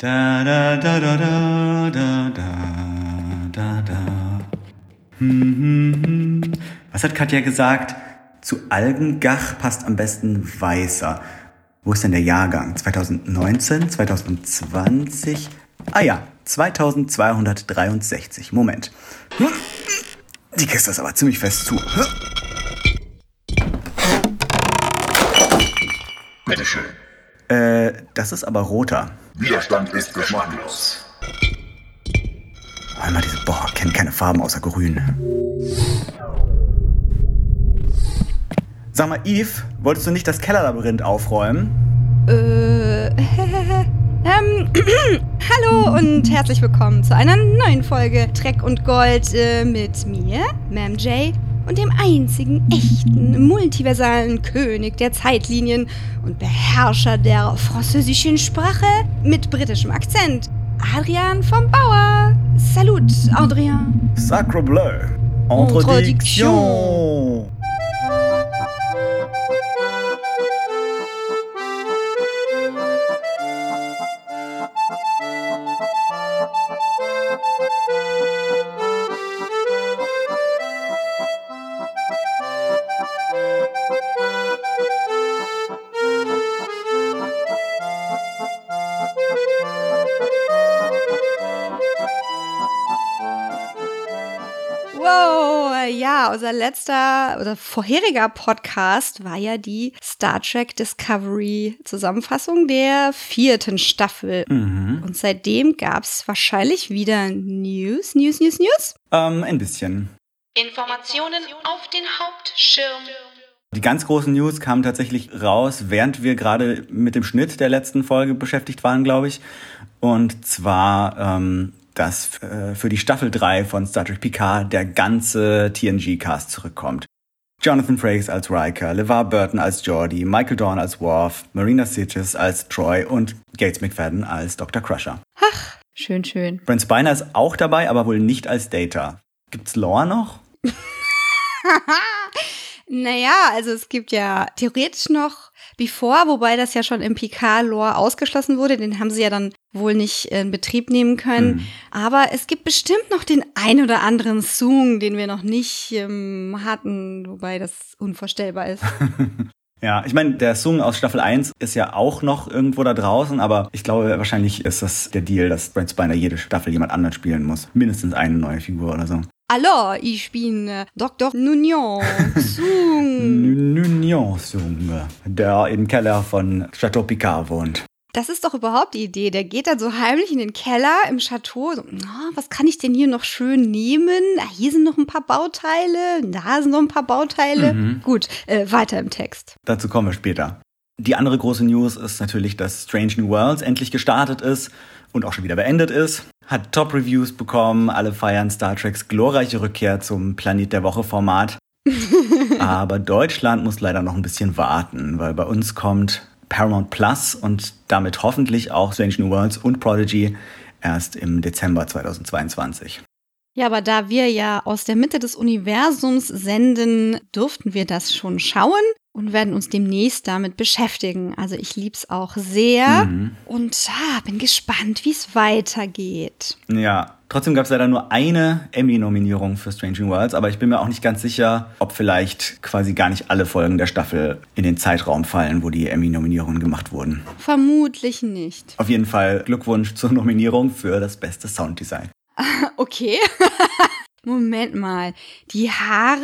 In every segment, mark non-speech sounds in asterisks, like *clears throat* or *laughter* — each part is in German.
Da da da da da da da da hm, hm, hm. Was hat Katja gesagt? Zu Algengach passt am besten Weißer. Wo ist denn der Jahrgang? 2019, 2020? Ah ja, 2263. Moment. Hm? Die Kiste ist aber ziemlich fest zu. Hm? Bitteschön. Äh, das ist aber roter. Widerstand ist geschmacklos. Einmal diese, boah, kennt keine Farben außer grün. Sag mal, Yves, wolltest du nicht das Kellerlabyrinth aufräumen? Äh, *laughs* ähm, *clears throat* hallo und herzlich willkommen zu einer neuen Folge Dreck und Gold äh, mit mir, Ma'am J, und dem einzigen echten multiversalen König der Zeitlinien und Beherrscher der französischen Sprache mit britischem Akzent, Adrian vom Bauer. Salut, Adrian. Sacre bleu. Introduction. Ja, unser letzter oder vorheriger Podcast war ja die Star Trek Discovery Zusammenfassung der vierten Staffel. Mhm. Und seitdem gab's wahrscheinlich wieder News, News, News, News. Ähm, ein bisschen. Informationen auf den Hauptschirm. Die ganz großen News kamen tatsächlich raus, während wir gerade mit dem Schnitt der letzten Folge beschäftigt waren, glaube ich. Und zwar, ähm, dass äh, für die Staffel 3 von Star Trek Picard der ganze TNG-Cast zurückkommt. Jonathan Frakes als Riker, LeVar Burton als Geordi, Michael Dorn als Worf, Marina Sitges als Troy und Gates McFadden als Dr. Crusher. Schön, schön. Brent Spiner ist auch dabei, aber wohl nicht als Data. Gibt's Lore noch? *laughs* Naja, also es gibt ja theoretisch noch Before, wobei das ja schon im Picard-Lore ausgeschlossen wurde. Den haben sie ja dann wohl nicht in Betrieb nehmen können. Mhm. Aber es gibt bestimmt noch den ein oder anderen Song, den wir noch nicht ähm, hatten, wobei das unvorstellbar ist. *laughs* Ja, ich meine, der Song aus Staffel 1 ist ja auch noch irgendwo da draußen, aber ich glaube, wahrscheinlich ist das der Deal, dass Brent Spiner jede Staffel jemand anderen spielen muss. Mindestens eine neue Figur oder so. Hallo, ich bin äh, Dr. Nunion Sung. *laughs* Nunion-Song, der im Keller von Chateau Picard wohnt. Das ist doch überhaupt die Idee. Der geht dann so heimlich in den Keller im Chateau. So, "Na, was kann ich denn hier noch schön nehmen? Ah, hier sind noch ein paar Bauteile. Da sind noch ein paar Bauteile. Mhm. Gut, äh, weiter im Text. Dazu kommen wir später. Die andere große News ist natürlich, dass Strange New Worlds endlich gestartet ist und auch schon wieder beendet ist. Hat Top-Reviews bekommen, alle feiern Star Treks glorreiche Rückkehr zum Planet der Woche-Format. *laughs* Aber Deutschland muss leider noch ein bisschen warten, weil bei uns kommt Paramount Plus und damit hoffentlich auch Strange New Worlds und Prodigy erst im Dezember 2022. Ja, aber da wir ja aus der Mitte des Universums senden, durften wir das schon schauen und werden uns demnächst damit beschäftigen. Also ich lieb's auch sehr Mhm. und ah, bin gespannt, wie es weitergeht. Ja, trotzdem gab es leider nur eine Emmy-Nominierung für Strange New Worlds, aber ich bin mir auch nicht ganz sicher, ob vielleicht quasi gar nicht alle Folgen der Staffel in den Zeitraum fallen, wo die Emmy-Nominierungen gemacht wurden. Vermutlich nicht. Auf jeden Fall Glückwunsch zur Nominierung für das beste Sounddesign. *laughs* Okay. *laughs* Moment mal. Die Haare,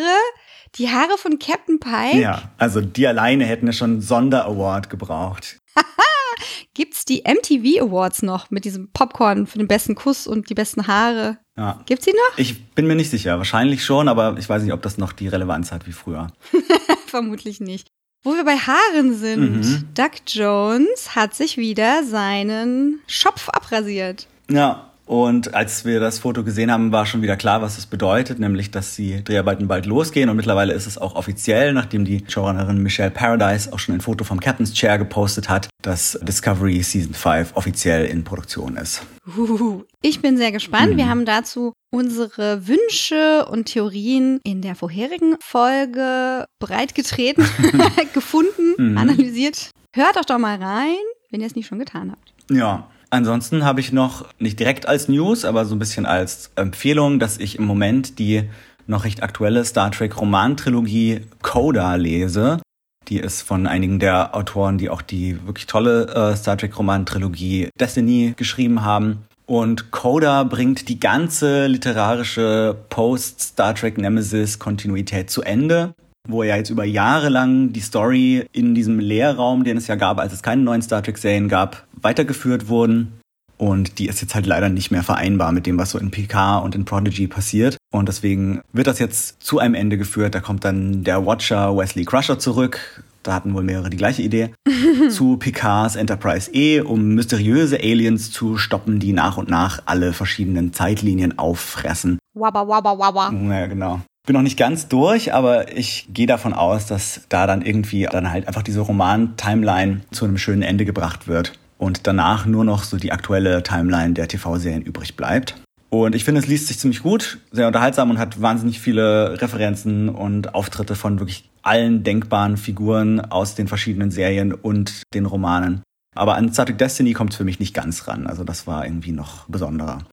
die Haare von Captain Pike? Ja, also die alleine hätten schon einen Sonder-Award gebraucht. *laughs* Gibt's die MTV Awards noch mit diesem Popcorn für den besten Kuss und die besten Haare? Ja. Gibt's die noch? Ich bin mir nicht sicher, wahrscheinlich schon, aber ich weiß nicht, ob das noch die Relevanz hat wie früher. *laughs* Vermutlich nicht. Wo wir bei Haaren sind, Mhm. Doug Jones hat sich wieder seinen Schopf abrasiert. Ja, und als wir das Foto gesehen haben, war schon wieder klar, was es bedeutet, nämlich, dass die Dreharbeiten bald losgehen. Und mittlerweile ist es auch offiziell, nachdem die Showrunnerin Michelle Paradise auch schon ein Foto vom Captain's Chair gepostet hat, dass Discovery Season 5 offiziell in Produktion ist. Uhuhu. Ich bin sehr gespannt. Mhm. Wir haben dazu unsere Wünsche und Theorien in der vorherigen Folge breitgetreten, *laughs* *laughs* gefunden, Mhm. analysiert. Hört doch doch mal rein, wenn ihr es nicht schon getan habt. Ja, Ansonsten habe ich noch nicht direkt als News, aber so ein bisschen als Empfehlung, dass ich im Moment die noch recht aktuelle Star Trek Romantrilogie Coda lese. Die ist von einigen der Autoren, die auch die wirklich tolle äh, Star Trek Romantrilogie Destiny geschrieben haben. Und Coda bringt die ganze literarische Post-Star Trek Nemesis-Kontinuität zu Ende, wo ja jetzt über Jahre lang die Story in diesem Leerraum, den es ja gab, als es keine neuen Star Trek-Serien gab, weitergeführt wurden. Und die ist jetzt halt leider nicht mehr vereinbar mit dem, was so in PK und in Prodigy passiert. Und deswegen wird das jetzt zu einem Ende geführt. Da kommt dann der Watcher Wesley Crusher zurück. Da hatten wohl mehrere die gleiche Idee. *laughs* zu PKs Enterprise E, um mysteriöse Aliens zu stoppen, die nach und nach alle verschiedenen Zeitlinien auffressen. Wabba, wabba, wabba. Ja, genau. Bin noch nicht ganz durch, aber ich gehe davon aus, dass da dann irgendwie dann halt einfach diese Roman-Timeline zu einem schönen Ende gebracht wird und danach nur noch so die aktuelle Timeline der TV-Serien übrig bleibt. Und ich finde, es liest sich ziemlich gut, sehr unterhaltsam und hat wahnsinnig viele Referenzen und Auftritte von wirklich allen denkbaren Figuren aus den verschiedenen Serien und den Romanen. Aber an Star Trek Destiny kommt es für mich nicht ganz ran. Also das war irgendwie noch besonderer.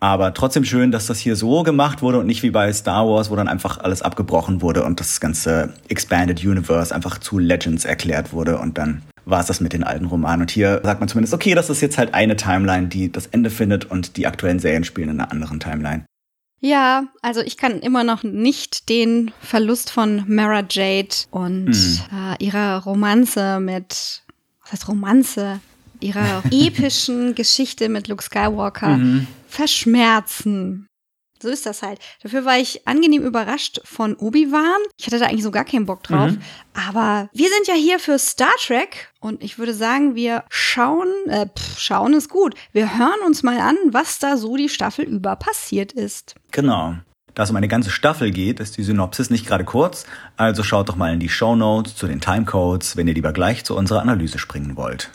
Aber trotzdem schön, dass das hier so gemacht wurde und nicht wie bei Star Wars, wo dann einfach alles abgebrochen wurde und das ganze Expanded Universe einfach zu Legends erklärt wurde und dann war es das mit den alten Romanen. Und hier sagt man zumindest, okay, das ist jetzt halt eine Timeline, die das Ende findet und die aktuellen Serien spielen in einer anderen Timeline. Ja, also ich kann immer noch nicht den Verlust von Mara Jade und hm. äh, ihrer Romanze mit, was heißt Romanze? Ihrer *laughs* epischen Geschichte mit Luke Skywalker mhm. Verschmerzen. So ist das halt. Dafür war ich angenehm überrascht von Obi-Wan. Ich hatte da eigentlich so gar keinen Bock drauf. Mhm. Aber wir sind ja hier für Star Trek und ich würde sagen, wir schauen, äh, pff, schauen ist gut. Wir hören uns mal an, was da so die Staffel über passiert ist. Genau. Da es um eine ganze Staffel geht, ist die Synopsis nicht gerade kurz, also schaut doch mal in die Show Notes zu den Timecodes, wenn ihr lieber gleich zu unserer Analyse springen wollt.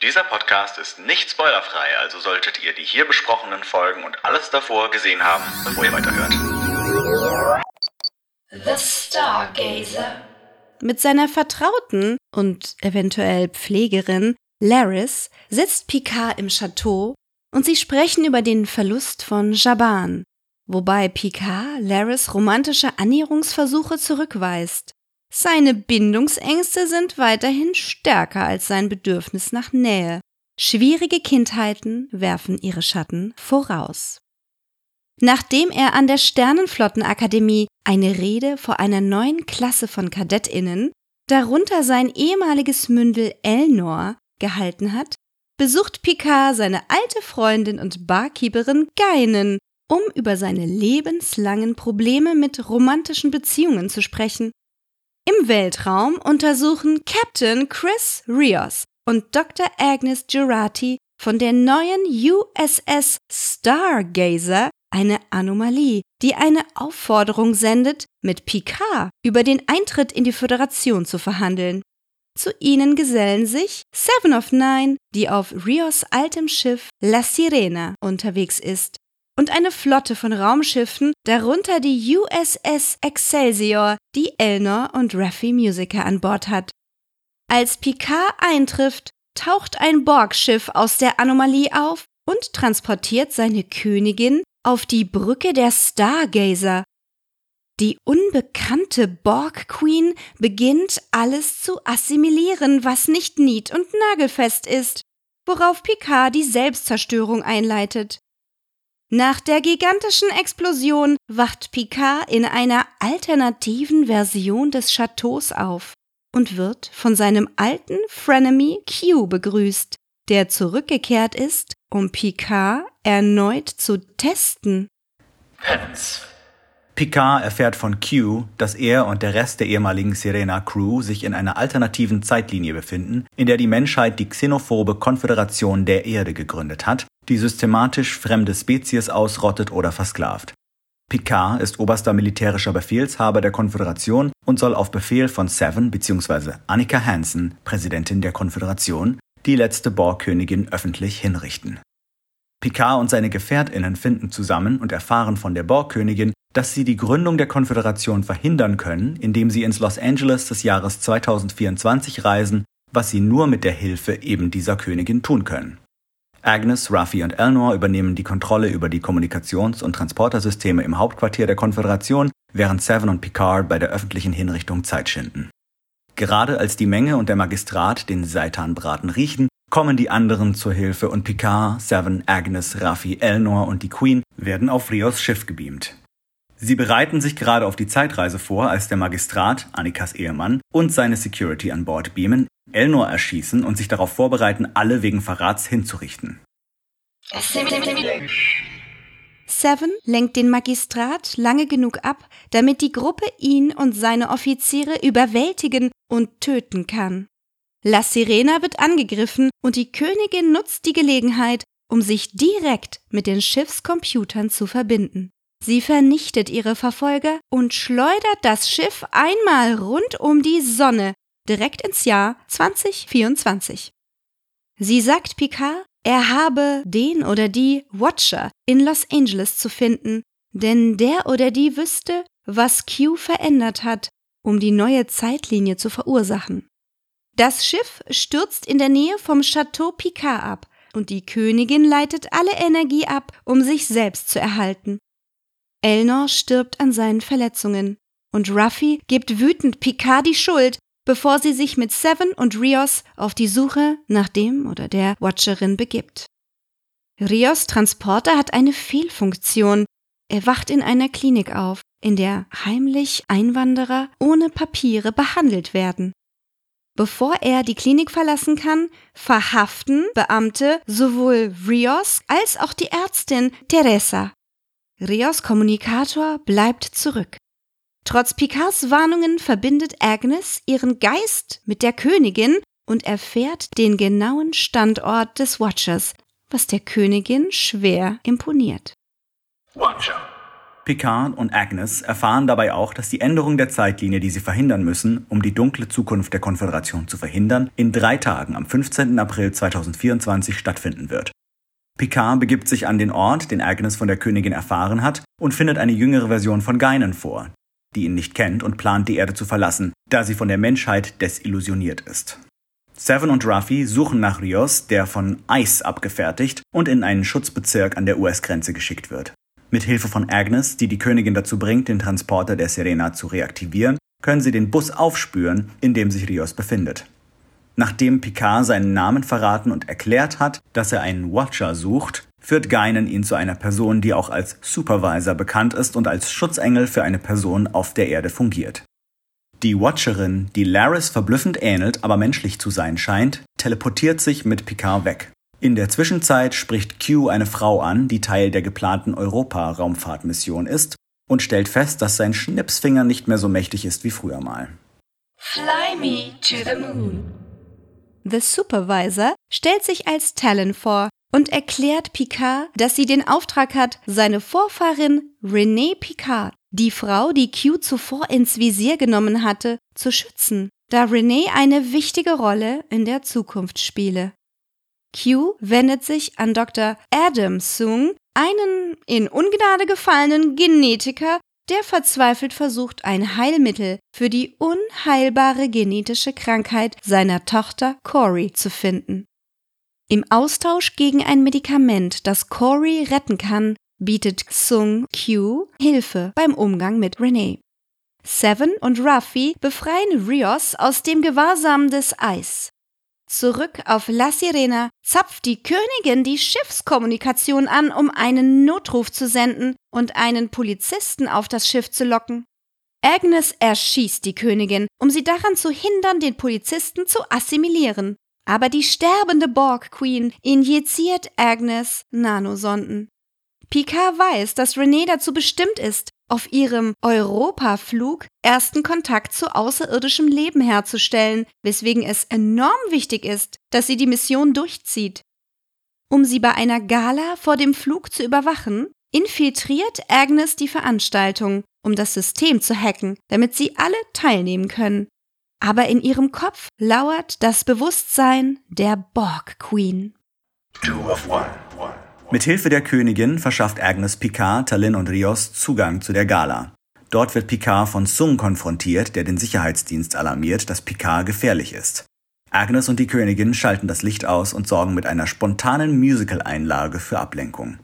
Dieser Podcast ist nicht spoilerfrei, also solltet ihr die hier besprochenen Folgen und alles davor gesehen haben, bevor ihr weiterhört. The Stargazer. Mit seiner Vertrauten und eventuell Pflegerin Laris sitzt Picard im Chateau und sie sprechen über den Verlust von Jaban, wobei Picard Laris romantische Annäherungsversuche zurückweist. Seine Bindungsängste sind weiterhin stärker als sein Bedürfnis nach Nähe. Schwierige Kindheiten werfen ihre Schatten voraus. Nachdem er an der Sternenflottenakademie eine Rede vor einer neuen Klasse von Kadettinnen, darunter sein ehemaliges Mündel Elnor, gehalten hat, besucht Picard seine alte Freundin und Barkeeperin Geinen, um über seine lebenslangen Probleme mit romantischen Beziehungen zu sprechen. Im Weltraum untersuchen Captain Chris Rios und Dr. Agnes Girati von der neuen USS Stargazer eine Anomalie, die eine Aufforderung sendet, mit Picard über den Eintritt in die Föderation zu verhandeln. Zu ihnen gesellen sich Seven of Nine, die auf Rios altem Schiff La Sirena unterwegs ist und eine Flotte von Raumschiffen, darunter die USS Excelsior, die Elnor und Raffi Musiker an Bord hat. Als Picard eintrifft, taucht ein Borg-Schiff aus der Anomalie auf und transportiert seine Königin auf die Brücke der Stargazer. Die unbekannte Borg Queen beginnt alles zu assimilieren, was nicht nied- und nagelfest ist, worauf Picard die Selbstzerstörung einleitet. Nach der gigantischen Explosion wacht Picard in einer alternativen Version des Chateaus auf und wird von seinem alten Frenemy Q begrüßt, der zurückgekehrt ist, um Picard erneut zu testen. Heavens. Picard erfährt von Q, dass er und der Rest der ehemaligen Serena Crew sich in einer alternativen Zeitlinie befinden, in der die Menschheit die xenophobe Konföderation der Erde gegründet hat, die systematisch fremde Spezies ausrottet oder versklavt. Picard ist oberster militärischer Befehlshaber der Konföderation und soll auf Befehl von Seven bzw. Annika Hansen, Präsidentin der Konföderation, die letzte Borgkönigin öffentlich hinrichten. Picard und seine Gefährtinnen finden zusammen und erfahren von der Borgkönigin, dass sie die Gründung der Konföderation verhindern können, indem sie ins Los Angeles des Jahres 2024 reisen, was sie nur mit der Hilfe eben dieser Königin tun können. Agnes, Ruffy und Elnor übernehmen die Kontrolle über die Kommunikations- und Transportersysteme im Hauptquartier der Konföderation, während Seven und Picard bei der öffentlichen Hinrichtung Zeit schinden. Gerade als die Menge und der Magistrat den Seitanbraten riechen, kommen die anderen zur Hilfe und Picard, Seven, Agnes, Raffi, Elnor und die Queen werden auf Rios Schiff gebeamt. Sie bereiten sich gerade auf die Zeitreise vor, als der Magistrat, Annikas Ehemann, und seine Security an Bord beamen, Elnor erschießen und sich darauf vorbereiten, alle wegen Verrats hinzurichten. Seven lenkt den Magistrat lange genug ab, damit die Gruppe ihn und seine Offiziere überwältigen und töten kann. La Sirena wird angegriffen und die Königin nutzt die Gelegenheit, um sich direkt mit den Schiffscomputern zu verbinden. Sie vernichtet ihre Verfolger und schleudert das Schiff einmal rund um die Sonne, direkt ins Jahr 2024. Sie sagt Picard, er habe den oder die Watcher in Los Angeles zu finden, denn der oder die wüsste, was Q verändert hat, um die neue Zeitlinie zu verursachen. Das Schiff stürzt in der Nähe vom Chateau Picard ab und die Königin leitet alle Energie ab, um sich selbst zu erhalten. Elnor stirbt an seinen Verletzungen und Ruffy gibt wütend Picard die Schuld, bevor sie sich mit Seven und Rios auf die Suche nach dem oder der Watcherin begibt. Rios Transporter hat eine Fehlfunktion. Er wacht in einer Klinik auf, in der heimlich Einwanderer ohne Papiere behandelt werden. Bevor er die Klinik verlassen kann, verhaften Beamte sowohl Rios als auch die Ärztin Teresa. Rios Kommunikator bleibt zurück. Trotz Picards Warnungen verbindet Agnes ihren Geist mit der Königin und erfährt den genauen Standort des Watchers, was der Königin schwer imponiert. Watcher. Picard und Agnes erfahren dabei auch, dass die Änderung der Zeitlinie, die sie verhindern müssen, um die dunkle Zukunft der Konföderation zu verhindern, in drei Tagen am 15. April 2024 stattfinden wird. Picard begibt sich an den Ort, den Agnes von der Königin erfahren hat, und findet eine jüngere Version von Geinen vor, die ihn nicht kennt und plant, die Erde zu verlassen, da sie von der Menschheit desillusioniert ist. Seven und Ruffy suchen nach Rios, der von Eis abgefertigt und in einen Schutzbezirk an der US-Grenze geschickt wird. Mit Hilfe von Agnes, die die Königin dazu bringt, den Transporter der Serena zu reaktivieren, können sie den Bus aufspüren, in dem sich Rios befindet. Nachdem Picard seinen Namen verraten und erklärt hat, dass er einen Watcher sucht, führt Geinen ihn zu einer Person, die auch als Supervisor bekannt ist und als Schutzengel für eine Person auf der Erde fungiert. Die Watcherin, die Laris verblüffend ähnelt, aber menschlich zu sein scheint, teleportiert sich mit Picard weg. In der Zwischenzeit spricht Q eine Frau an, die Teil der geplanten Europa-Raumfahrtmission ist und stellt fest, dass sein Schnipsfinger nicht mehr so mächtig ist wie früher mal. Fly me to the moon. The Supervisor stellt sich als Talon vor und erklärt Picard, dass sie den Auftrag hat, seine Vorfahrin Renée Picard, die Frau, die Q zuvor ins Visier genommen hatte, zu schützen, da Renée eine wichtige Rolle in der Zukunft spiele. Q wendet sich an Dr. Adam Sung, einen in Ungnade gefallenen Genetiker, der verzweifelt versucht, ein Heilmittel für die unheilbare genetische Krankheit seiner Tochter Cory zu finden. Im Austausch gegen ein Medikament, das Cory retten kann, bietet Sung Q Hilfe beim Umgang mit Renee. Seven und Ruffy befreien Rios aus dem Gewahrsam des Eis. Zurück auf La Sirena zapft die Königin die Schiffskommunikation an, um einen Notruf zu senden und einen Polizisten auf das Schiff zu locken. Agnes erschießt die Königin, um sie daran zu hindern, den Polizisten zu assimilieren. Aber die sterbende Borg Queen injiziert Agnes Nanosonden. Picard weiß, dass Renée dazu bestimmt ist, auf ihrem Europaflug ersten Kontakt zu außerirdischem Leben herzustellen, weswegen es enorm wichtig ist, dass sie die Mission durchzieht. Um sie bei einer Gala vor dem Flug zu überwachen, infiltriert Agnes die Veranstaltung, um das System zu hacken, damit sie alle teilnehmen können. Aber in ihrem Kopf lauert das Bewusstsein der Borg Queen. Two of one. Mit Hilfe der Königin verschafft Agnes Picard, Talin und Rios Zugang zu der Gala. Dort wird Picard von Sung konfrontiert, der den Sicherheitsdienst alarmiert, dass Picard gefährlich ist. Agnes und die Königin schalten das Licht aus und sorgen mit einer spontanen Musical-Einlage für Ablenkung.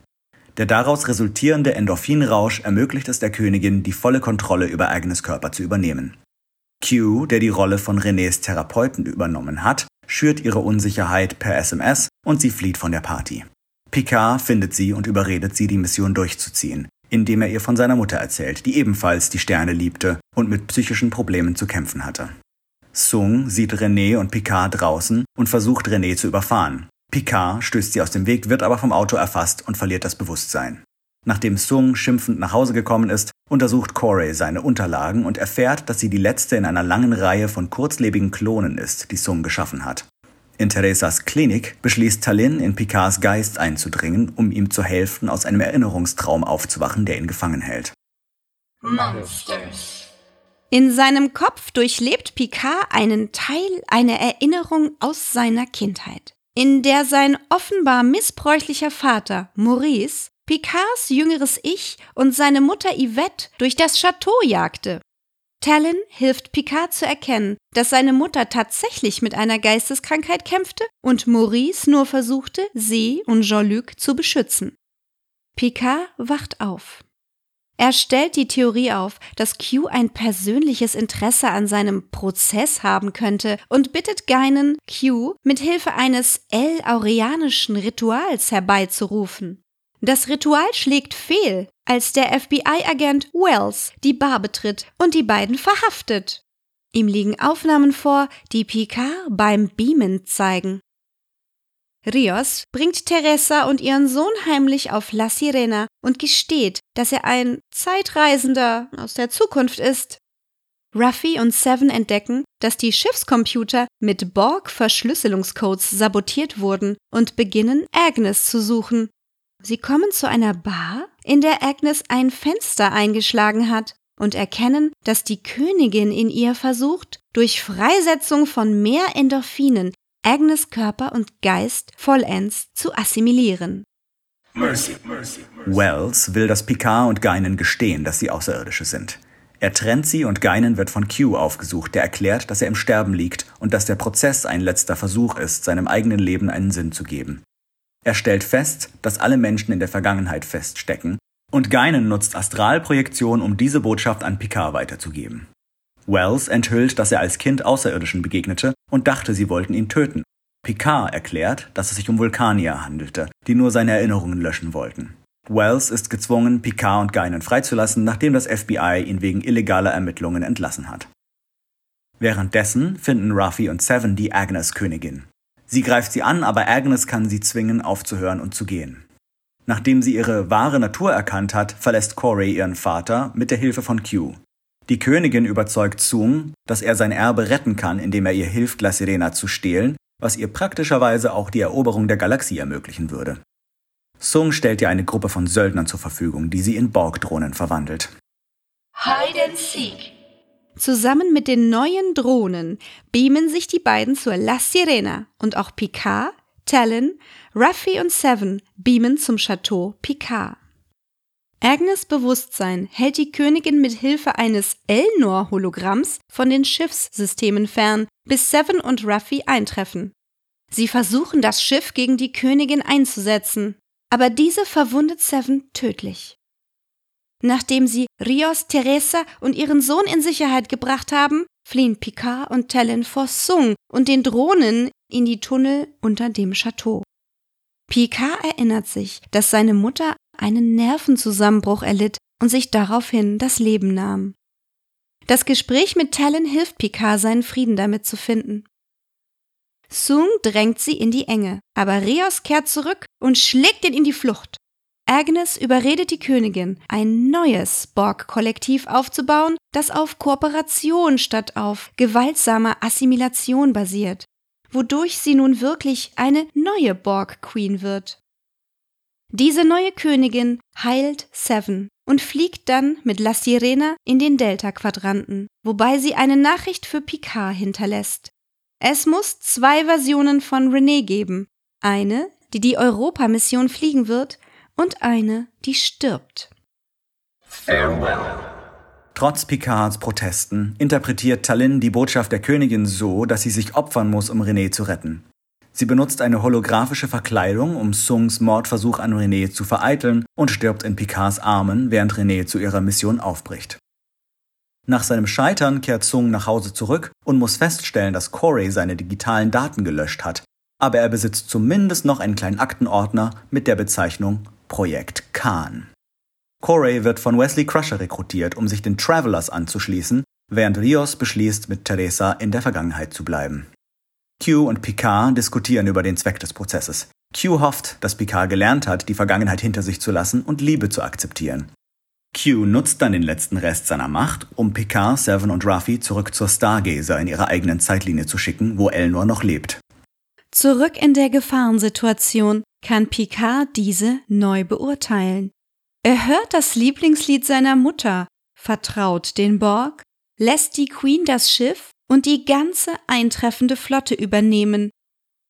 Der daraus resultierende Endorphinrausch ermöglicht es der Königin, die volle Kontrolle über Agnes Körper zu übernehmen. Q, der die Rolle von Renés Therapeuten übernommen hat, schürt ihre Unsicherheit per SMS und sie flieht von der Party. Picard findet sie und überredet sie, die Mission durchzuziehen, indem er ihr von seiner Mutter erzählt, die ebenfalls die Sterne liebte und mit psychischen Problemen zu kämpfen hatte. Sung sieht René und Picard draußen und versucht René zu überfahren. Picard stößt sie aus dem Weg, wird aber vom Auto erfasst und verliert das Bewusstsein. Nachdem Sung schimpfend nach Hause gekommen ist, untersucht Corey seine Unterlagen und erfährt, dass sie die letzte in einer langen Reihe von kurzlebigen Klonen ist, die Sung geschaffen hat. In Theresas Klinik beschließt Talin, in Picards Geist einzudringen, um ihm zu helfen, aus einem Erinnerungstraum aufzuwachen, der ihn gefangen hält. Monsters. In seinem Kopf durchlebt Picard einen Teil einer Erinnerung aus seiner Kindheit, in der sein offenbar missbräuchlicher Vater, Maurice, Picards jüngeres Ich und seine Mutter Yvette durch das Chateau jagte. Talon hilft Picard zu erkennen, dass seine Mutter tatsächlich mit einer Geisteskrankheit kämpfte und Maurice nur versuchte, sie und Jean-Luc zu beschützen. Picard wacht auf. Er stellt die Theorie auf, dass Q ein persönliches Interesse an seinem Prozess haben könnte und bittet Guinan, Q mit Hilfe eines El-Aureanischen Rituals herbeizurufen. Das Ritual schlägt fehl, als der FBI-Agent Wells die Bar betritt und die beiden verhaftet. Ihm liegen Aufnahmen vor, die Picard beim Beamen zeigen. Rios bringt Teresa und ihren Sohn heimlich auf La Sirena und gesteht, dass er ein Zeitreisender aus der Zukunft ist. Ruffy und Seven entdecken, dass die Schiffscomputer mit Borg-Verschlüsselungscodes sabotiert wurden und beginnen, Agnes zu suchen. Sie kommen zu einer Bar, in der Agnes ein Fenster eingeschlagen hat und erkennen, dass die Königin in ihr versucht, durch Freisetzung von mehr Endorphinen Agnes Körper und Geist vollends zu assimilieren. Mercy, mercy, mercy. Wells will, dass Picard und Guinan gestehen, dass sie Außerirdische sind. Er trennt sie und Guinan wird von Q aufgesucht, der erklärt, dass er im Sterben liegt und dass der Prozess ein letzter Versuch ist, seinem eigenen Leben einen Sinn zu geben. Er stellt fest, dass alle Menschen in der Vergangenheit feststecken und Guinan nutzt Astralprojektion, um diese Botschaft an Picard weiterzugeben. Wells enthüllt, dass er als Kind Außerirdischen begegnete und dachte, sie wollten ihn töten. Picard erklärt, dass es sich um Vulkanier handelte, die nur seine Erinnerungen löschen wollten. Wells ist gezwungen, Picard und Guinan freizulassen, nachdem das FBI ihn wegen illegaler Ermittlungen entlassen hat. Währenddessen finden Ruffy und Seven die Agnes-Königin. Sie greift sie an, aber Agnes kann sie zwingen, aufzuhören und zu gehen. Nachdem sie ihre wahre Natur erkannt hat, verlässt Corey ihren Vater mit der Hilfe von Q. Die Königin überzeugt Sung, dass er sein Erbe retten kann, indem er ihr hilft, La Sirena zu stehlen, was ihr praktischerweise auch die Eroberung der Galaxie ermöglichen würde. Sung stellt ihr eine Gruppe von Söldnern zur Verfügung, die sie in Borg-Drohnen verwandelt. Hide and seek. Zusammen mit den neuen Drohnen beamen sich die beiden zur La Sirena und auch Picard, Talon, Ruffy und Seven beamen zum Chateau Picard. Agnes Bewusstsein hält die Königin mit Hilfe eines Elnor-Hologramms von den Schiffssystemen fern, bis Seven und Ruffy eintreffen. Sie versuchen, das Schiff gegen die Königin einzusetzen, aber diese verwundet Seven tödlich. Nachdem sie Rios, Teresa und ihren Sohn in Sicherheit gebracht haben, fliehen Picard und Talon vor Sung und den Drohnen in die Tunnel unter dem Chateau. Picard erinnert sich, dass seine Mutter einen Nervenzusammenbruch erlitt und sich daraufhin das Leben nahm. Das Gespräch mit Talon hilft Picard, seinen Frieden damit zu finden. Sung drängt sie in die Enge, aber Rios kehrt zurück und schlägt ihn in die Flucht. Agnes überredet die Königin, ein neues Borg-Kollektiv aufzubauen, das auf Kooperation statt auf gewaltsamer Assimilation basiert, wodurch sie nun wirklich eine neue Borg-Queen wird. Diese neue Königin heilt Seven und fliegt dann mit La Sirena in den Delta-Quadranten, wobei sie eine Nachricht für Picard hinterlässt. Es muss zwei Versionen von René geben. Eine, die die Europa-Mission fliegen wird, und eine, die stirbt. Farewell. Trotz Picards Protesten interpretiert Tallinn die Botschaft der Königin so, dass sie sich opfern muss, um René zu retten. Sie benutzt eine holographische Verkleidung, um Sungs Mordversuch an René zu vereiteln und stirbt in Picards Armen, während René zu ihrer Mission aufbricht. Nach seinem Scheitern kehrt Sung nach Hause zurück und muss feststellen, dass Corey seine digitalen Daten gelöscht hat, aber er besitzt zumindest noch einen kleinen Aktenordner mit der Bezeichnung Projekt Khan. Corey wird von Wesley Crusher rekrutiert, um sich den Travelers anzuschließen, während Rios beschließt, mit Teresa in der Vergangenheit zu bleiben. Q und Picard diskutieren über den Zweck des Prozesses. Q hofft, dass Picard gelernt hat, die Vergangenheit hinter sich zu lassen und Liebe zu akzeptieren. Q nutzt dann den letzten Rest seiner Macht, um Picard, Seven und Ruffy zurück zur Stargazer in ihrer eigenen Zeitlinie zu schicken, wo Elnor noch lebt. Zurück in der Gefahrensituation kann Picard diese neu beurteilen. Er hört das Lieblingslied seiner Mutter, vertraut den Borg, lässt die Queen das Schiff und die ganze eintreffende Flotte übernehmen.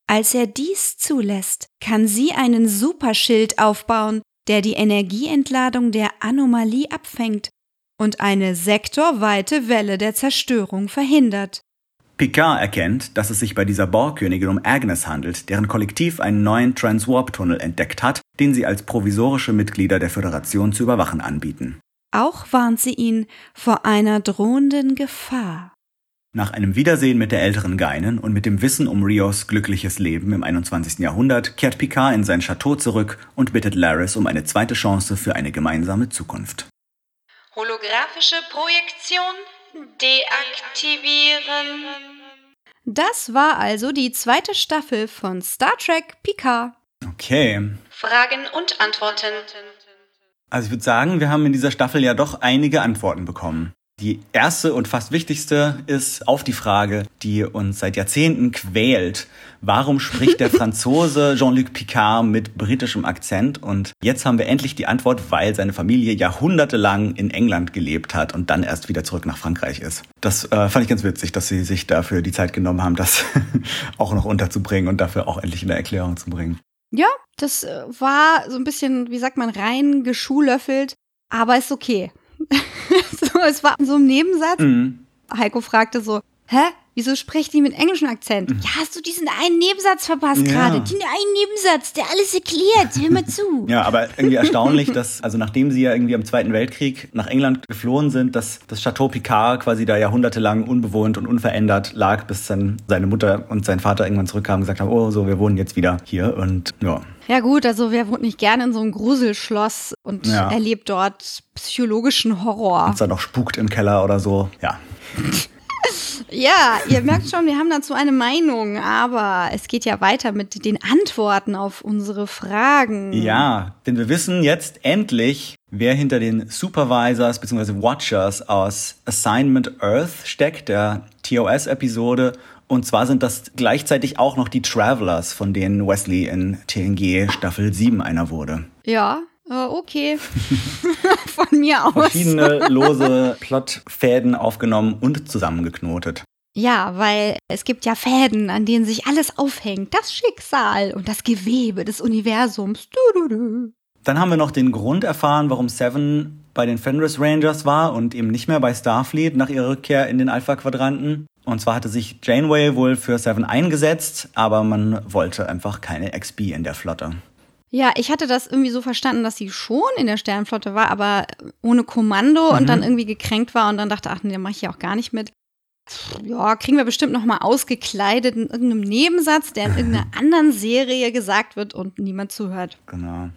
Als er dies zulässt, kann sie einen Superschild aufbauen, der die Energieentladung der Anomalie abfängt und eine sektorweite Welle der Zerstörung verhindert. Picard erkennt, dass es sich bei dieser Borgkönigin um Agnes handelt, deren Kollektiv einen neuen Transwarp-Tunnel entdeckt hat, den sie als provisorische Mitglieder der Föderation zu überwachen anbieten. Auch warnt sie ihn vor einer drohenden Gefahr. Nach einem Wiedersehen mit der älteren Geinen und mit dem Wissen um Rios glückliches Leben im 21. Jahrhundert kehrt Picard in sein Chateau zurück und bittet Laris um eine zweite Chance für eine gemeinsame Zukunft. Holographische Projektion deaktivieren. Das war also die zweite Staffel von Star Trek Picard. Okay. Fragen und Antworten. Also ich würde sagen, wir haben in dieser Staffel ja doch einige Antworten bekommen. Die erste und fast wichtigste ist auf die Frage, die uns seit Jahrzehnten quält. Warum spricht der *laughs* Franzose Jean-Luc Picard mit britischem Akzent? Und jetzt haben wir endlich die Antwort, weil seine Familie jahrhundertelang in England gelebt hat und dann erst wieder zurück nach Frankreich ist. Das äh, fand ich ganz witzig, dass sie sich dafür die Zeit genommen haben, das *laughs* auch noch unterzubringen und dafür auch endlich in der Erklärung zu bringen. Ja, das äh, war so ein bisschen, wie sagt man, rein geschulöffelt, aber ist okay. *laughs* so, es war so ein Nebensatz. Mhm. Heiko fragte so, hä? Wieso spricht die mit englischem Akzent? Ja, hast du diesen einen Nebensatz verpasst Mhm. Ja. gerade? Den einen Nebensatz, der alles erklärt. Hör mal zu. *laughs* Ja, aber irgendwie erstaunlich, dass, also nachdem sie ja irgendwie am Zweiten Weltkrieg nach England geflohen sind, dass das Chateau Picard quasi da jahrhundertelang unbewohnt und unverändert lag, bis dann seine Mutter und sein Vater irgendwann zurückkamen und gesagt haben, oh, so, wir wohnen jetzt wieder hier und ja. Ja gut, also wer wohnt nicht gerne in so einem Gruselschloss und Ja. erlebt dort psychologischen Horror? Es dann noch spukt im Keller oder so, ja. *laughs* Ja, ihr merkt schon, wir haben dazu eine Meinung, aber es geht ja weiter mit den Antworten auf unsere Fragen. Ja, denn wir wissen jetzt endlich, wer hinter den Supervisors bzw. Watchers aus Assignment Earth steckt, der TOS-Episode. Und zwar sind das gleichzeitig auch noch die Travelers, von denen Wesley in TNG Staffel 7 einer wurde. Ja, okay. *laughs* Von mir aus. Verschiedene lose Plotfäden aufgenommen und zusammengeknotet. Ja, weil es gibt ja Fäden, an denen sich alles aufhängt. Das Schicksal und das Gewebe des Universums. Du, du, du. Dann haben wir noch den Grund erfahren, warum Seven bei den Fenris Rangers war und eben nicht mehr bei Starfleet nach ihrer Rückkehr in den Alpha-Quadranten. Und zwar hatte sich Janeway wohl für Seven eingesetzt, aber man wollte einfach keine XB in der Flotte. Ja, ich hatte das irgendwie so verstanden, dass sie schon in der Sternenflotte war, aber ohne Kommando und dann irgendwie gekränkt war und dann dachte, ach nee, da mache ich ja auch gar nicht mit. Ja, kriegen wir bestimmt noch mal ausgekleidet in irgendeinem Nebensatz, der in *laughs* irgendeiner anderen Serie gesagt wird und niemand zuhört. Genau.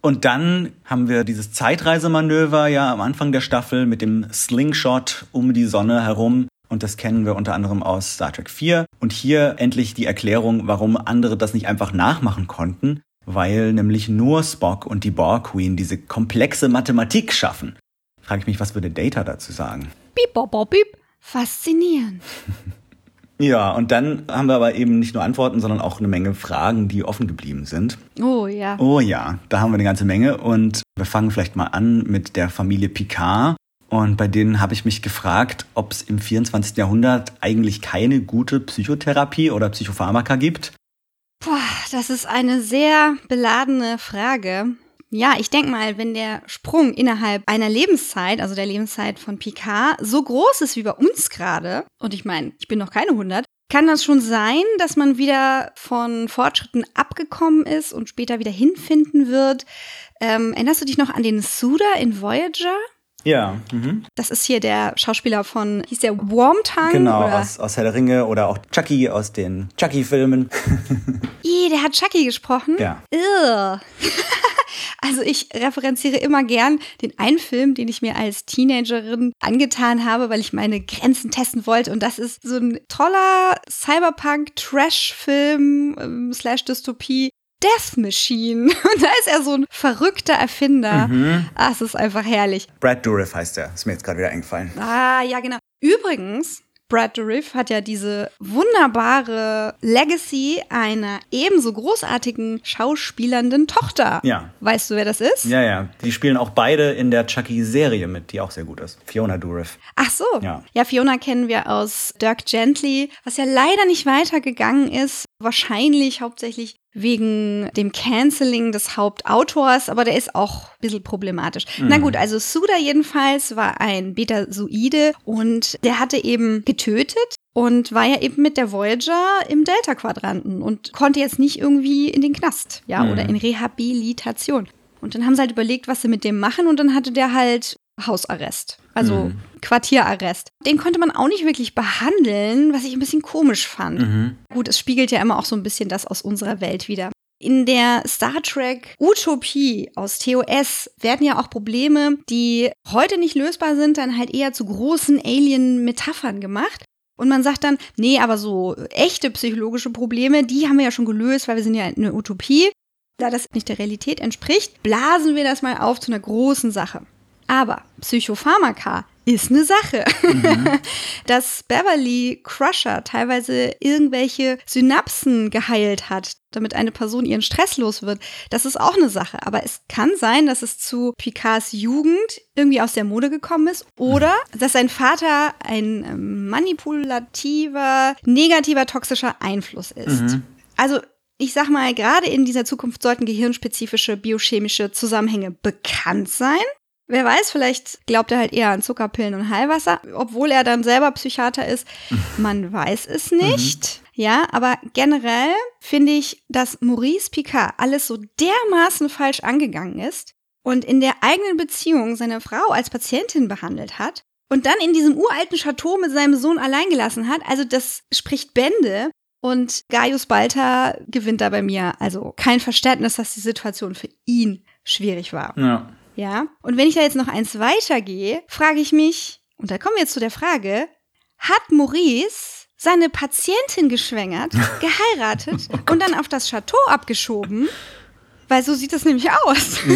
Und dann haben wir dieses Zeitreisemanöver ja am Anfang der Staffel mit dem Slingshot um die Sonne herum. Und das kennen wir unter anderem aus Star Trek 4. Und hier endlich die Erklärung, warum andere das nicht einfach nachmachen konnten, weil nämlich nur Spock und die Borg Queen diese komplexe Mathematik schaffen. Frage ich mich, was würde Data dazu sagen? Piep, bop, bop, piep. Faszinierend. *laughs* Ja, und dann haben wir aber eben nicht nur Antworten, sondern auch eine Menge Fragen, die offen geblieben sind. Oh ja. Oh ja, da haben wir eine ganze Menge und wir fangen vielleicht mal an mit der Familie Picard. Und bei denen habe ich mich gefragt, ob es im 24. Jahrhundert eigentlich keine gute Psychotherapie oder Psychopharmaka gibt. Boah, das ist eine sehr beladene Frage. Ja, ich denke mal, wenn der Sprung innerhalb einer Lebenszeit, also der Lebenszeit von Picard, so groß ist wie bei uns gerade, und ich meine, ich bin noch keine 100, kann das schon sein, dass man wieder von Fortschritten abgekommen ist und später wieder hinfinden wird. Ähm, erinnerst du dich noch an den Suda in Voyager? Ja. Mhm. Das ist hier der Schauspieler von, hieß der Wormtongue? Genau, oder? aus, aus Herr der Ringe oder auch Chucky aus den Chucky-Filmen. *laughs* Ih, der hat Chucky gesprochen? Ja. Irr. *laughs* Also ich referenziere immer gern den einen Film, den ich mir als Teenagerin angetan habe, weil ich meine Grenzen testen wollte. Und das ist so ein toller Cyberpunk-Trash-Film ähm, slash Dystopie. Death Machine. *laughs* Und da ist er so ein verrückter Erfinder. Mhm. Ah, es ist einfach herrlich. Brad Dourif heißt der. Ist mir jetzt gerade wieder eingefallen. Ah, ja, genau. Übrigens, Brad Dourif hat ja diese wunderbare Legacy einer ebenso großartigen schauspielernden Tochter. Ja. Weißt du, wer das ist? Ja, ja. Die spielen auch beide in der Chucky-Serie mit, die auch sehr gut ist. Fiona Dourif. Ach so. Ja. ja, Fiona kennen wir aus Dirk Gently, was ja leider nicht weitergegangen ist. Wahrscheinlich hauptsächlich wegen dem Canceling des Hauptautors, aber der ist auch ein bisschen problematisch. Na gut, also Suda jedenfalls war ein Betasoide und der hatte eben getötet und war ja eben mit der Voyager im Delta-Quadranten und konnte jetzt nicht irgendwie in den Knast, ja, oder in Rehabilitation. Und dann haben sie halt überlegt, was sie mit dem machen und dann hatte der halt Hausarrest, also Quartierarrest. Den konnte man auch nicht wirklich behandeln, was ich ein bisschen komisch fand. Mhm. Gut, es spiegelt ja immer auch so ein bisschen das aus unserer Welt wieder. In der Star Trek Utopie aus TOS werden ja auch Probleme, die heute nicht lösbar sind, dann halt eher zu großen Alien-Metaphern gemacht. Und man sagt dann, nee, aber so echte psychologische Probleme, die haben wir ja schon gelöst, weil wir sind ja eine Utopie. Da das nicht der Realität entspricht, blasen wir das mal auf zu einer großen Sache. Aber Psychopharmaka ist eine Sache. *laughs* Dass Beverly Crusher teilweise irgendwelche Synapsen geheilt hat, damit eine Person ihren Stress los wird, das ist auch eine Sache. Aber es kann sein, dass es zu Picards Jugend irgendwie aus der Mode gekommen ist oder dass sein Vater ein ähm, manipulativer, negativer, toxischer Einfluss ist. Also ich sag mal, gerade in dieser Zukunft sollten gehirnspezifische biochemische Zusammenhänge bekannt sein. Wer weiß, vielleicht glaubt er halt eher an Zuckerpillen und Heilwasser, obwohl er dann selber Psychiater ist. *laughs* Man weiß es nicht. Ja, aber generell finde ich, dass Maurice Picard alles so dermaßen falsch angegangen ist und in der eigenen Beziehung seine Frau als Patientin behandelt hat und dann in diesem uralten Chateau mit seinem Sohn allein gelassen hat. Also das spricht Bände. Und Gaius Balter gewinnt da bei mir also kein Verständnis, dass die Situation für ihn schwierig war. Ja. Ja. Und wenn ich da jetzt noch eins weitergehe, frage ich mich, und da kommen wir jetzt zu der Frage, hat Maurice seine Patientin geschwängert, *laughs* geheiratet und dann auf das Chateau abgeschoben? Weil so sieht das nämlich aus. *laughs*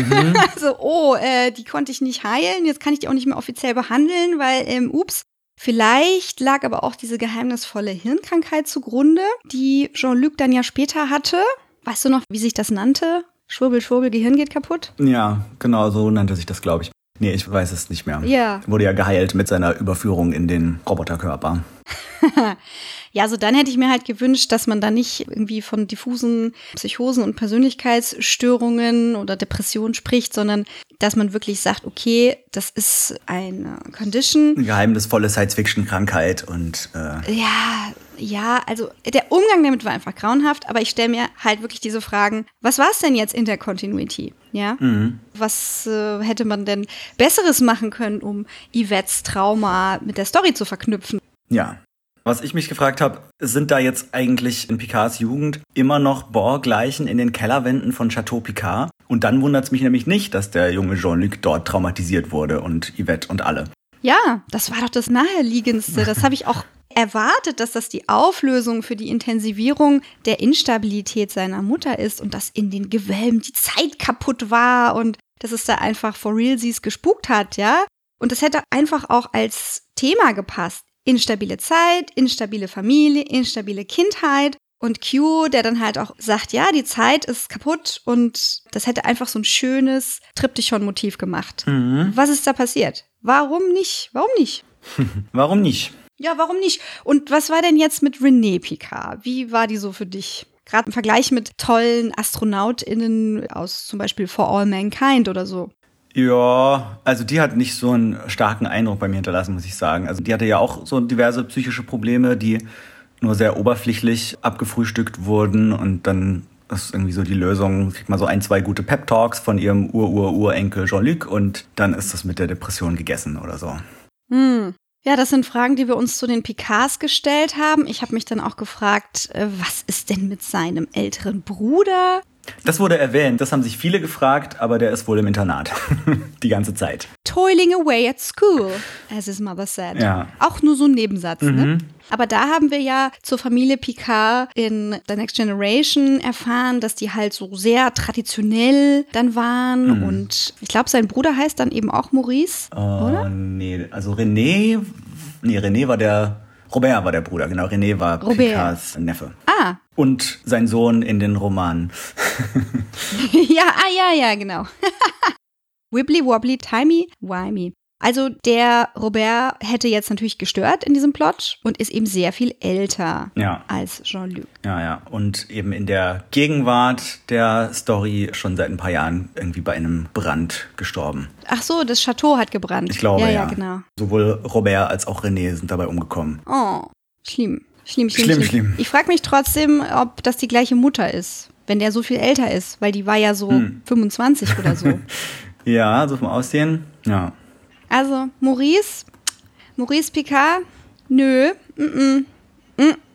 Also, oh, äh, die konnte ich nicht heilen, jetzt kann ich die auch nicht mehr offiziell behandeln, weil, ähm, ups. Vielleicht lag aber auch diese geheimnisvolle Hirnkrankheit zugrunde, die Jean-Luc dann ja später hatte. Weißt du noch, wie sich das nannte? Schwurbel, Schwurbel, Gehirn geht kaputt? Ja, genau, so nannte sich das, glaube ich. Nee, ich weiß es nicht mehr. Ja. Wurde ja geheilt mit seiner Überführung in den Roboterkörper. *laughs* Ja, also dann hätte ich mir halt gewünscht, dass man da nicht irgendwie von diffusen Psychosen und Persönlichkeitsstörungen oder Depressionen spricht, sondern dass man wirklich sagt, okay, das ist eine Condition. Eine geheimnisvolle Science-Fiction-Krankheit und äh, Ja, ja, also der Umgang damit war einfach grauenhaft, aber ich stelle mir halt wirklich diese Fragen, was war es denn jetzt in der Continuity? Ja? Was äh, hätte man denn Besseres machen können, um Yvettes Trauma mit der Story zu verknüpfen? ja. Was ich mich gefragt habe, sind da jetzt eigentlich in Picards Jugend immer noch Borg-Leichen in den Kellerwänden von Chateau Picard? Und dann wundert es mich nämlich nicht, dass der junge Jean-Luc dort traumatisiert wurde und Yvette und alle. Ja, das war doch das Naheliegendste. Das habe ich auch erwartet, dass das die Auflösung für die Intensivierung der Instabilität seiner Mutter ist und dass in den Gewölben die Zeit kaputt war und dass es da einfach for realsies gespukt hat, ja? Und das hätte einfach auch als Thema gepasst. Instabile Zeit, instabile Familie, instabile Kindheit. Und Q, der dann halt auch sagt, ja, die Zeit ist kaputt und das hätte einfach so ein schönes Triptychon-Motiv gemacht. Was ist da passiert? Warum nicht? Warum nicht? *laughs* Warum nicht? Ja, warum nicht? Und was war denn jetzt mit René Picard? Wie war die so für dich? Gerade im Vergleich mit tollen AstronautInnen aus zum Beispiel For All Mankind oder so. Ja, also die hat nicht so einen starken Eindruck bei mir hinterlassen, muss ich sagen. Also die hatte ja auch so diverse psychische Probleme, die nur sehr oberflächlich abgefrühstückt wurden und dann ist irgendwie so die Lösung, kriegt man so ein, zwei gute Pep-Talks von ihrem Ur-Ur-Urenkel Jean-Luc und dann ist das mit der Depression gegessen oder so. Hm. Ja, das sind Fragen, die wir uns zu den Picards gestellt haben. Ich habe mich dann auch gefragt, äh, was ist denn mit seinem älteren Bruder? Das wurde erwähnt, das haben sich viele gefragt, aber der ist wohl im Internat. *laughs* Die ganze Zeit. Toiling away at school, as his mother said. Ja. Auch nur so ein Nebensatz, ne? Mhm. Aber da haben wir ja zur Familie Picard in The Next Generation erfahren, dass die halt so sehr traditionell dann waren. Mhm. Und ich glaube, sein Bruder heißt dann eben auch Maurice, oder? Äh, nee, also René, nee, René war der, Robert war der Bruder, genau, René war Robert. Picards Neffe. Ah, Und sein Sohn in den Romanen. *laughs* ja, ah, ja, ja, genau. *laughs* Wibbly wobbly timey wimey. Also der Robert hätte jetzt natürlich gestört in diesem Plot und ist eben sehr viel älter Ja. als Jean-Luc. Ja, ja. Und eben in der Gegenwart der Story schon seit ein paar Jahren irgendwie bei einem Brand gestorben. Ach so, das Chateau hat gebrannt. Ich glaube, ja. ja. Ja, genau. Sowohl Robert als auch René sind dabei umgekommen. Oh, schlimm. Schlimm, schlimm, Schlimm, schlimm. Ich frage mich trotzdem, ob das die gleiche Mutter ist, wenn der so viel älter ist, weil die war ja so Hm. 25 oder so. *laughs* Ja, so vom Aussehen. Ja. Also, Maurice, Maurice Picard, nö, mm, mm.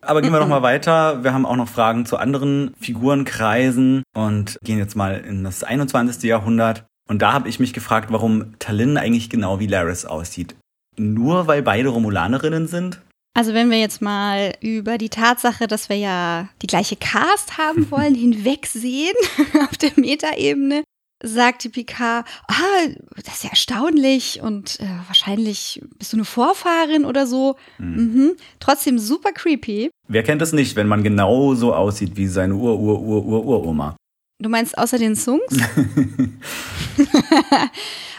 Aber gehen wir noch mal weiter. Wir haben auch noch Fragen zu anderen Figurenkreisen und gehen jetzt mal in das 21. Jahrhundert. Und da habe ich mich gefragt, warum Talin eigentlich genau wie Laris aussieht. Nur weil beide Romulanerinnen sind? Also wenn wir jetzt mal über die Tatsache, dass wir ja die gleiche Cast haben *laughs* wollen, hinwegsehen *laughs* auf der Metaebene, sagt die Picard, ah, das ist ja erstaunlich und äh, wahrscheinlich bist du eine Vorfahrin oder so. Mhm. Trotzdem super creepy. Wer kennt es nicht, wenn man genau so aussieht wie seine Ur-Ur-Ur-Ur-Uroma? Du meinst außer den Songs? *laughs*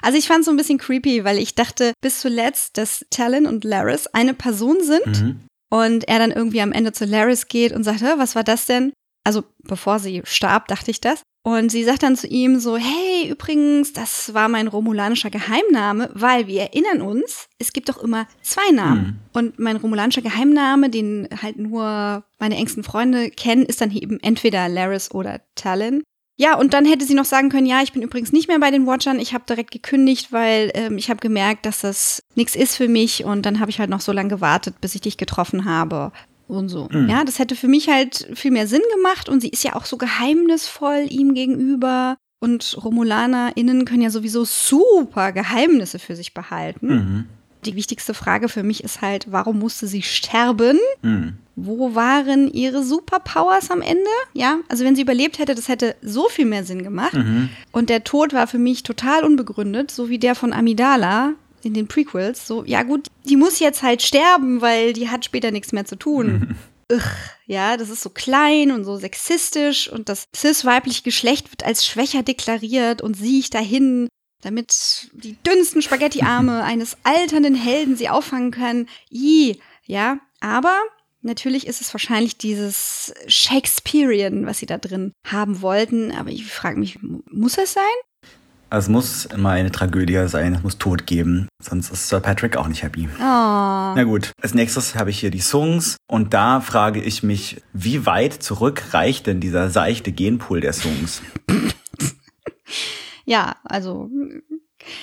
also ich fand es so ein bisschen creepy, weil ich dachte bis zuletzt, dass Talon und Laris eine Person sind Mhm. und er dann irgendwie am Ende zu Laris geht und sagt, "Hä, was war das denn? Also bevor sie starb, dachte ich das. Und sie sagt dann zu ihm so, hey, übrigens, das war mein romulanischer Geheimname, weil wir erinnern uns, es gibt doch immer zwei Namen. Mhm. Und mein romulanischer Geheimname, den halt nur meine engsten Freunde kennen, ist dann eben entweder Laris oder Talon. Ja, und dann hätte sie noch sagen können, ja, ich bin übrigens nicht mehr bei den Watchern, ich habe direkt gekündigt, weil ähm, ich habe gemerkt, dass das nichts ist für mich und dann habe ich halt noch so lange gewartet, bis ich dich getroffen habe und so. Mhm. Ja, das hätte für mich halt viel mehr Sinn gemacht und sie ist ja auch so geheimnisvoll ihm gegenüber und RomulanerInnen können ja sowieso super Geheimnisse für sich behalten. Mhm. Die wichtigste Frage für mich ist halt, warum musste sie sterben? Mhm. Wo waren ihre Superpowers am Ende? Ja, also wenn sie überlebt hätte, das hätte so viel mehr Sinn gemacht. Mhm. Und der Tod war für mich total unbegründet, so wie der von Amidala in den Prequels. So, ja gut, die muss jetzt halt sterben, weil die hat später nichts mehr zu tun. Ugh, ja, das ist so klein und so sexistisch und das cis-weibliche Geschlecht wird als schwächer deklariert und sie ich dahin, damit die dünnsten Spaghettiarme *laughs* eines alternden Helden sie auffangen können. I, ja, aber natürlich ist es wahrscheinlich dieses Shakespearean, was sie da drin haben wollten. Aber ich frage mich, mu- muss es sein? Also es muss immer eine Tragödie sein, es muss Tod geben, sonst ist Sir Patrick auch nicht happy. Oh. Na gut, als nächstes habe ich hier die Songs und da frage ich mich, wie weit zurück reicht denn dieser seichte Genpool der Songs? *laughs* Ja, also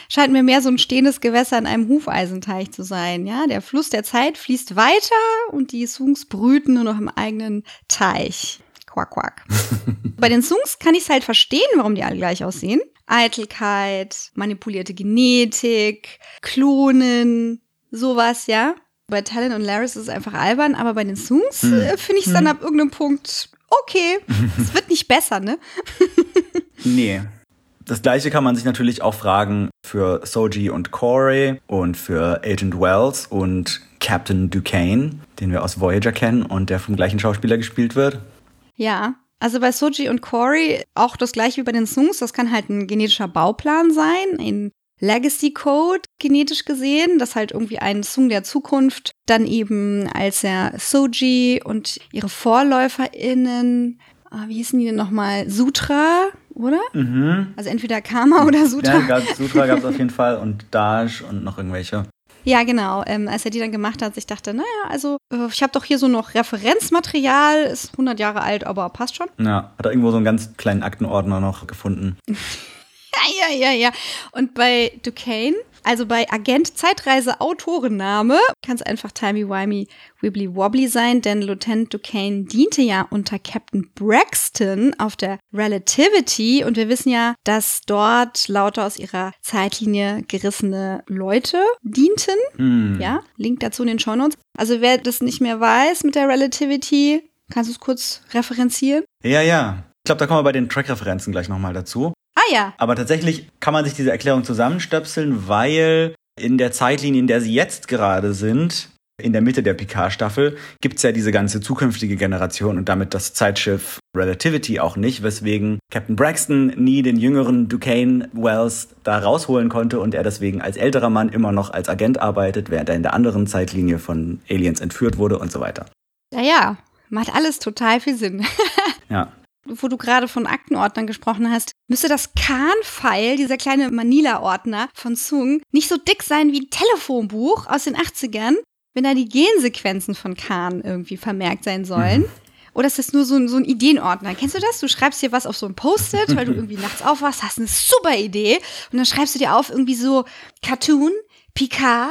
scheint mir mehr so ein stehendes Gewässer in einem Hufeisenteich zu sein. Ja, der Fluss der Zeit fließt weiter und die Sungs brüten nur noch im eigenen Teich. Quack, quack. *laughs* Bei den Sungs kann ich es halt verstehen, warum die alle gleich aussehen. Eitelkeit, manipulierte Genetik, Klonen, sowas, ja. Bei Talon und Laris ist es einfach albern, aber bei den Sungs äh, finde ich es dann ab irgendeinem Punkt okay. *laughs* es wird nicht besser, ne? *laughs* Nee. Das gleiche kann man sich natürlich auch fragen für Soji und Corey und für Agent Wells und Captain Duquesne, den wir aus Voyager kennen und der vom gleichen Schauspieler gespielt wird. Ja, also bei Soji und Corey auch das gleiche wie bei den Sungs. Das kann halt ein genetischer Bauplan sein, ein Legacy Code genetisch gesehen, das halt irgendwie ein Sung der Zukunft, dann eben als er Soji und ihre VorläuferInnen, ah, wie hießen die denn nochmal? Sutra, oder? Mhm. Also entweder Karma *laughs* oder Sutra. Ja, Sutra gab es auf jeden Fall und Dash und noch irgendwelche. Ja, genau. Ähm, als er die dann gemacht hat, ich dachte, naja, also äh, ich habe doch hier so noch Referenzmaterial, ist 100 Jahre alt, aber passt schon. Ja, hat er irgendwo so einen ganz kleinen Aktenordner noch gefunden. *laughs* Ja, ja, ja, ja. Und bei Duquesne, also bei Agent Zeitreise Autorenname, kann es einfach timey-wimey wibbly wobbly sein, denn Lieutenant Duquesne diente ja unter Captain Braxton auf der Relativity und wir wissen ja, dass dort lauter aus ihrer Zeitlinie gerissene Leute dienten. Hm. Ja, Link dazu in den Shownotes. Also wer das nicht mehr weiß mit der Relativity, kannst du es kurz referenzieren? Ja, ja. Ich glaube, da kommen wir bei den Track-Referenzen gleich nochmal dazu. Ah ja, Aber tatsächlich kann man sich diese Erklärung zusammenstöpseln, weil in der Zeitlinie, in der sie jetzt gerade sind, in der Mitte der Picard-Staffel, gibt's ja diese ganze zukünftige Generation und damit das Zeitschiff Relativity auch nicht, weswegen Captain Braxton nie den jüngeren Duquesne Wells da rausholen konnte und er deswegen als älterer Mann immer noch als Agent arbeitet, während er in der anderen Zeitlinie von Aliens entführt wurde und so weiter. ja, ja. Macht alles total viel Sinn. Ja. *laughs* wo du gerade von Aktenordnern gesprochen hast, müsste das Khan-File, dieser kleine Manila-Ordner von Sung, nicht so dick sein wie ein Telefonbuch aus den 80ern, wenn da die Gensequenzen von Khan irgendwie vermerkt sein sollen. Oder ist das nur so ein, so ein Ideenordner? Kennst du das? Du schreibst dir was auf so ein Post-it, weil du irgendwie nachts aufwachst, hast eine super Idee und dann schreibst du dir auf irgendwie so Cartoon, Picard,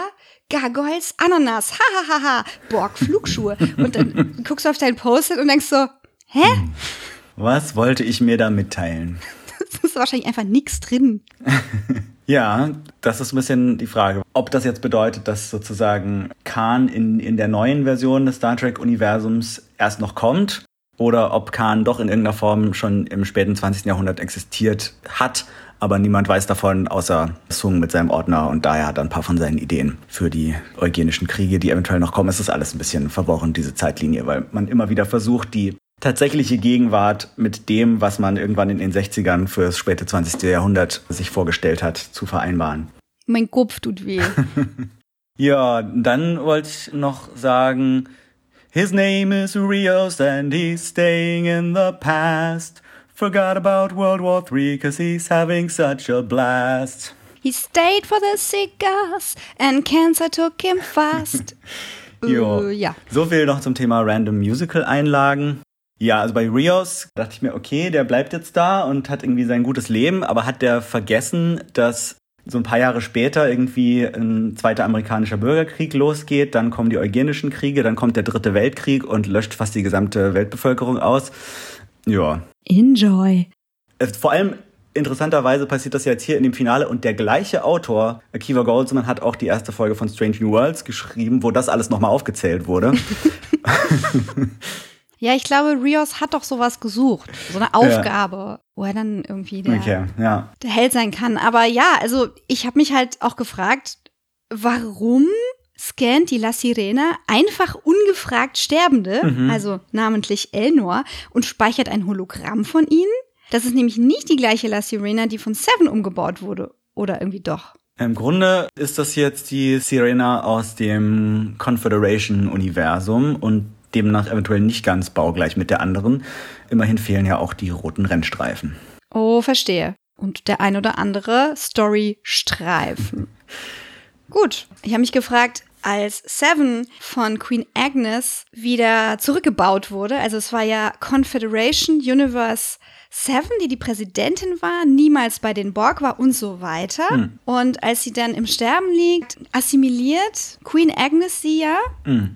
Gargoyles, Ananas, hahaha, Borg, Flugschuhe. Und dann *laughs* guckst du auf dein Post-it und denkst so, hä? Was wollte ich mir da mitteilen? *laughs* Es ist wahrscheinlich einfach nichts drin. *laughs* Ja, das ist ein bisschen die Frage, ob das jetzt bedeutet, dass sozusagen Khan in, in der neuen Version des Star Trek-Universums erst noch kommt oder ob Khan doch in irgendeiner Form schon im späten 20. Jahrhundert existiert hat, aber niemand weiß davon, außer Sung mit seinem Ordner und daher hat er ein paar von seinen Ideen für die eugenischen Kriege, die eventuell noch kommen. Es ist alles ein bisschen verworren, diese Zeitlinie, weil man immer wieder versucht, die tatsächliche Gegenwart mit dem, was man irgendwann in den 60ern für das späte 20. Jahrhundert sich vorgestellt hat, zu vereinbaren. Mein Kopf tut weh. *laughs* Ja, dann wollte ich noch sagen, His name is Rios and he's staying in the past. Forgot about World War III cause he's having such a blast. He stayed for the cigars and cancer took him fast. *laughs* Jo. Äh, ja. So viel noch zum Thema Random Musical Einlagen. Ja, also bei Rios dachte ich mir, okay, der bleibt jetzt da und hat irgendwie sein gutes Leben, aber hat der vergessen, dass so ein paar Jahre später irgendwie ein zweiter amerikanischer Bürgerkrieg losgeht, dann kommen die eugenischen Kriege, dann kommt der dritte Weltkrieg und löscht fast die gesamte Weltbevölkerung aus. Ja. Enjoy. Äh, Vor allem interessanterweise passiert das ja jetzt hier in dem Finale und der gleiche Autor, Akiva Goldsman, hat auch die erste Folge von Strange New Worlds geschrieben, wo das alles nochmal aufgezählt wurde. *laughs* Ja, ich glaube, Rios hat doch sowas gesucht. So eine Aufgabe, wo er dann irgendwie der, Okay, ja. der Held sein kann. Aber ja, also ich habe mich halt auch gefragt, warum scannt die La Sirena einfach ungefragt Sterbende, also namentlich Elnor, und speichert ein Hologramm von ihnen? Das ist nämlich nicht die gleiche La Sirena, die von Seven umgebaut wurde. Oder irgendwie doch. Im Grunde ist das jetzt die Sirena aus dem Confederation-Universum und demnach eventuell nicht ganz baugleich mit der anderen. Immerhin fehlen ja auch die roten Rennstreifen. Oh, verstehe. Und der ein oder andere Story-Streifen. *laughs* Gut, ich habe mich gefragt, als Seven von Queen Agnes wieder zurückgebaut wurde, also es war ja Confederation Universe Seven, die die Präsidentin war, niemals bei den Borg war und so weiter. Und als sie dann im Sterben liegt, assimiliert Queen Agnes sie ja.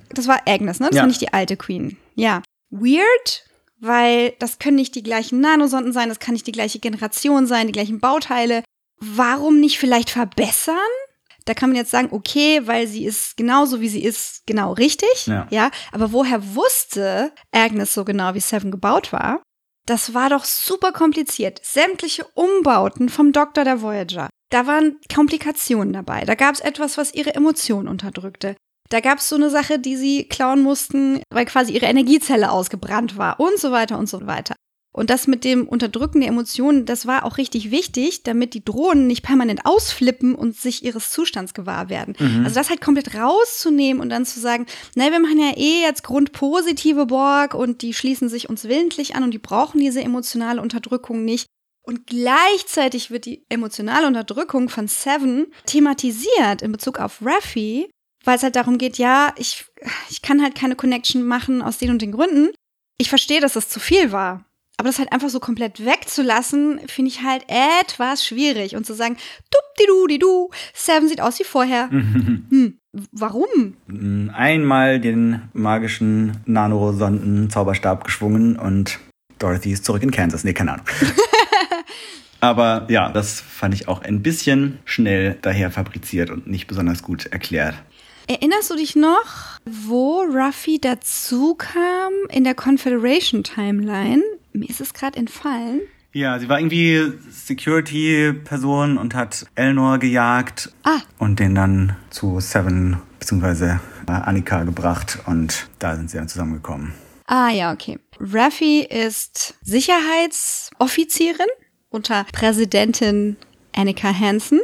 Das war Agnes, ne? Das Ja. war nicht die alte Queen. Ja. Weird, weil das können nicht die gleichen Nanosonden sein, das kann nicht die gleiche Generation sein, die gleichen Bauteile. Warum nicht vielleicht verbessern? Da kann man jetzt sagen, okay, weil sie ist genauso wie sie ist, genau richtig. Ja. ja. Aber woher wusste Agnes so genau, wie Seven gebaut war? Das war doch super kompliziert. Sämtliche Umbauten vom Doktor der Voyager. Da waren Komplikationen dabei. Da gab es etwas, was ihre Emotionen unterdrückte. Da gab es so eine Sache, die sie klauen mussten, weil quasi ihre Energiezelle ausgebrannt war und so weiter und so weiter. Und das mit dem Unterdrücken der Emotionen, das war auch richtig wichtig, damit die Drohnen nicht permanent ausflippen und sich ihres Zustands gewahr werden. Mhm. Also das halt komplett rauszunehmen und dann zu sagen, na, wir machen ja eh jetzt grundpositive Borg und die schließen sich uns willentlich an und die brauchen diese emotionale Unterdrückung nicht. Und gleichzeitig wird die emotionale Unterdrückung von Seven thematisiert in Bezug auf Raffi, weil es halt darum geht, ja, ich, ich kann halt keine Connection machen aus den und den Gründen. Ich verstehe, dass das zu viel war. Aber das halt einfach so komplett wegzulassen, finde ich halt etwas schwierig. Und zu sagen, du di du, Seven sieht aus wie vorher. *laughs* Hm, warum? Einmal den magischen Nanosonden-Zauberstab geschwungen und Dorothy ist zurück in Kansas. Nee, keine Ahnung. *laughs* Aber ja, das fand ich auch ein bisschen schnell daher fabriziert und nicht besonders gut erklärt. Erinnerst du dich noch, wo Ruffy dazu kam in der Confederation Timeline? Mir ist es gerade entfallen. Ja, sie war irgendwie Security-Person und hat Elnor gejagt Ah. und den dann zu Seven bzw. Annika gebracht und da sind sie dann zusammengekommen. Ah ja, okay. Raffi ist Sicherheitsoffizierin unter Präsidentin Annika Hansen.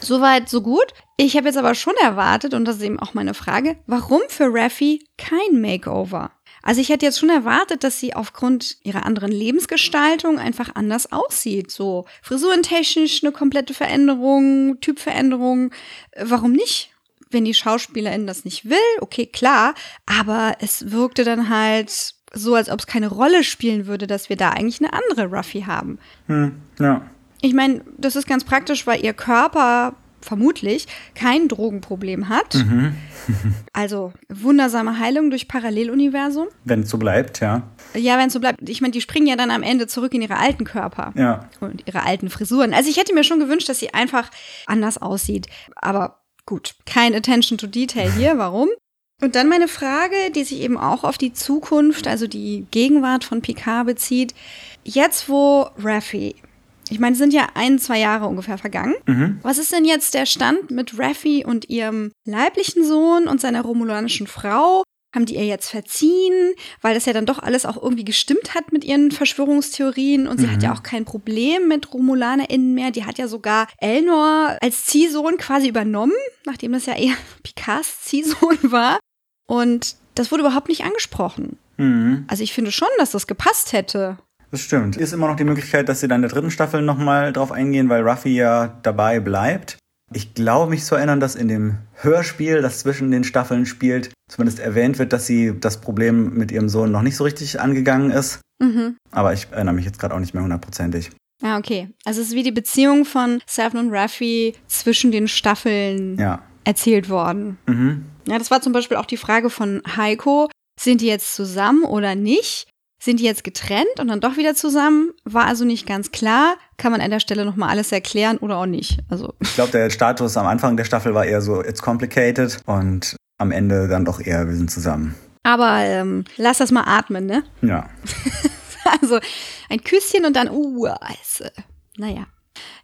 Soweit, so gut. Ich habe jetzt aber schon erwartet, und das ist eben auch meine Frage, warum für Raffi kein Makeover? Also ich hätte jetzt schon erwartet, dass sie aufgrund ihrer anderen Lebensgestaltung einfach anders aussieht. So frisurentechnisch eine komplette Veränderung, Typveränderung. Äh, Warum nicht? Wenn die Schauspielerin das nicht will, okay, klar. Aber es wirkte dann halt so, als ob es keine Rolle spielen würde, dass wir da eigentlich eine andere Ruffy haben. Hm, ja. Ich meine, das ist ganz praktisch, weil ihr Körper vermutlich kein Drogenproblem hat. *laughs* also wundersame Heilung durch Paralleluniversum. Wenn es so bleibt, ja. Ja, wenn es so bleibt. Ich meine, die springen ja dann am Ende zurück in ihre alten Körper Ja. und ihre alten Frisuren. Also ich hätte mir schon gewünscht, dass sie einfach anders aussieht. Aber gut, kein Attention to Detail hier. *laughs* Warum? Und dann meine Frage, die sich eben auch auf die Zukunft, also die Gegenwart von Picard bezieht. Jetzt, wo Raffi, ich meine, es sind ja ein, zwei Jahre ungefähr vergangen. Was ist denn jetzt der Stand mit Raffi und ihrem leiblichen Sohn und seiner romulanischen Frau? Haben die ihr jetzt verziehen, weil das ja dann doch alles auch irgendwie gestimmt hat mit ihren Verschwörungstheorien und sie hat ja auch kein Problem mit RomulanerInnen mehr. Die hat ja sogar Elnor als Ziehsohn quasi übernommen, nachdem das ja eher *laughs* Picards Ziehsohn war. Und das wurde überhaupt nicht angesprochen. Mhm. Also ich finde schon, dass das gepasst hätte. Das stimmt. Ist immer noch die Möglichkeit, dass sie dann in der dritten Staffel nochmal drauf eingehen, weil Ruffy ja dabei bleibt. Ich glaube, mich zu erinnern, dass in dem Hörspiel, das zwischen den Staffeln spielt, zumindest erwähnt wird, dass sie das Problem mit ihrem Sohn noch nicht so richtig angegangen ist. Mhm. Aber ich erinnere mich jetzt gerade auch nicht mehr hundertprozentig. Ah, okay. Also es ist wie die Beziehung von Seven und Raffi zwischen den Staffeln Ja. erzählt worden. Mhm. Ja, das war zum Beispiel auch die Frage von Heiko. Sind die jetzt zusammen oder nicht? Sind die jetzt getrennt und dann doch wieder zusammen? War also nicht ganz klar. Kann man an der Stelle nochmal alles erklären oder auch nicht? Also, Ich glaube, der Status am Anfang der Staffel war eher so, it's complicated und am Ende dann doch eher, wir sind zusammen. aber ähm, lass das mal atmen, ne? Ja. *laughs* Also ein Küsschen und dann, uh, Eise. Naja.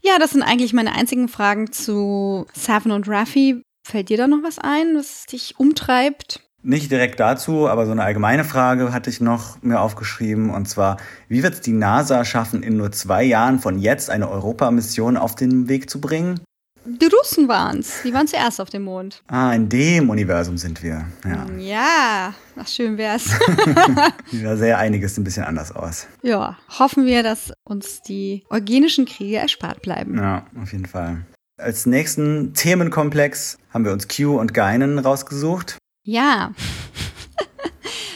Ja, das sind eigentlich meine einzigen Fragen zu Seven und Raffi. Fällt dir da noch was ein, was dich umtreibt? Nicht direkt dazu, aber so eine allgemeine Frage hatte ich noch mir aufgeschrieben. Und zwar, wie wird es die NASA schaffen, in nur zwei Jahren von jetzt eine Europamission auf den Weg zu bringen? Die Russen waren's. Die waren zuerst auf dem Mond. Ah, in dem Universum sind wir. Ja, Ja, ach, schön wär's. *laughs* da sähe einiges ein bisschen anders aus. ja, hoffen wir, dass uns die eugenischen Kriege erspart bleiben. Ja, auf jeden Fall. Als nächsten Themenkomplex haben wir uns Q und Geinen rausgesucht. Ja.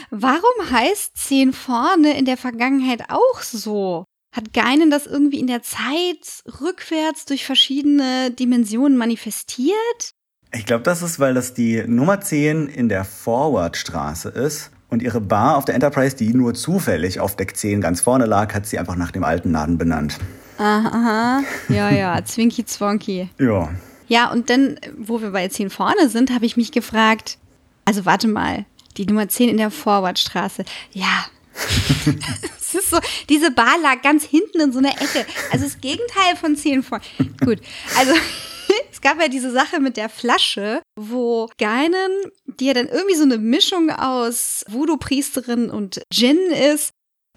Warum heißt zehn vorne in der Vergangenheit auch so? Hat Geinen das irgendwie in der Zeit rückwärts durch verschiedene Dimensionen manifestiert? Ich glaube, das ist, weil das die Nummer 10 in der Forwardstraße ist. Und ihre Bar auf der Enterprise, die nur zufällig auf Deck 10 ganz vorne lag, hat sie einfach nach dem alten Laden benannt. Aha, aha. Ja, ja, *laughs* Zwinky Zwonky. Ja. Ja, und dann, wo wir bei 10 vorne sind, habe ich mich gefragt, also warte mal, die Nummer 10 in der Vorwärtsstraße. Ja. *laughs* Es ist so, diese Bar lag ganz hinten in so einer Ecke. Also das Gegenteil von 10 vorne. Gut, also *laughs* es gab ja diese Sache mit der Flasche, wo Geinen, die ja dann irgendwie so eine Mischung aus Voodoo-Priesterin und Djinn ist,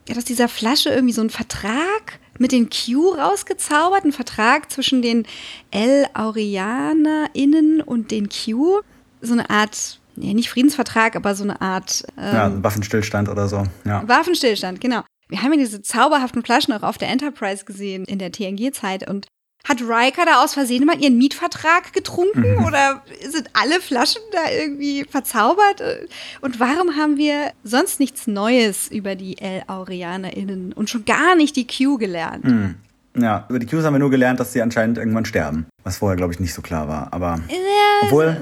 hat aus dieser Flasche irgendwie so einen Vertrag mit den Q rausgezaubert, einen Vertrag zwischen den L-AurianerInnen und den Q. So eine Art, ja, nicht Friedensvertrag, aber so eine Art ähm, Ja, Waffenstillstand oder so. Ja. Waffenstillstand, genau. Wir haben ja diese zauberhaften Flaschen auch auf der Enterprise gesehen in der TNG-Zeit und hat Riker da aus Versehen mal ihren Mietvertrag getrunken Mhm. oder sind alle Flaschen da irgendwie verzaubert? Und warum haben wir sonst nichts Neues über die L-AurianerInnen und schon gar nicht die Q gelernt? Hm. Ja, über die Qs haben wir nur gelernt, dass sie anscheinend irgendwann sterben. Was vorher, glaube ich, nicht so klar war. Aber obwohl,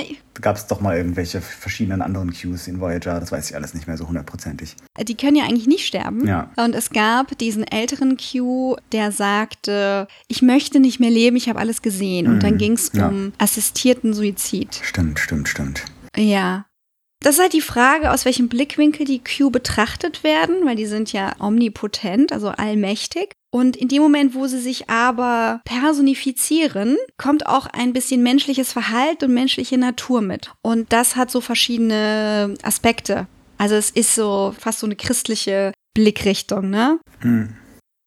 Äh, gab es doch mal irgendwelche verschiedenen anderen Qs in Voyager. Das weiß ich alles nicht mehr so hundertprozentig. Die können ja eigentlich nicht sterben. Ja. Und es gab diesen älteren Q, der sagte, ich möchte nicht mehr leben, ich habe alles gesehen. Und dann ging es Mhm. ja. um assistierten Suizid. Stimmt, stimmt, stimmt. Ja. Das ist halt die Frage, aus welchem Blickwinkel die Q betrachtet werden, weil die sind ja omnipotent, also allmächtig. Und in dem Moment, wo sie sich aber personifizieren, kommt auch ein bisschen menschliches Verhalten und menschliche Natur mit. Und das hat so verschiedene Aspekte. Also es ist so fast so eine christliche Blickrichtung, ne? Hm.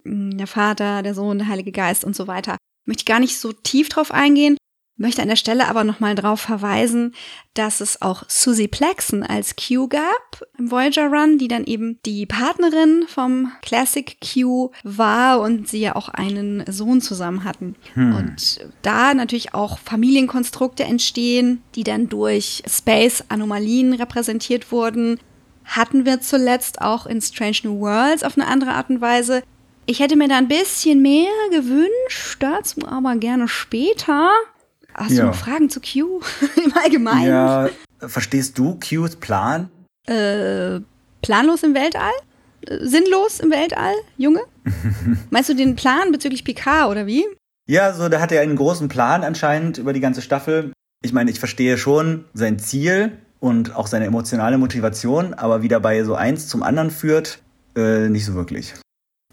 der Vater, der Sohn, der Heilige Geist und so weiter. Möchte ich gar nicht so tief drauf eingehen, möchte an der Stelle aber nochmal darauf verweisen, dass es auch Susie Plaxon als Q gab im Voyager Run, die dann eben die Partnerin vom Classic Q war und sie ja auch einen Sohn zusammen hatten. Und da natürlich auch Familienkonstrukte entstehen, die dann durch Space-Anomalien repräsentiert wurden, hatten wir zuletzt auch in Strange New Worlds auf eine andere Art und Weise. Ich hätte mir da ein bisschen mehr gewünscht, dazu aber gerne später. Hast Ja. du noch Fragen zu Q *laughs* im Allgemeinen? Ja, verstehst du Qs Plan? Äh, planlos im Weltall? Äh, sinnlos im Weltall, Junge? *laughs* Meinst du den Plan bezüglich Picard oder wie? Ja, so, da hat er einen großen Plan anscheinend über die ganze Staffel. Ich meine, ich verstehe schon sein Ziel und auch seine emotionale Motivation, aber wie dabei so eins zum anderen führt, äh, nicht so wirklich.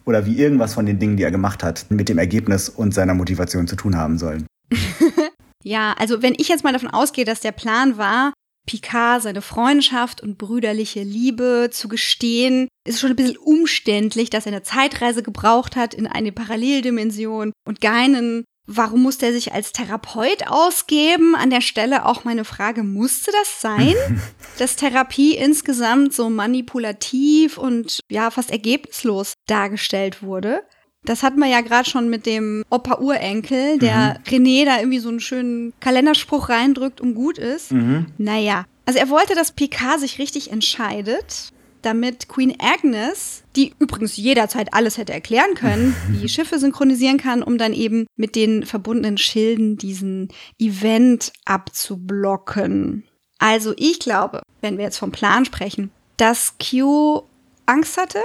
Oder wie irgendwas von den Dingen, die er gemacht hat, mit dem Ergebnis und seiner Motivation zu tun haben sollen. *laughs* Ja, also wenn ich jetzt mal davon ausgehe, dass der Plan war, Picard seine Freundschaft und brüderliche Liebe zu gestehen, ist es schon ein bisschen umständlich, dass er eine Zeitreise gebraucht hat in eine Paralleldimension und Geinen. Warum musste er sich als Therapeut ausgeben? An der Stelle auch meine Frage, musste das sein? *laughs* dass Therapie insgesamt so manipulativ und ja, fast ergebnislos dargestellt wurde? Das hatten wir ja gerade schon mit dem Opa-Urenkel, der René da irgendwie so einen schönen Kalenderspruch reindrückt und gut ist. Mhm. Naja, also er wollte, dass Picard sich richtig entscheidet, damit Queen Agnes, die übrigens jederzeit alles hätte erklären können, *laughs* die Schiffe synchronisieren kann, um dann eben mit den verbundenen Schilden diesen Event abzublocken. Also ich glaube, wenn wir jetzt vom Plan sprechen, dass Q Angst hatte.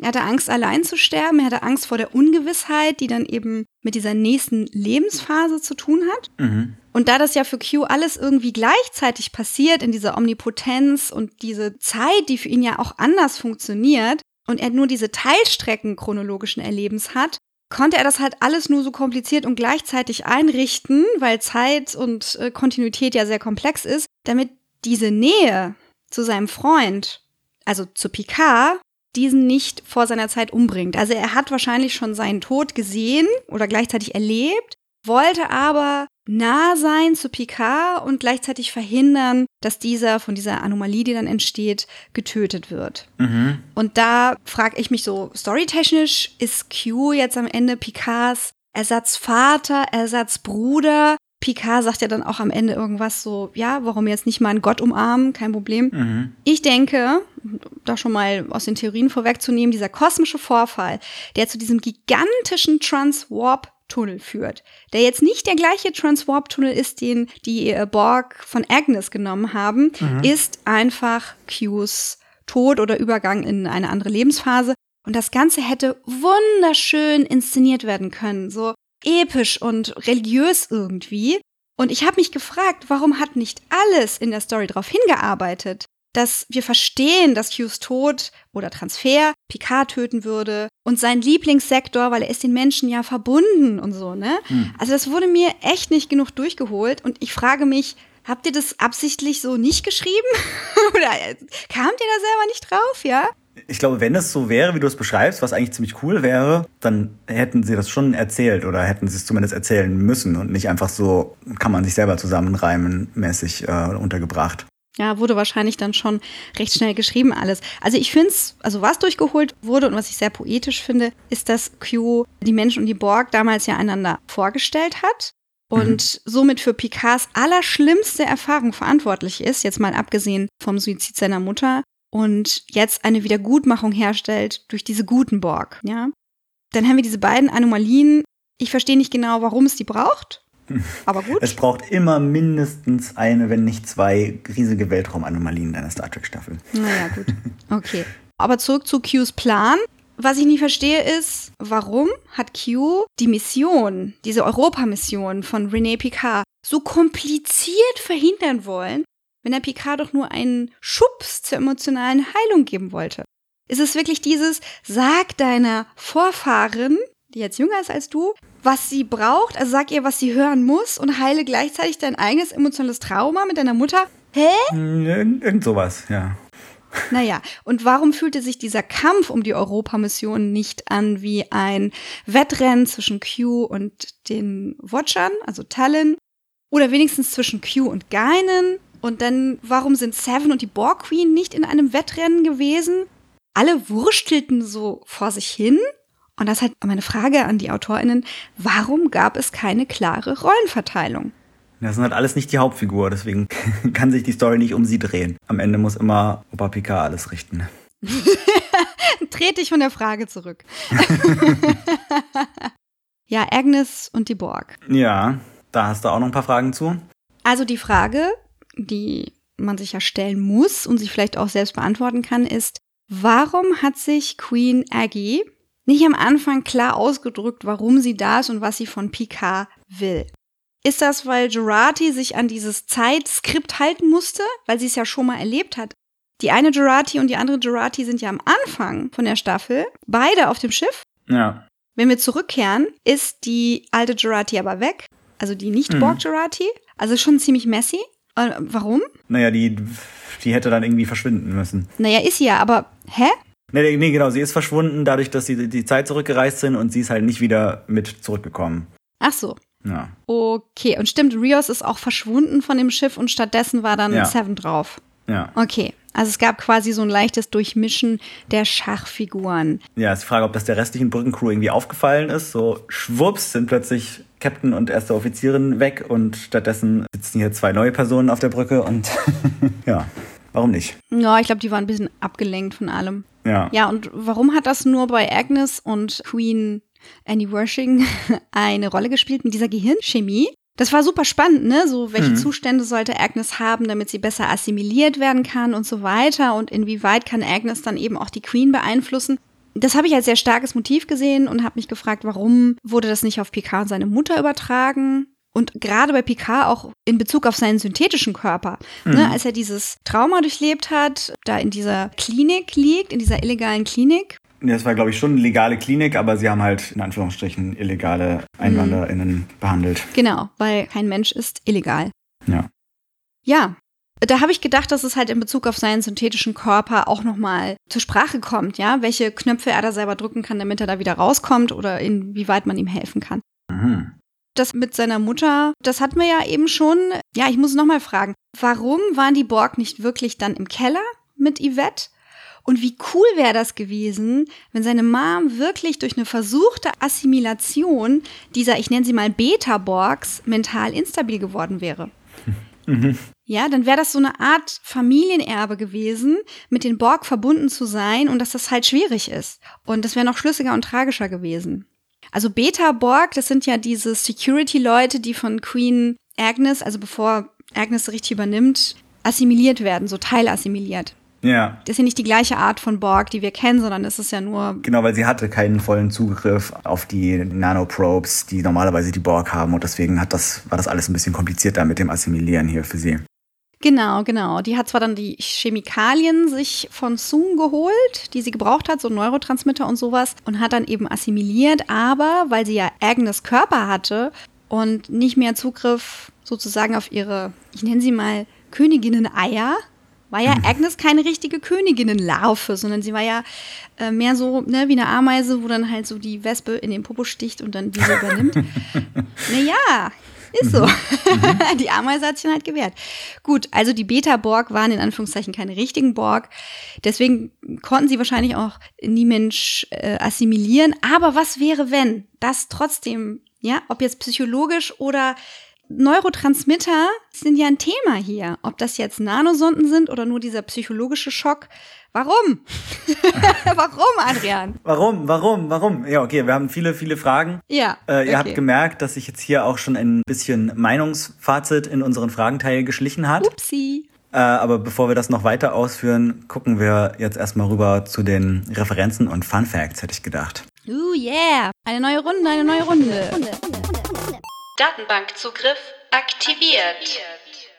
Er hatte Angst, allein zu sterben. Er hatte Angst vor der Ungewissheit, die dann eben mit dieser nächsten Lebensphase zu tun hat. Mhm. Und da das ja für Q alles irgendwie gleichzeitig passiert in dieser Omnipotenz und diese Zeit, die für ihn ja auch anders funktioniert und er nur diese Teilstrecken chronologischen Erlebens hat, konnte er das halt alles nur so kompliziert und gleichzeitig einrichten, weil Zeit und äh, Kontinuität ja sehr komplex ist, damit diese Nähe zu seinem Freund, also zu Picard, diesen nicht vor seiner Zeit umbringt. Also er hat wahrscheinlich schon seinen Tod gesehen oder gleichzeitig erlebt, wollte aber nah sein zu Picard und gleichzeitig verhindern, dass dieser von dieser Anomalie, die dann entsteht, getötet wird. Mhm. Und da frage ich mich so, storytechnisch ist Q jetzt am Ende Picards Ersatzvater, Ersatzbruder. Picard sagt ja dann auch am Ende irgendwas so, ja, warum jetzt nicht mal einen Gott umarmen, kein Problem. Mhm. Ich denke, da schon mal aus den Theorien vorwegzunehmen, dieser kosmische Vorfall, der zu diesem gigantischen Transwarp-Tunnel führt, der jetzt nicht der gleiche Transwarp-Tunnel ist, den die äh, Borg von Agnes genommen haben, ist einfach Qs Tod oder Übergang in eine andere Lebensphase. Und das Ganze hätte wunderschön inszeniert werden können, so episch und religiös irgendwie. Und ich habe mich gefragt, warum hat nicht alles in der Story darauf hingearbeitet, dass wir verstehen, dass Qs Tod oder Transfer Picard töten würde und sein Lieblingssektor, weil er ist den Menschen ja verbunden und so, ne? Also das wurde mir echt nicht genug durchgeholt und ich frage mich, habt ihr das absichtlich so nicht geschrieben? *laughs* oder kamt ihr da selber nicht drauf, ja? Ich glaube, wenn es so wäre, wie du es beschreibst, was eigentlich ziemlich cool wäre, dann hätten sie das schon erzählt oder hätten sie es zumindest erzählen müssen und nicht einfach so, kann man sich selber zusammenreimen, mäßig äh, untergebracht. Ja, wurde wahrscheinlich dann schon recht schnell geschrieben alles. Also ich finde es, also was durchgeholt wurde und was ich sehr poetisch finde, ist, dass Q die Menschen und die Borg damals ja einander vorgestellt hat und mhm. somit für Picards allerschlimmste Erfahrung verantwortlich ist, jetzt mal abgesehen vom Suizid seiner Mutter und jetzt eine Wiedergutmachung herstellt durch diese guten Borg, ja. Dann haben wir diese beiden Anomalien. Ich verstehe nicht genau, warum es die braucht. *laughs* Aber gut. Es braucht immer mindestens eine, wenn nicht zwei riesige Weltraumanomalien in einer Star Trek-Staffel. Naja, gut. *laughs* Okay. Aber zurück zu Qs Plan. Was ich nicht verstehe ist, warum hat Q die Mission, diese Europamission von René Picard, so kompliziert verhindern wollen, wenn er Picard doch nur einen Schubs zur emotionalen Heilung geben wollte? Ist es wirklich dieses, sag deiner Vorfahrin, die jetzt jünger ist als du, was sie braucht, also sag ihr, was sie hören muss und heile gleichzeitig dein eigenes emotionales Trauma mit deiner Mutter? Hä? Irgend, irgend sowas, ja. Naja, und warum fühlte sich dieser Kampf um die Europamission nicht an wie ein Wettrennen zwischen Q und den Watchern, also Talon, oder wenigstens zwischen Q und Geinen? Und dann, warum sind Seven und die Borg Queen nicht in einem Wettrennen gewesen? Alle wurstelten so vor sich hin. Und das ist halt meine Frage an die AutorInnen. Warum gab es keine klare Rollenverteilung? Das sind halt alles nicht die Hauptfigur, deswegen *laughs* kann sich die Story nicht um sie drehen. Am Ende muss immer Opa Picard alles richten. *laughs* Tret dich von der Frage zurück. *laughs* ja, Agnes und die Borg. Ja, da hast du auch noch ein paar Fragen zu. Also die Frage, die man sich ja stellen muss und sich vielleicht auch selbst beantworten kann, ist, warum hat sich Queen Aggie nicht am Anfang klar ausgedrückt, warum sie da ist und was sie von Picard will? Ist das, weil Gerati sich an dieses Zeitskript halten musste, weil sie es ja schon mal erlebt hat? Die eine Gerati und die andere Gerati sind ja am Anfang von der Staffel, beide auf dem Schiff. Ja. Wenn wir zurückkehren, ist die alte Gerati aber weg, also die Nicht-Borg-Gerati, mhm. also schon ziemlich messy. Äh, warum? Naja, die, die hätte dann irgendwie verschwinden müssen. Naja, ist sie ja, aber hä? Nee, nee, genau, sie ist verschwunden, dadurch, dass sie die Zeit zurückgereist sind und sie ist halt nicht wieder mit zurückgekommen. Ach so. Ja. Okay, und stimmt, Rios ist auch verschwunden von dem Schiff und stattdessen war dann Ja. Seven drauf. Ja. Okay, also es gab quasi so ein leichtes Durchmischen der Schachfiguren. Ja, ist die Frage, ob das der restlichen Brückencrew irgendwie aufgefallen ist. So schwupps sind plötzlich Captain und erste Offizierin weg und stattdessen sitzen hier zwei neue Personen auf der Brücke und *laughs* ja, warum nicht? Ja, ich glaube, die waren ein bisschen abgelenkt von allem. Ja. Ja, und warum hat das nur bei Agnes und Queen Annie Worshing *laughs* eine Rolle gespielt mit dieser Gehirnchemie? Das war super spannend, ne? So, welche Mhm. Zustände sollte Agnes haben, damit sie besser assimiliert werden kann und so weiter? Und inwieweit kann Agnes dann eben auch die Queen beeinflussen? Das habe ich als sehr starkes Motiv gesehen und habe mich gefragt, warum wurde das nicht auf Picard und seine Mutter übertragen? Und gerade bei Picard auch in Bezug auf seinen synthetischen Körper. Ne, als er dieses Trauma durchlebt hat, da in dieser Klinik liegt, in dieser illegalen Klinik. Ja, Das war, glaube ich, schon eine legale Klinik, aber sie haben halt in Anführungsstrichen illegale EinwanderInnen behandelt. Genau, weil kein Mensch ist illegal. Ja. Ja, da habe ich gedacht, dass es halt in Bezug auf seinen synthetischen Körper auch nochmal zur Sprache kommt, ja, welche Knöpfe er da selber drücken kann, damit er da wieder rauskommt oder inwieweit man ihm helfen kann. Mhm. Das mit seiner Mutter, das hatten wir ja eben schon. Ja, ich muss nochmal fragen, warum waren die Borg nicht wirklich dann im Keller mit Yvette? Und wie cool wäre das gewesen, wenn seine Mom wirklich durch eine versuchte Assimilation dieser, ich nenne sie mal Beta-Borgs, mental instabil geworden wäre? *laughs* Ja, dann wäre das so eine Art Familienerbe gewesen, mit den Borg verbunden zu sein und dass das halt schwierig ist. Und das wäre noch schlüssiger und tragischer gewesen. Also Beta-Borg, das sind ja diese Security-Leute, die von Queen Agnes, also bevor Agnes richtig übernimmt, assimiliert werden, so teilassimiliert. Ja, Das ist ja nicht die gleiche Art von Borg, die wir kennen, sondern es ist ja nur genau, weil sie hatte keinen vollen Zugriff auf die Nanoprobes, die normalerweise die Borg haben und deswegen hat das, war das alles ein bisschen komplizierter mit dem Assimilieren hier für sie. Genau, genau. Die hat zwar dann die Chemikalien sich von Zoom geholt, die sie gebraucht hat, so Neurotransmitter und sowas, und hat dann eben assimiliert, aber weil sie ja Agnes Körper hatte und nicht mehr Zugriff sozusagen auf ihre, ich nenne sie mal Königinnen-Eier, war ja Agnes keine richtige Königinnenlarve, sondern sie war ja äh, mehr so ne, wie eine Ameise, wo dann halt so die Wespe in den Popo sticht und dann diese übernimmt. *laughs* naja, ist so. Mhm. *laughs* die Ameise hat sich halt gewehrt. Gut, also die Beta-Borg waren in Anführungszeichen keine richtigen Borg. Deswegen konnten sie wahrscheinlich auch nie Mensch äh, assimilieren. Aber was wäre, wenn das trotzdem, ja, ob jetzt psychologisch oder Neurotransmitter sind ja ein Thema hier. Ob das jetzt Nanosonden sind oder nur dieser psychologische Schock. Warum? *laughs* Warum, Adrian? Warum? Warum? Warum? Ja, okay, wir haben viele, viele Fragen. Ja. Äh, ihr okay. habt gemerkt, dass sich jetzt hier auch schon ein bisschen Meinungsfazit in unseren Fragenteil geschlichen hat. Upsi. Äh, aber bevor wir das noch weiter ausführen, gucken wir jetzt erstmal rüber zu den Referenzen und Fun Facts, hätte ich gedacht. Uh, yeah. Eine neue Runde, eine neue Runde. Datenbankzugriff aktiviert.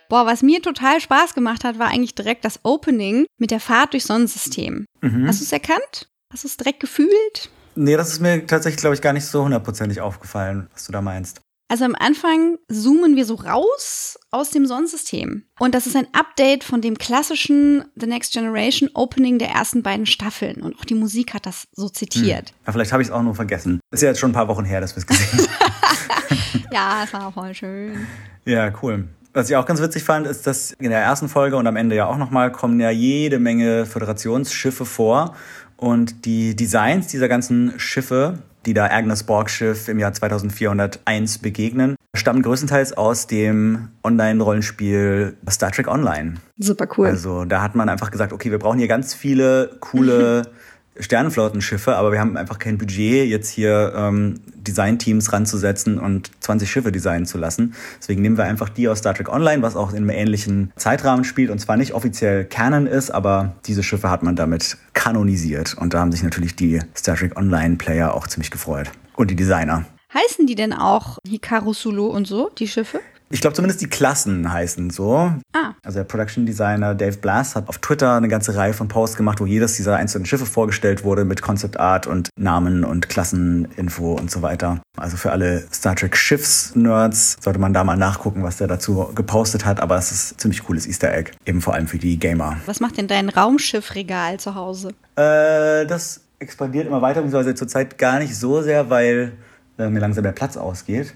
Boah, was mir total Spaß gemacht hat, war eigentlich direkt das Opening mit der Fahrt durchs Sonnensystem. Mhm. Hast du es erkannt? Hast du es direkt gefühlt? Nee, das ist mir tatsächlich, glaube ich, gar nicht so hundertprozentig aufgefallen, was du da meinst. Also am Anfang zoomen wir so raus aus dem Sonnensystem. Und das ist ein Update von dem klassischen The Next Generation Opening der ersten beiden Staffeln. Und auch die Musik hat das so zitiert. Hm. Ja, vielleicht habe ich es auch nur vergessen. Ist ja jetzt schon ein paar Wochen her, dass wir es gesehen haben. *laughs* *laughs* ja, es war voll schön. Ja, cool. Was ich auch ganz witzig fand, ist, dass in der ersten Folge und am Ende ja auch nochmal kommen ja jede Menge Föderationsschiffe vor. Und die Designs dieser ganzen Schiffe, die da Agnes Borg Schiff im Jahr 2401 begegnen, stammen größtenteils aus dem Online-Rollenspiel Star Trek Online. Super cool. Also da hat man einfach gesagt, okay, wir brauchen hier ganz viele coole *laughs* Sternenflottenschiffe, aber wir haben einfach kein Budget, jetzt hier ähm, Designteams ranzusetzen und 20 Schiffe designen zu lassen. Deswegen nehmen wir einfach die aus Star Trek Online, was auch in einem ähnlichen Zeitrahmen spielt und zwar nicht offiziell Canon ist, aber diese Schiffe hat man damit kanonisiert. Und da haben sich natürlich die Star Trek Online-Player auch ziemlich gefreut. Und die Designer. Heißen die denn auch Hikaru Sulu und so, die Schiffe? Ich glaube zumindest die Klassen heißen so. Ah. Also der Production Designer Dave Blass hat auf Twitter eine ganze Reihe von Posts gemacht, wo jedes dieser einzelnen Schiffe vorgestellt wurde mit Concept Art und Namen und Klasseninfo und so weiter. Also für alle Star Trek Schiffs-Nerds sollte man da mal nachgucken, was der dazu gepostet hat. Aber es ist ein ziemlich cooles Easter Egg, eben vor allem für die Gamer. Was macht denn dein Raumschiffregal zu Hause? Äh, das expandiert immer weiter, beziehungsweise zurzeit gar nicht so sehr, weil äh, mir langsam der Platz ausgeht.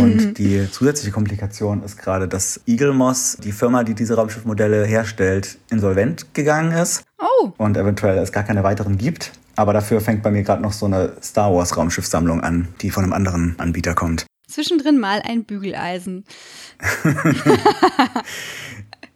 Und *laughs* die zusätzliche Komplikation ist gerade, dass Eagle Moss, die Firma, die diese Raumschiffmodelle herstellt, insolvent gegangen ist. Oh. Und eventuell es gar keine weiteren gibt. Aber dafür fängt bei mir gerade noch so eine Star Wars Raumschiffsammlung an, die von einem anderen Anbieter kommt. Zwischendrin mal ein Bügeleisen. *laughs*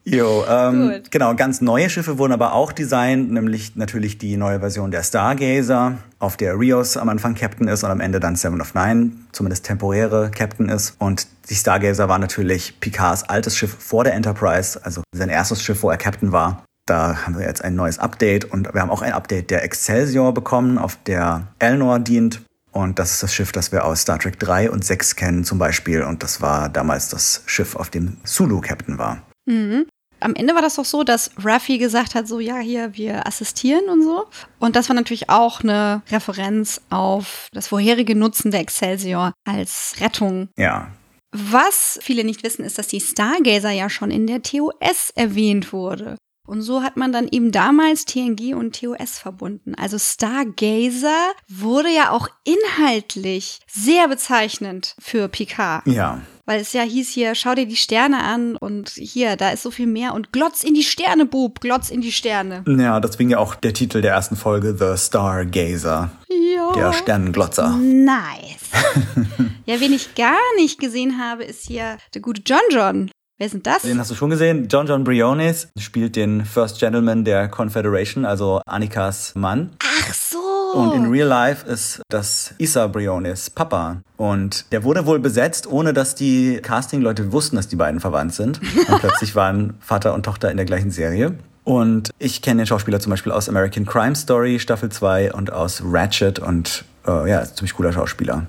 Jo, ähm, Gut. genau, ganz neue Schiffe wurden aber auch designt, nämlich natürlich die neue Version der Stargazer, auf der Rios am Anfang Captain ist und am Ende dann Seven of Nine, zumindest temporäre Captain ist. Und die Stargazer war natürlich Picards altes Schiff vor der Enterprise, also sein erstes Schiff, wo er Captain war. Da haben wir jetzt ein neues Update und wir haben auch ein Update der Excelsior bekommen, auf der Elnor dient. Und das ist das Schiff, das wir aus Star Trek 3 und 6 kennen zum Beispiel. Und das war damals das Schiff, auf dem Sulu Captain war. Mhm. Am Ende war das doch so, dass Ruffy gesagt hat, so ja, hier, wir assistieren und so. Und das war natürlich auch eine Referenz auf das vorherige Nutzen der Excelsior als Rettung. Ja, Was viele nicht wissen, ist, dass die Stargazer ja schon in der TOS erwähnt wurde. Und so hat man dann eben damals TNG und TOS verbunden. Also Stargazer wurde ja auch inhaltlich sehr bezeichnend für Picard. ja. Weil es ja hieß hier, schau dir die Sterne an und hier, da ist so viel mehr und glotz in die Sterne, Bub, glotz in die Sterne. Ja, deswegen ja auch der Titel der ersten Folge, The Stargazer, Ja. der Sternenglotzer. Nice. *laughs* ja, wen ich gar nicht gesehen habe, ist hier der gute John John. Wer sind das? Den hast du schon gesehen. John John Briones spielt den First Gentleman der Confederation, also Annikas Mann. Ach so. Und in Real Life ist das Issa Briones Papa. Und der wurde wohl besetzt, ohne dass die Casting-Leute wussten, dass die beiden verwandt sind. Und *laughs* plötzlich waren Vater und Tochter in der gleichen Serie. Und ich kenne den Schauspieler zum Beispiel aus American Crime Story Staffel 2 und aus Ratchet und äh, ja, ist ein ziemlich cooler Schauspieler.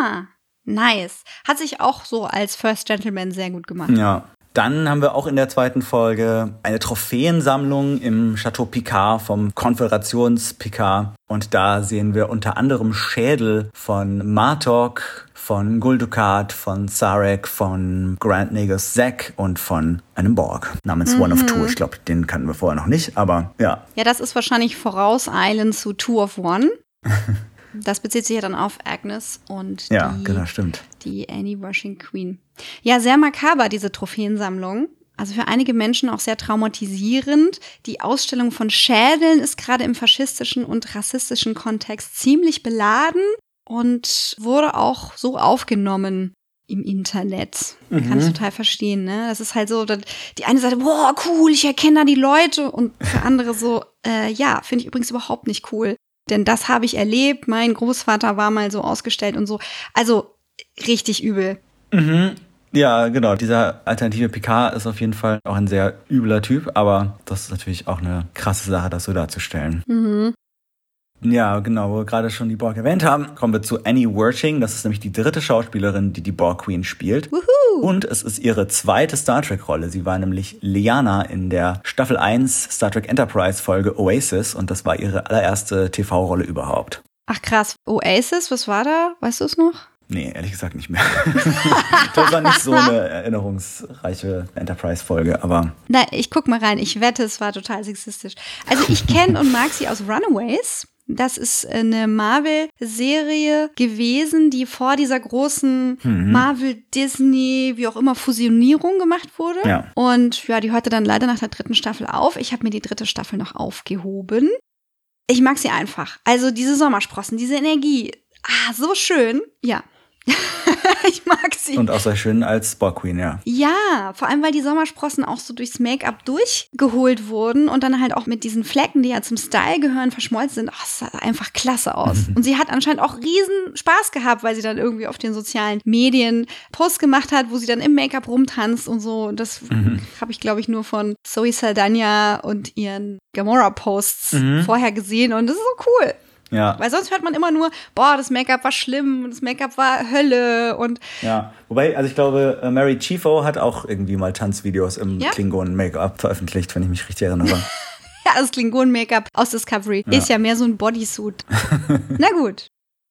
Ah, nice. Hat sich auch so als First Gentleman sehr gut gemacht. Ja. Dann haben wir auch in der zweiten Folge eine Trophäensammlung im Chateau Picard vom Konföderations Picard. Und da sehen wir unter anderem Schädel von Martok, von Gul Dukat, von Sarek, von Grant Negus Zack und von einem Borg namens One of Two. Ich glaube, den kannten wir vorher noch nicht, aber ja. Ja, das ist wahrscheinlich vorauseilend zu Two of One. *laughs* Das bezieht sich ja dann auf Agnes und Ja, die, genau, stimmt. die Annie Washing Queen. Ja, sehr makaber, diese Trophäensammlung. Also für einige Menschen auch sehr traumatisierend. Die Ausstellung von Schädeln ist gerade im faschistischen und rassistischen Kontext ziemlich beladen und wurde auch so aufgenommen im Internet. Kann ich total verstehen, ne? Das ist halt so, dass die eine Seite, boah, cool, ich erkenne da die Leute und für andere so, äh, ja, finde ich übrigens überhaupt nicht cool. Denn das habe ich erlebt. Mein Großvater war mal so ausgestellt und so. Also richtig übel. Ja, genau. Dieser alternative PK ist auf jeden Fall auch ein sehr übler Typ, aber das ist natürlich auch eine krasse Sache, das so darzustellen. Ja, genau, wo wir gerade schon die Borg erwähnt haben, kommen wir zu Annie Werching. Das ist nämlich die dritte Schauspielerin, die die Borg Queen spielt. Und es ist ihre zweite Star Trek-Rolle. Sie war nämlich Liana in der Staffel 1 Star Trek Enterprise Folge Oasis und das war ihre allererste TV-Rolle überhaupt. Ach krass, Oasis, was war da? Weißt du es noch? Nee, ehrlich gesagt nicht mehr. *laughs* das war nicht so eine erinnerungsreiche Enterprise-Folge, aber Na, ich guck mal rein. Ich wette, es war total sexistisch. Also ich kenne und mag sie aus Runaways. Das ist eine Marvel-Serie gewesen, die vor dieser großen Marvel-Disney, wie auch immer, Fusionierung gemacht wurde. Ja. Und ja, die hörte dann leider nach der dritten Staffel auf. Ich habe mir die dritte Staffel noch aufgehoben. Ich mag sie einfach. Also diese Sommersprossen, diese Energie. Ah, so schön. Ja. *laughs* *laughs* ich mag sie. und auch sehr schön als Borg Queen, ja. Ja, vor allem, weil die Sommersprossen auch so durchs Make-up durchgeholt wurden und dann halt auch mit diesen Flecken, die ja zum Style gehören, verschmolzen sind. Oh, es sah einfach klasse aus. Und sie hat anscheinend auch riesen Spaß gehabt, weil sie dann irgendwie auf den sozialen Medien Posts gemacht hat, wo sie dann im Make-up rumtanzt und so. Und das habe ich, glaube ich, nur von Zoe Saldana und ihren Gamora-Posts vorher gesehen. Und das ist so cool. Ja, Weil sonst hört man immer nur, boah, das Make-up war schlimm und das Make-up war Hölle und ja. Wobei, also ich glaube, äh, Mary Chiefo hat auch irgendwie mal Tanzvideos im Ja? Klingonen-Make-up veröffentlicht, wenn ich mich richtig erinnere. *laughs* Ja, das Klingonen-Make-up aus Discovery ist ja mehr so ein Bodysuit. *laughs* Na gut.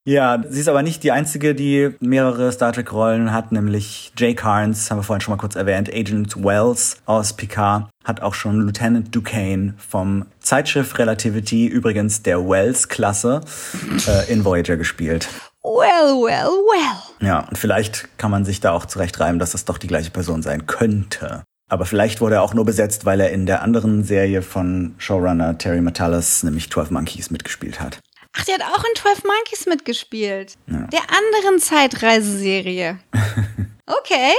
Ja, sie ist aber nicht die einzige, die mehrere Star Trek-Rollen hat, nämlich Jay Carnes, haben wir vorhin schon mal kurz erwähnt, Agent Wells aus Picard, hat auch schon Lieutenant Duquesne vom Zeitschiff Relativity, übrigens der Wells-Klasse, äh, in Voyager gespielt. Well, well, well. Ja, und vielleicht kann man sich da auch zurechtreiben, dass das doch die gleiche Person sein könnte. Aber vielleicht wurde er auch nur besetzt, weil er in der anderen Serie von Showrunner Terry Matalas, nämlich 12 Monkeys, mitgespielt hat. Ach, der hat auch in 12 Monkeys mitgespielt. Der anderen Zeitreiseserie. *laughs* Okay.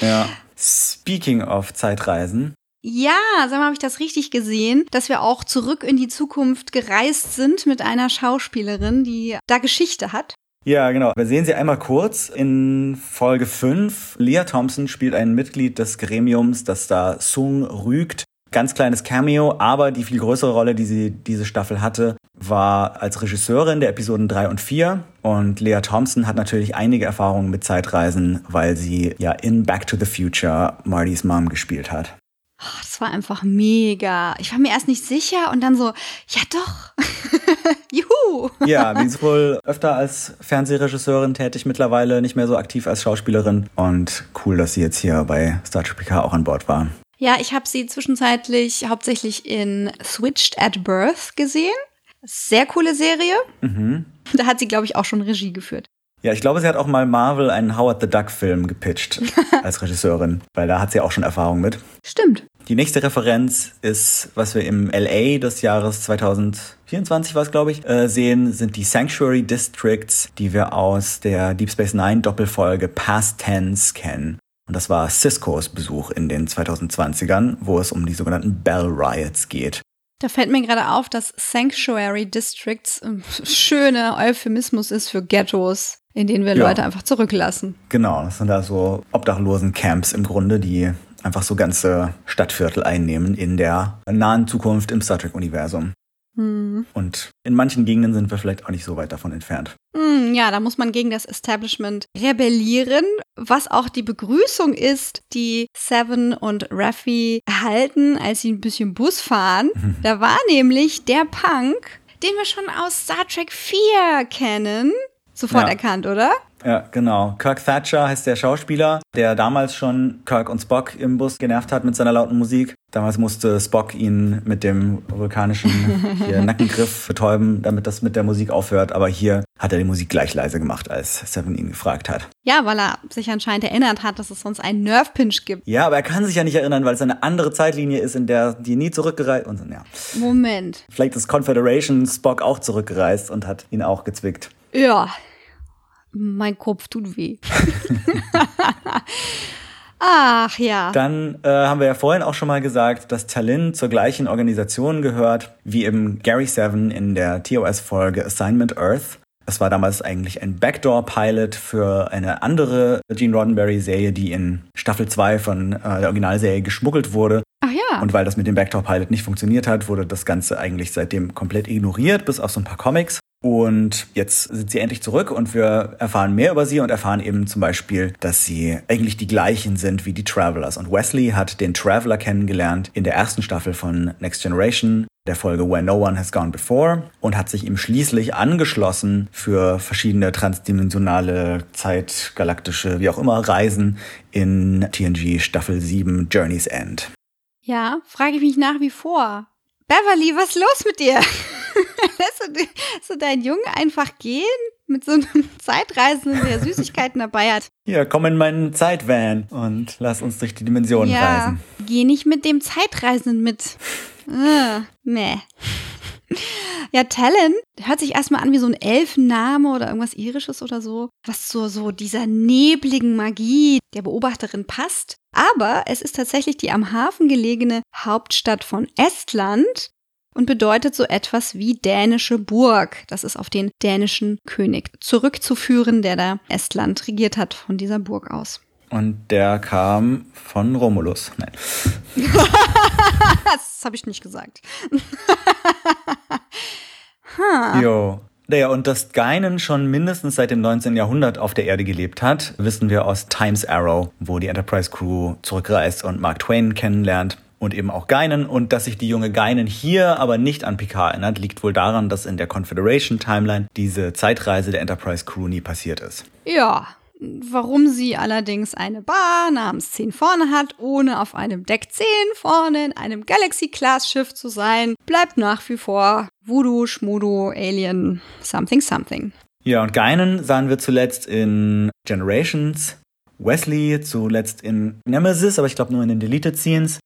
Ja. Speaking of Zeitreisen. Ja, sag mal, habe ich das richtig gesehen, dass wir auch zurück in die Zukunft gereist sind mit einer Schauspielerin, die da Geschichte hat. Ja, genau. Wir sehen sie einmal kurz in Folge 5. Leah Thompson spielt ein Mitglied des Gremiums, das da Sung rügt. Ganz kleines Cameo, aber die viel größere Rolle, die sie diese Staffel hatte, war als Regisseurin der Episoden 3 und 4. Und Leah Thompson hat natürlich einige Erfahrungen mit Zeitreisen, weil sie ja in Back to the Future Martys Mom gespielt hat. Oh, das war einfach mega. Ich war mir erst nicht sicher und dann so, ja doch. *laughs* Juhu. Ja, sie ist wohl öfter als Fernsehregisseurin tätig mittlerweile, nicht mehr so aktiv als Schauspielerin. Und cool, dass sie jetzt hier bei Star Trek PK auch an Bord war. Ja, ich habe sie zwischenzeitlich hauptsächlich in Switched at Birth gesehen. Sehr coole Serie. Da hat sie, glaube ich, auch schon Regie geführt. Ja, ich glaube, sie hat auch mal Marvel einen Howard the Duck Film gepitcht *laughs* als Regisseurin, weil da hat sie auch schon Erfahrung mit. Stimmt. Die nächste Referenz ist, was wir im LA des Jahres 2024 war es, glaube ich, äh, sehen, sind die Sanctuary Districts, die wir aus der Deep Space Nine Doppelfolge Past Tense kennen. Und das war Ciscos Besuch in den 2020ern, wo es um die sogenannten Bell Riots geht. Da fällt mir gerade auf, dass Sanctuary Districts ein schöner Euphemismus ist für Ghettos, in denen wir Ja. Leute einfach zurücklassen. Genau, das sind da so Obdachlosen-Camps im Grunde, die einfach so ganze Stadtviertel einnehmen in der nahen Zukunft im Star Trek-Universum. Und in manchen Gegenden sind wir vielleicht auch nicht so weit davon entfernt. Hm, ja, da muss man gegen das Establishment rebellieren, was auch die Begrüßung ist, die Seven und Raffi erhalten, als sie ein bisschen Bus fahren. Da war nämlich der Punk, den wir schon aus Star Trek 4 kennen. Sofort Ja. erkannt, oder? Ja, genau. Kirk Thatcher heißt der Schauspieler, der damals schon Kirk und Spock im Bus genervt hat mit seiner lauten Musik. Damals musste Spock ihn mit dem vulkanischen *laughs* Nackengriff betäuben, damit das mit der Musik aufhört. Aber hier hat er die Musik gleich leise gemacht, als Seven ihn gefragt hat. Ja, weil er sich anscheinend erinnert hat, dass es sonst einen Nerve-Pinch gibt. Ja, aber er kann sich ja nicht erinnern, weil es eine andere Zeitlinie ist, in der die nie zurückgereist und ja. Moment. Vielleicht ist Confederation Spock auch zurückgereist und hat ihn auch gezwickt. Ja, mein Kopf tut weh. *laughs* Ach ja. Dann äh, haben wir ja vorhin auch schon mal gesagt, dass Talin zur gleichen Organisation gehört wie eben Gary Seven in der TOS-Folge Assignment Earth. Es war damals eigentlich ein Backdoor-Pilot für eine andere Gene Roddenberry-Serie, die in Staffel 2 von äh, der Originalserie geschmuggelt wurde. Ach ja. Und weil das mit dem Backdoor-Pilot nicht funktioniert hat, wurde das Ganze eigentlich seitdem komplett ignoriert, bis auf so ein paar Comics. Und jetzt sind sie endlich zurück und wir erfahren mehr über sie und erfahren eben zum Beispiel, dass sie eigentlich die gleichen sind wie die Travelers. Und Wesley hat den Traveler kennengelernt in der ersten Staffel von Next Generation, der Folge Where No One Has Gone Before und hat sich ihm schließlich angeschlossen für verschiedene transdimensionale, zeitgalaktische, wie auch immer, Reisen in TNG Staffel 7 Journey's End. Ja, frage ich mich nach wie vor. Beverly, was ist los mit dir? *laughs* Lässt du, lässt du deinen Jungen einfach gehen mit so einem *laughs* Zeitreisenden, der Süßigkeiten dabei hat? Hier, komm in meinen Zeitvan und lass uns durch die Dimensionen ja, reisen. geh nicht mit dem Zeitreisenden mit. *laughs* Äh, meh. Ja, Talon hört sich erstmal an wie so ein Elfenname oder irgendwas Irisches oder so, was so, so dieser nebligen Magie der Beobachterin passt. Aber es ist tatsächlich die am Hafen gelegene Hauptstadt von Estland und bedeutet so etwas wie dänische Burg. Das ist auf den dänischen König zurückzuführen, der da Estland regiert hat von dieser Burg aus. Und der kam von Romulus. Nein. *laughs* das habe ich nicht gesagt. *laughs* Jo. Naja, und dass Geinen schon mindestens seit dem 19. Jahrhundert auf der Erde gelebt hat, wissen wir aus Times Arrow, wo die Enterprise Crew zurückreist und Mark Twain kennenlernt und eben auch Geinen. Und dass sich die junge Geinen hier aber nicht an Picard erinnert, liegt wohl daran, dass in der Confederation Timeline diese Zeitreise der Enterprise Crew nie passiert ist. Ja, Warum sie allerdings eine Bar namens 10 vorne hat, ohne auf einem Deck 10 vorne in einem Galaxy-Class-Schiff zu sein, bleibt nach wie vor Voodoo, Schmudo, Alien, something, something. Ja, und Geinen sahen wir zuletzt in Generations, Wesley zuletzt in Nemesis, aber ich glaube nur in den Deleted Scenes.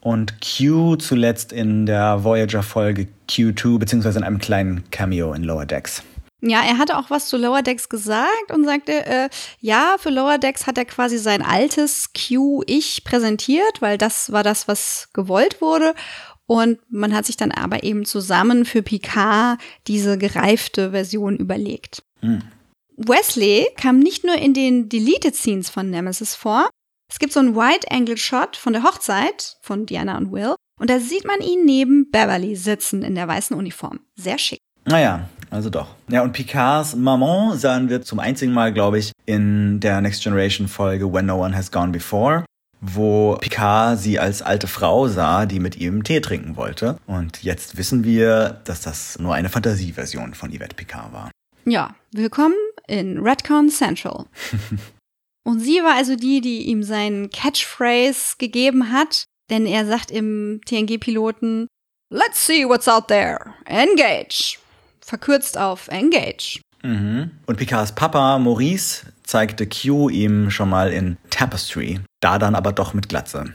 Und Q zuletzt in der Voyager-Folge Q2, beziehungsweise in einem kleinen Cameo in Lower Decks. Ja, er hatte auch was zu Lower Decks gesagt und sagte, äh, ja, für Lower Decks hat er quasi sein altes Q-Ich präsentiert, weil das war das, was gewollt wurde. Und man hat sich dann aber eben zusammen für Picard diese gereifte Version überlegt. Hm. Wesley kam nicht nur in den Deleted Scenes von Nemesis vor. Es gibt so einen Wide-Angle-Shot von der Hochzeit von Diana und Will. Und da sieht man ihn neben Beverly sitzen in der weißen Uniform. Sehr schick. Naja, also doch. Ja, und Picards Maman sahen wir zum einzigen Mal, glaube ich, in der Next Generation Folge When No One Has Gone Before, wo Picard sie als alte Frau sah, die mit ihm Tee trinken wollte. Und jetzt wissen wir, dass das nur eine Fantasieversion von Yvette Picard war. Ja, willkommen in Redcon Central. *laughs* und sie war also die, die ihm seinen Catchphrase gegeben hat, denn er sagt im TNG-Piloten, Let's see what's out there. Engage verkürzt auf Engage. Mhm. Und Picards Papa Maurice zeigte Q ihm schon mal in Tapestry, da dann aber doch mit Glatze.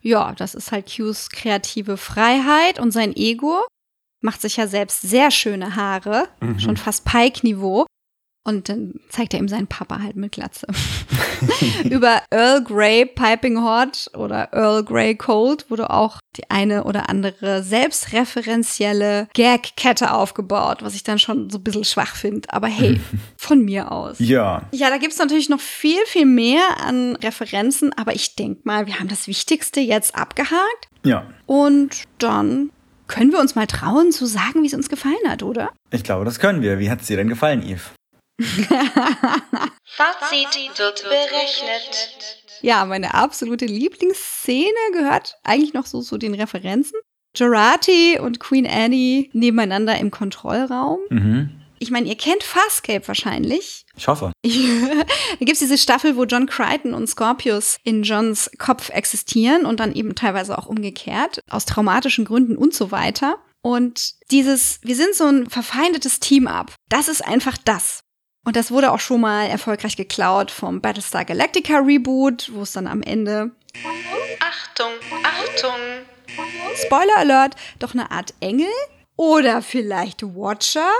Ja, das ist halt Qs kreative Freiheit und sein Ego macht sich ja selbst sehr schöne Haare, mhm. schon fast Pike-Niveau. Und dann zeigt er ihm seinen Papa halt mit Glatze. *laughs* Über Earl Grey Piping Hot oder Earl Grey Cold wurde auch die eine oder andere selbstreferenzielle Gag-Kette aufgebaut, was ich dann schon so ein bisschen schwach finde. Aber hey, *laughs* von mir aus. Ja. Ja, da gibt's natürlich noch viel, viel mehr an Referenzen, aber ich denke mal, wir haben das Wichtigste jetzt abgehakt. Ja. Und dann können wir uns mal trauen zu sagen, wie es uns gefallen hat, oder? Ich glaube, das können wir. Wie hat es dir denn gefallen, Yves? *laughs* Fazit wird berechnet. Ja, meine absolute Lieblingsszene gehört eigentlich noch so zu den Referenzen. Gerati und Queen Annie nebeneinander im Kontrollraum. Mhm. Ich meine, ihr kennt Farscape wahrscheinlich. Ich hoffe. *laughs* da gibt es diese Staffel, wo John Crichton und Scorpius in Johns Kopf existieren und dann eben teilweise auch umgekehrt, aus traumatischen Gründen und so weiter. Und dieses, wir sind so ein verfeindetes Team ab. Das ist einfach das. Und das wurde auch schon mal erfolgreich geklaut vom Battlestar Galactica Reboot, wo es dann am Ende Achtung, Achtung. Spoiler Alert, doch eine Art Engel oder vielleicht Watcher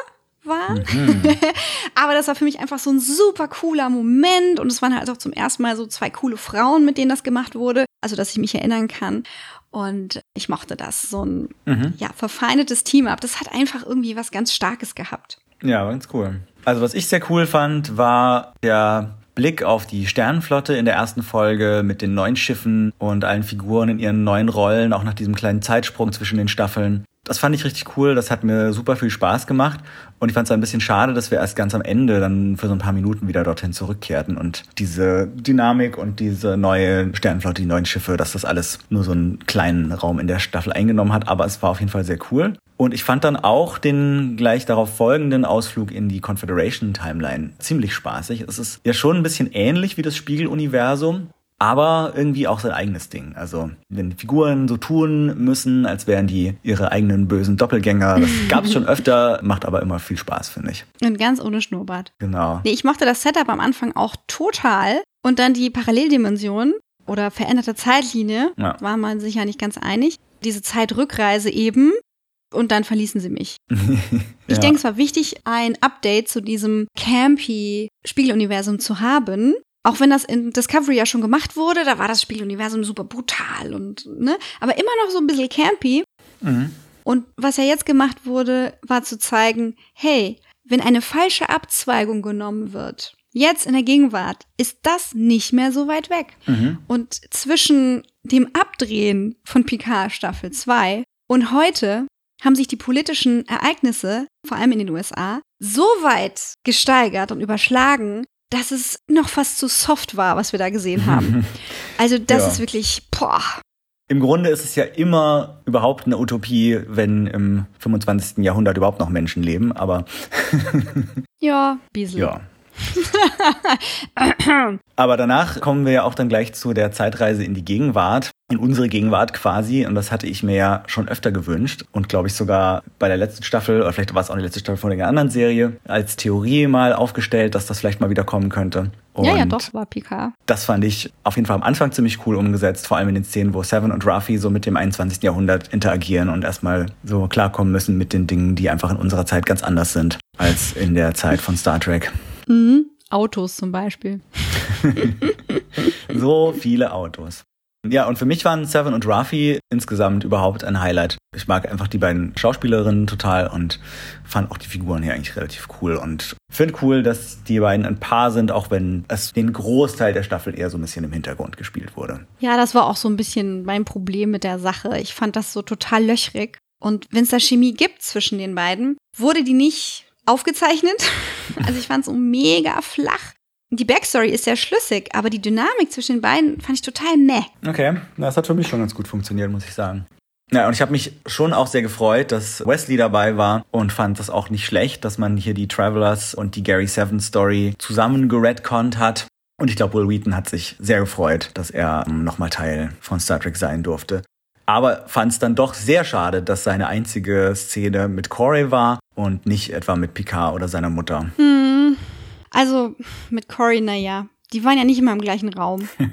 waren. *laughs* Aber das war für mich einfach so ein super cooler Moment und es waren halt auch zum ersten Mal so zwei coole Frauen, mit denen das gemacht wurde, also dass ich mich erinnern kann. Und ich mochte das, so ein ja, verfeinetes Team-Up. Das hat einfach irgendwie was ganz Starkes gehabt. Ja, ganz cool. Also was ich sehr cool fand, war der Blick auf die Sternenflotte in der ersten Folge mit den neuen Schiffen und allen Figuren in ihren neuen Rollen, auch nach diesem kleinen Zeitsprung zwischen den Staffeln. Das fand ich richtig cool, das hat mir super viel Spaß gemacht und ich fand es ein bisschen schade, dass wir erst ganz am Ende dann für so ein paar Minuten wieder dorthin zurückkehrten und diese Dynamik und diese neue Sternenflotte, die neuen Schiffe, dass das alles nur so einen kleinen Raum in der Staffel eingenommen hat, aber es war auf jeden Fall sehr cool. Und ich fand dann auch den gleich darauf folgenden Ausflug in die Confederation Timeline ziemlich spaßig. Es ist ja schon ein bisschen ähnlich wie das Spiegeluniversum, aber irgendwie auch sein eigenes Ding. Also wenn die Figuren so tun müssen, als wären die ihre eigenen bösen Doppelgänger, das *laughs* gab es schon öfter, macht aber immer viel Spaß, finde ich. Und ganz ohne Schnurrbart. Genau. Nee, ich mochte das Setup am Anfang auch total. Und dann die Paralleldimension oder veränderte Zeitlinie, Ja. war man sich ja nicht ganz einig. Diese Zeitrückreise eben. Und dann verließen sie mich. *laughs* Ich Ja. denke, es war wichtig, ein Update zu diesem campy Spiegeluniversum zu haben. Auch wenn das in Discovery ja schon gemacht wurde, da war das Spiegeluniversum super brutal und, ne, aber immer noch so ein bisschen campy. Mhm. Und was ja jetzt gemacht wurde, war zu zeigen, hey, wenn eine falsche Abzweigung genommen wird, jetzt in der Gegenwart, ist das nicht mehr so weit weg. Mhm. Und zwischen dem Abdrehen von Picard Staffel 2 und heute haben sich die politischen Ereignisse, vor allem in den USA, so weit gesteigert und überschlagen, dass es noch fast zu soft war, was wir da gesehen haben. *laughs* Also das Ja. ist wirklich, boah, Im Grunde ist es ja immer überhaupt eine Utopie, wenn im 25. Jahrhundert überhaupt noch Menschen leben, aber *laughs* ja, Biesel. ja. *laughs* Aber danach kommen wir ja auch dann gleich zu der Zeitreise in die Gegenwart, in unsere Gegenwart quasi. Und das hatte ich mir ja schon öfter gewünscht und glaube ich sogar bei der letzten Staffel, oder vielleicht war es auch die letzte Staffel von der anderen Serie, als Theorie mal aufgestellt, dass das vielleicht mal wieder kommen könnte. Und Ja, ja, doch, war Picard. das fand ich auf jeden Fall am Anfang ziemlich cool umgesetzt, vor allem in den Szenen, wo Seven und Ruffy so mit dem 21. Jahrhundert interagieren und erstmal so klarkommen müssen mit den Dingen, die einfach in unserer Zeit ganz anders sind als in der Zeit von Star Trek. Mhm. Autos zum Beispiel. *laughs* So viele Autos. Ja, und für mich waren Seven und Ruffy insgesamt überhaupt ein Highlight. Ich mag einfach die beiden Schauspielerinnen total und fand auch die Figuren hier eigentlich relativ cool und finde cool, dass die beiden ein Paar sind, auch wenn es den Großteil der Staffel eher so ein bisschen im Hintergrund gespielt wurde. Ja, das war auch so ein bisschen mein Problem mit der Sache. Ich fand das so total löchrig. Und wenn es da Chemie gibt zwischen den beiden, wurde die nicht aufgezeichnet. *laughs* Also ich fand es so mega flach. Die Backstory ist sehr schlüssig, aber die Dynamik zwischen den beiden fand ich total meh. Okay, das hat für mich schon ganz gut funktioniert, muss ich sagen. Ja, und ich habe mich schon auch sehr gefreut, dass Wesley dabei war und fand das auch nicht schlecht, dass man hier die Travelers und die Gary Seven Story zusammen geredconnt hat. Und ich glaube, Will Wheaton hat sich sehr gefreut, dass er ähm, nochmal Teil von Star Trek sein durfte. Aber fand es dann doch sehr schade, dass seine einzige Szene mit Corey war und nicht etwa mit Picard oder seiner Mutter. Also mit Cory, naja, die waren ja nicht immer im gleichen Raum. *laughs*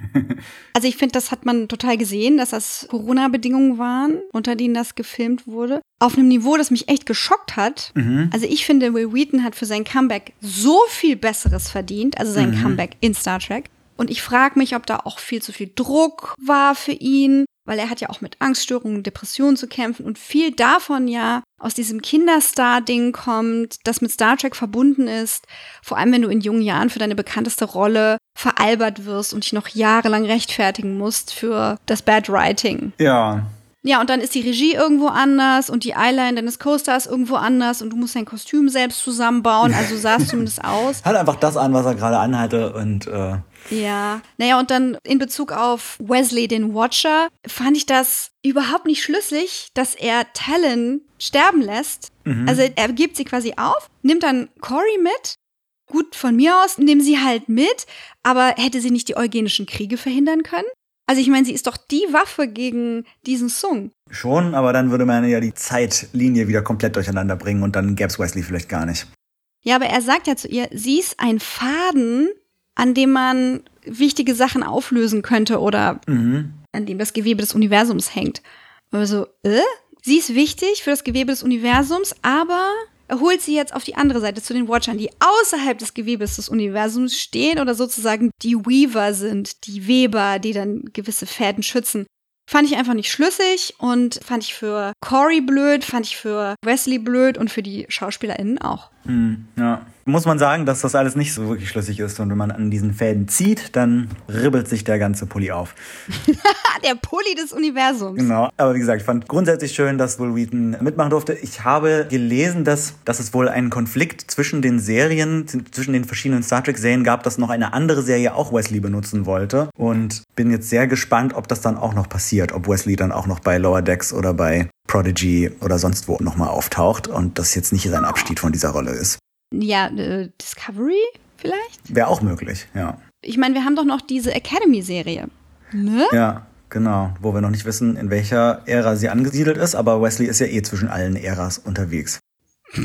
Also ich finde, das hat man total gesehen, dass das Corona-Bedingungen waren, unter denen das gefilmt wurde. Auf einem Niveau, das mich echt geschockt hat. Also ich finde, Will Wheaton hat für sein Comeback so viel Besseres verdient, also sein Comeback in Star Trek. Und ich frage mich, ob da auch viel zu viel Druck war für ihn, weil er hat ja auch mit Angststörungen und Depressionen zu kämpfen und viel davon ja aus diesem Kinderstar-Ding kommt, das mit Star Trek verbunden ist. Vor allem, wenn du in jungen Jahren für deine bekannteste Rolle veralbert wirst und dich noch jahrelang rechtfertigen musst für das Bad Writing. Ja, Ja, und dann ist die Regie irgendwo anders und die Eyeline deines Co-Stars irgendwo anders und du musst dein Kostüm selbst zusammenbauen. Also sah es *laughs* zumindest aus. Hat einfach das an, was er gerade anhatte und äh, Ja, naja, und dann in Bezug auf Wesley, den Watcher, fand ich das überhaupt nicht schlüssig, dass er Talon sterben lässt. Also er gibt sie quasi auf, nimmt dann Cory mit. Gut, von mir aus, nehmen sie halt mit, aber hätte sie nicht die eugenischen Kriege verhindern können? Also ich meine, sie ist doch die Waffe gegen diesen Sung. schon, aber dann würde man ja die Zeitlinie wieder komplett durcheinander bringen und dann gäbe es Wesley vielleicht gar nicht. Ja, aber er sagt ja zu ihr, sie ist ein Faden, an dem man wichtige Sachen auflösen könnte oder Mhm. an dem das Gewebe des Universums hängt. Also, äh? Sie ist wichtig für das Gewebe des Universums, aber er holt sie jetzt auf die andere Seite zu den Watchern, die außerhalb des Gewebes des Universums stehen oder sozusagen die Weaver sind, die Weber, die dann gewisse Fäden schützen. Fand ich einfach nicht schlüssig und fand ich für Corey blöd, fand ich für Wesley blöd und für die SchauspielerInnen auch. Hm, ja. Muss man sagen, dass das alles nicht so wirklich schlüssig ist und wenn man an diesen Fäden zieht, dann ribbelt sich der ganze Pulli auf. *laughs* Der Pulli des Universums. Genau. Aber wie gesagt, ich fand grundsätzlich schön, dass Will Wheaton mitmachen durfte. Ich habe gelesen, dass, dass es wohl einen Konflikt zwischen den Serien, zwischen den verschiedenen Star Trek-Serien gab, dass noch eine andere Serie auch Wesley benutzen wollte. Und bin jetzt sehr gespannt, ob das dann auch noch passiert. Ob Wesley dann auch noch bei Lower Decks oder bei Prodigy oder sonst wo nochmal auftaucht und das jetzt nicht sein Abschied von dieser Rolle ist. Ja, äh, Discovery vielleicht? Wäre auch möglich, ja. Ich meine, wir haben doch noch diese Academy-Serie. Ne? Ja, genau. Wo wir noch nicht wissen, in welcher Ära sie angesiedelt ist, aber Wesley ist ja eh zwischen allen Äras unterwegs. *laughs*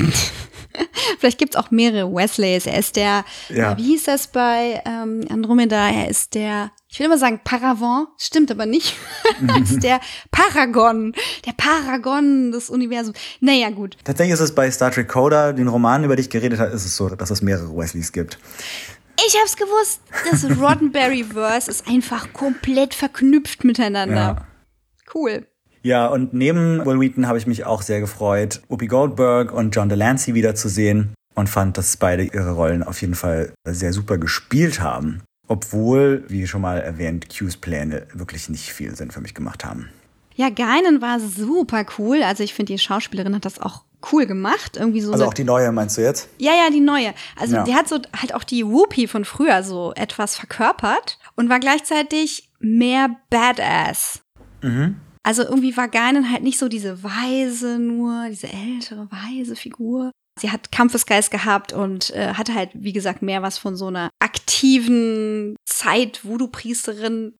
Vielleicht gibt's auch mehrere Wesleys. Er ist der, Ja. wie hieß das bei ähm, Andromeda? Er ist der, ich will immer sagen Paravent, stimmt aber nicht. *laughs* er ist der Paragon, der Paragon des Universums. Naja, gut. Tatsächlich ist es bei Star Trek Coda, den Roman, über den ich geredet habe, ist es so, dass es mehrere Wesleys gibt. Ich hab's gewusst. Das Roddenberry-Verse ist einfach komplett verknüpft miteinander. Ja. Cool. Ja, und neben Will Wheaton habe ich mich auch sehr gefreut, Whoopi Goldberg und John Delancey wiederzusehen und fand, dass beide ihre Rollen auf jeden Fall sehr super gespielt haben. Obwohl, wie schon mal erwähnt, Q's Pläne wirklich nicht viel Sinn für mich gemacht haben. Ja, Geinen war super cool. Also ich finde, die Schauspielerin hat das auch cool gemacht. Irgendwie so Also auch die neue meinst du jetzt? Ja, ja, die neue. Also Ja. die hat so halt auch die Whoopi von früher so etwas verkörpert und war gleichzeitig mehr Badass. Mhm. Also irgendwie war Geinen halt nicht so diese weise nur, diese ältere, weise Figur. Sie hat Kampfesgeist gehabt und äh, hatte halt, wie gesagt, mehr was von so einer aktiven Zeit-Voodoo-Priesterin.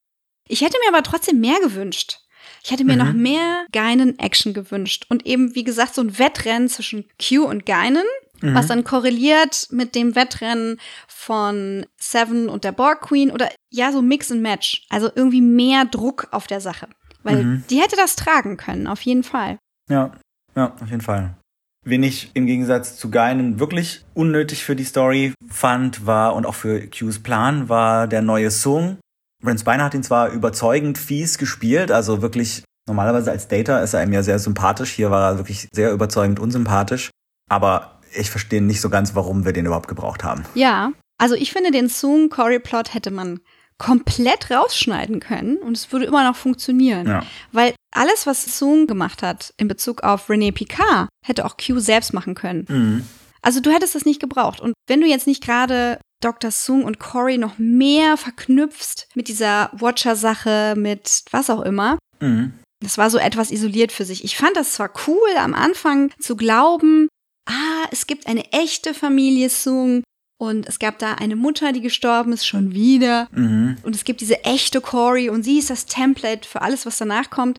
Ich hätte mir aber trotzdem mehr gewünscht. Ich hätte mir Mhm. noch mehr Geinen-Action gewünscht. Und eben, wie gesagt, so ein Wettrennen zwischen Q und Geinen, was dann korreliert mit dem Wettrennen von Seven und der Borg Queen oder ja, so Mix and Match. Also irgendwie mehr Druck auf der Sache. Weil Mhm. die hätte das tragen können, auf jeden Fall. Ja, ja, auf jeden Fall. Wen ich im Gegensatz zu Geinen wirklich unnötig für die Story fand, war und auch für Q's Plan, war der neue Song. Brent Spiner hat ihn zwar überzeugend fies gespielt, also wirklich normalerweise als Data ist er einem ja sehr sympathisch. Hier war er wirklich sehr überzeugend unsympathisch. Aber ich verstehe nicht so ganz, warum wir den überhaupt gebraucht haben. Ja, also ich finde, den Sung Cory Plot hätte man komplett rausschneiden können und es würde immer noch funktionieren. Ja. Weil alles, was Sung gemacht hat in Bezug auf René Picard, hätte auch Q selbst machen können. Mhm. Also du hättest das nicht gebraucht. Und wenn du jetzt nicht gerade Dr. Sung und Cory noch mehr verknüpfst mit dieser Watcher-Sache, mit was auch immer, Mhm. das war so etwas isoliert für sich. Ich fand das zwar cool am Anfang zu glauben, ah, es gibt eine echte Familie Sung und es gab da eine Mutter, die gestorben ist, schon wieder. Mhm. Und es gibt diese echte Cory und sie ist das Template für alles, was danach kommt.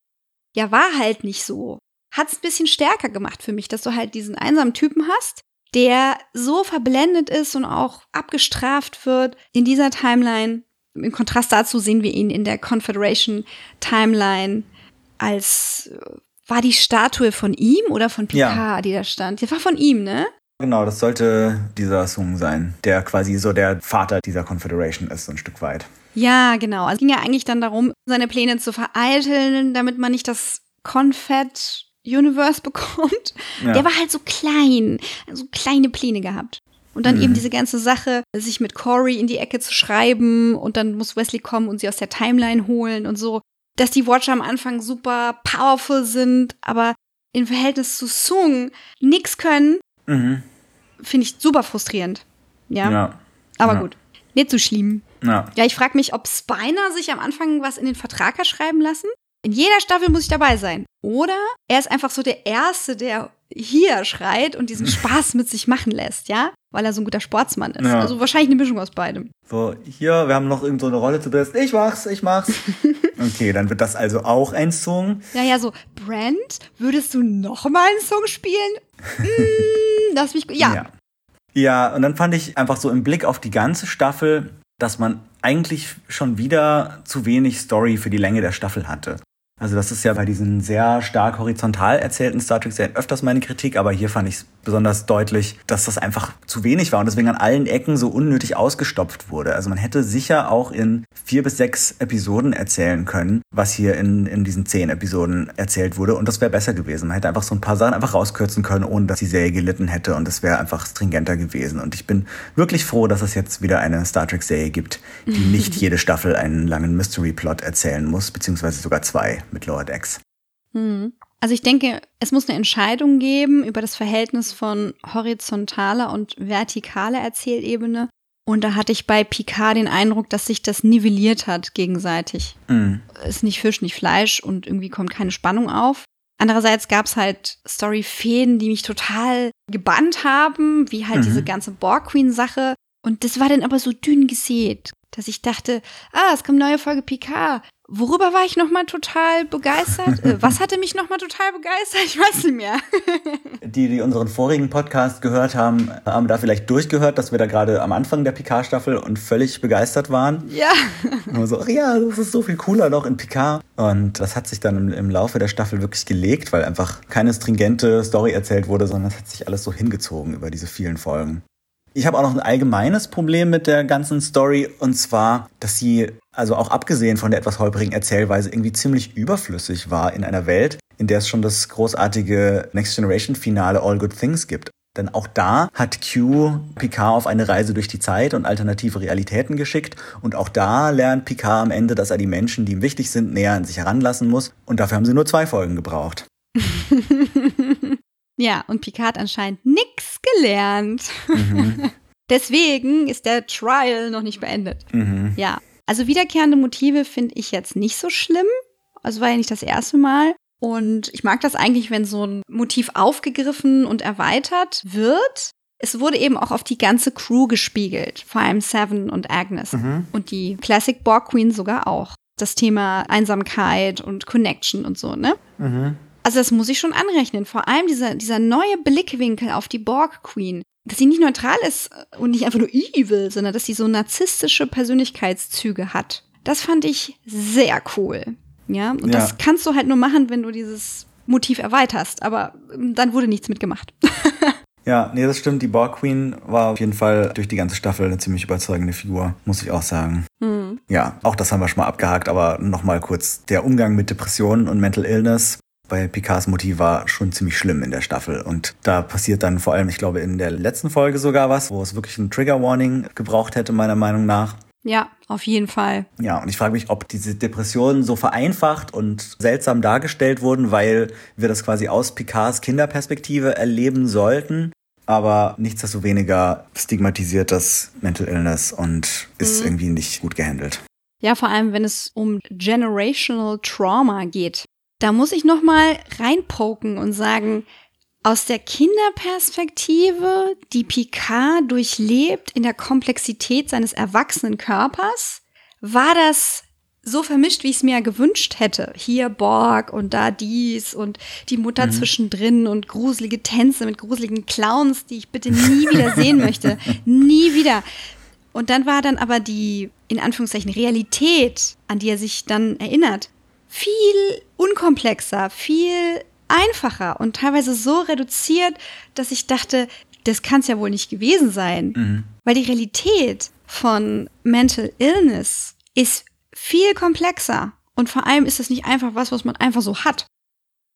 Ja, war halt nicht so. Hat's ein bisschen stärker gemacht für mich, dass du halt diesen einsamen Typen hast, der so verblendet ist und auch abgestraft wird in dieser Timeline. Im Kontrast dazu sehen wir ihn in der Confederation Timeline als äh, war die Statue von ihm oder von Picard, Ja. die da stand? Die war von ihm, ne? Genau, das sollte dieser Song sein, der quasi so der Vater dieser Confederation ist, so ein Stück weit. Ja, genau. Also es ging ja eigentlich dann darum, seine Pläne zu vereiteln, damit man nicht das Confed Universe *laughs* bekommt. Ja. Der war halt so klein, so kleine Pläne gehabt. Und dann Mhm. eben diese ganze Sache, sich mit Corey in die Ecke zu schreiben und dann muss Wesley kommen und sie aus der Timeline holen und so. dass die Watcher am Anfang super powerful sind, aber im Verhältnis zu Sung nix können, Mhm. finde ich super frustrierend. Ja, Ja. aber ja. gut. Nicht so schlimm. Ja. Ja, ich frage mich, ob Spiner sich am Anfang was in den Vertrag hat schreiben lassen. In jeder Staffel muss ich dabei sein. Oder er ist einfach so der Erste, der hier schreit und diesen *laughs* Spaß mit sich machen lässt, ja? Weil er so ein guter Sportsmann ist. Ja. Also wahrscheinlich eine Mischung aus beidem. So, hier, wir haben noch irgendeine so eine Rolle zu besetzen. Ich mach's, ich mach's. *laughs* okay, dann wird das also auch ein Song. Ja, ja, so, Brent, würdest du noch mal einen Song spielen? mm, lass mich, ja. ja. Ja, und dann fand ich einfach so im Blick auf die ganze Staffel, dass man eigentlich schon wieder zu wenig Story für die Länge der Staffel hatte. Also das ist ja bei diesen sehr stark horizontal erzählten Star Trek-Serien öfters meine Kritik, aber hier fand ich es besonders deutlich, dass das einfach zu wenig war und deswegen an allen Ecken so unnötig ausgestopft wurde. Also man hätte sicher auch in vier bis sechs Episoden erzählen können, was hier in, in diesen zehn Episoden erzählt wurde und das wäre besser gewesen. Man hätte einfach so ein paar Sachen einfach rauskürzen können, ohne dass die Serie gelitten hätte und das wäre einfach stringenter gewesen. Und ich bin wirklich froh, dass es jetzt wieder eine Star Trek-Serie gibt, die nicht *laughs* jede Staffel einen langen Mystery-Plot erzählen muss, beziehungsweise sogar zwei mit Lower Decks. Hm. Also ich denke, es muss eine Entscheidung geben über das Verhältnis von horizontaler und vertikaler Erzählebene. Und da hatte ich bei Picard den Eindruck, dass sich das nivelliert hat gegenseitig. Mhm. Ist nicht Fisch, nicht Fleisch und irgendwie kommt keine Spannung auf. Andererseits gab es halt Story-Fäden, die mich total gebannt haben, wie halt Mhm. diese ganze Borg Queen-Sache. Und das war dann aber so dünn gesät, dass ich dachte, ah, es kommt eine neue Folge Picard. Worüber war ich nochmal total begeistert? äh, was hatte mich nochmal total begeistert? Ich weiß nicht mehr. *laughs* Die, die unseren vorigen Podcast gehört haben, haben da vielleicht durchgehört, dass wir da gerade am Anfang der Picard-Staffel und völlig begeistert waren. ja. Nur so, ach ja, das ist so viel cooler noch in Picard. Und das hat sich dann im, im Laufe der Staffel wirklich gelegt, weil einfach keine stringente Story erzählt wurde, sondern es hat sich alles so hingezogen über diese vielen Folgen. Ich habe auch noch ein allgemeines Problem mit der ganzen Story und zwar, dass sie, also auch abgesehen von der etwas holprigen Erzählweise, irgendwie ziemlich überflüssig war in einer Welt, in der es schon das großartige Next Generation Finale All Good Things gibt. Denn auch da hat Q Picard auf eine Reise durch die Zeit und alternative Realitäten geschickt. Und auch da lernt Picard am Ende, dass er die Menschen, die ihm wichtig sind, näher an sich heranlassen muss. Und dafür haben sie nur zwei Folgen gebraucht. *laughs* ja, und Picard anscheinend nix gelernt. Mhm. *laughs* Deswegen ist der Trial noch nicht beendet. Mhm. Ja, also wiederkehrende Motive finde ich jetzt nicht so schlimm. Also war ja nicht das erste Mal. Und ich mag das eigentlich, wenn so ein Motiv aufgegriffen und erweitert wird. Es wurde eben auch auf die ganze Crew gespiegelt, vor allem Seven und Agnes. Mhm. Und die Classic Borg Queen sogar auch. Das Thema Einsamkeit und Connection und so, ne? Mhm. Also das muss ich schon anrechnen. Vor allem dieser, dieser neue Blickwinkel auf die Borg Queen. Dass sie nicht neutral ist und nicht einfach nur evil, sondern dass sie so narzisstische Persönlichkeitszüge hat. Das fand ich sehr cool. Ja, und Ja. das kannst du halt nur machen, wenn du dieses Motiv erweiterst. Aber ähm, dann wurde nichts mitgemacht. *laughs* Ja, nee, das stimmt. Die Borg Queen war auf jeden Fall durch die ganze Staffel eine ziemlich überzeugende Figur, muss ich auch sagen. Mhm. Ja, auch das haben wir schon mal abgehakt, aber nochmal kurz. Der Umgang mit Depressionen und Mental Illness bei Picards Motiv war schon ziemlich schlimm in der Staffel. Und da passiert dann vor allem, ich glaube, in der letzten Folge sogar was, wo es wirklich ein Trigger Warning gebraucht hätte, meiner Meinung nach. Ja, auf jeden Fall. Ja, und ich frage mich, ob diese Depressionen so vereinfacht und seltsam dargestellt wurden, weil wir das quasi aus Picards Kinderperspektive erleben sollten. Aber nichtsdestoweniger stigmatisiert das Mental Illness und ist Mhm. irgendwie nicht gut gehandelt. Ja, vor allem, wenn es um generational Trauma geht. Da muss ich noch mal reinpoken und sagen, aus der Kinderperspektive, die Picard durchlebt in der Komplexität seines erwachsenen Körpers, war das so vermischt, wie ich es mir gewünscht hätte. Hier Borg und da dies und die Mutter zwischendrin und gruselige Tänze mit gruseligen Clowns, die ich bitte nie wieder sehen möchte. *laughs* Nie wieder. Und dann war dann aber die, in Anführungszeichen, Realität, an die er sich dann erinnert, viel unkomplexer, viel einfacher und teilweise so reduziert, dass ich dachte, das kann es ja wohl nicht gewesen sein. Mhm. Weil die Realität von Mental Illness ist viel komplexer. Und vor allem ist es nicht einfach was, was man einfach so hat.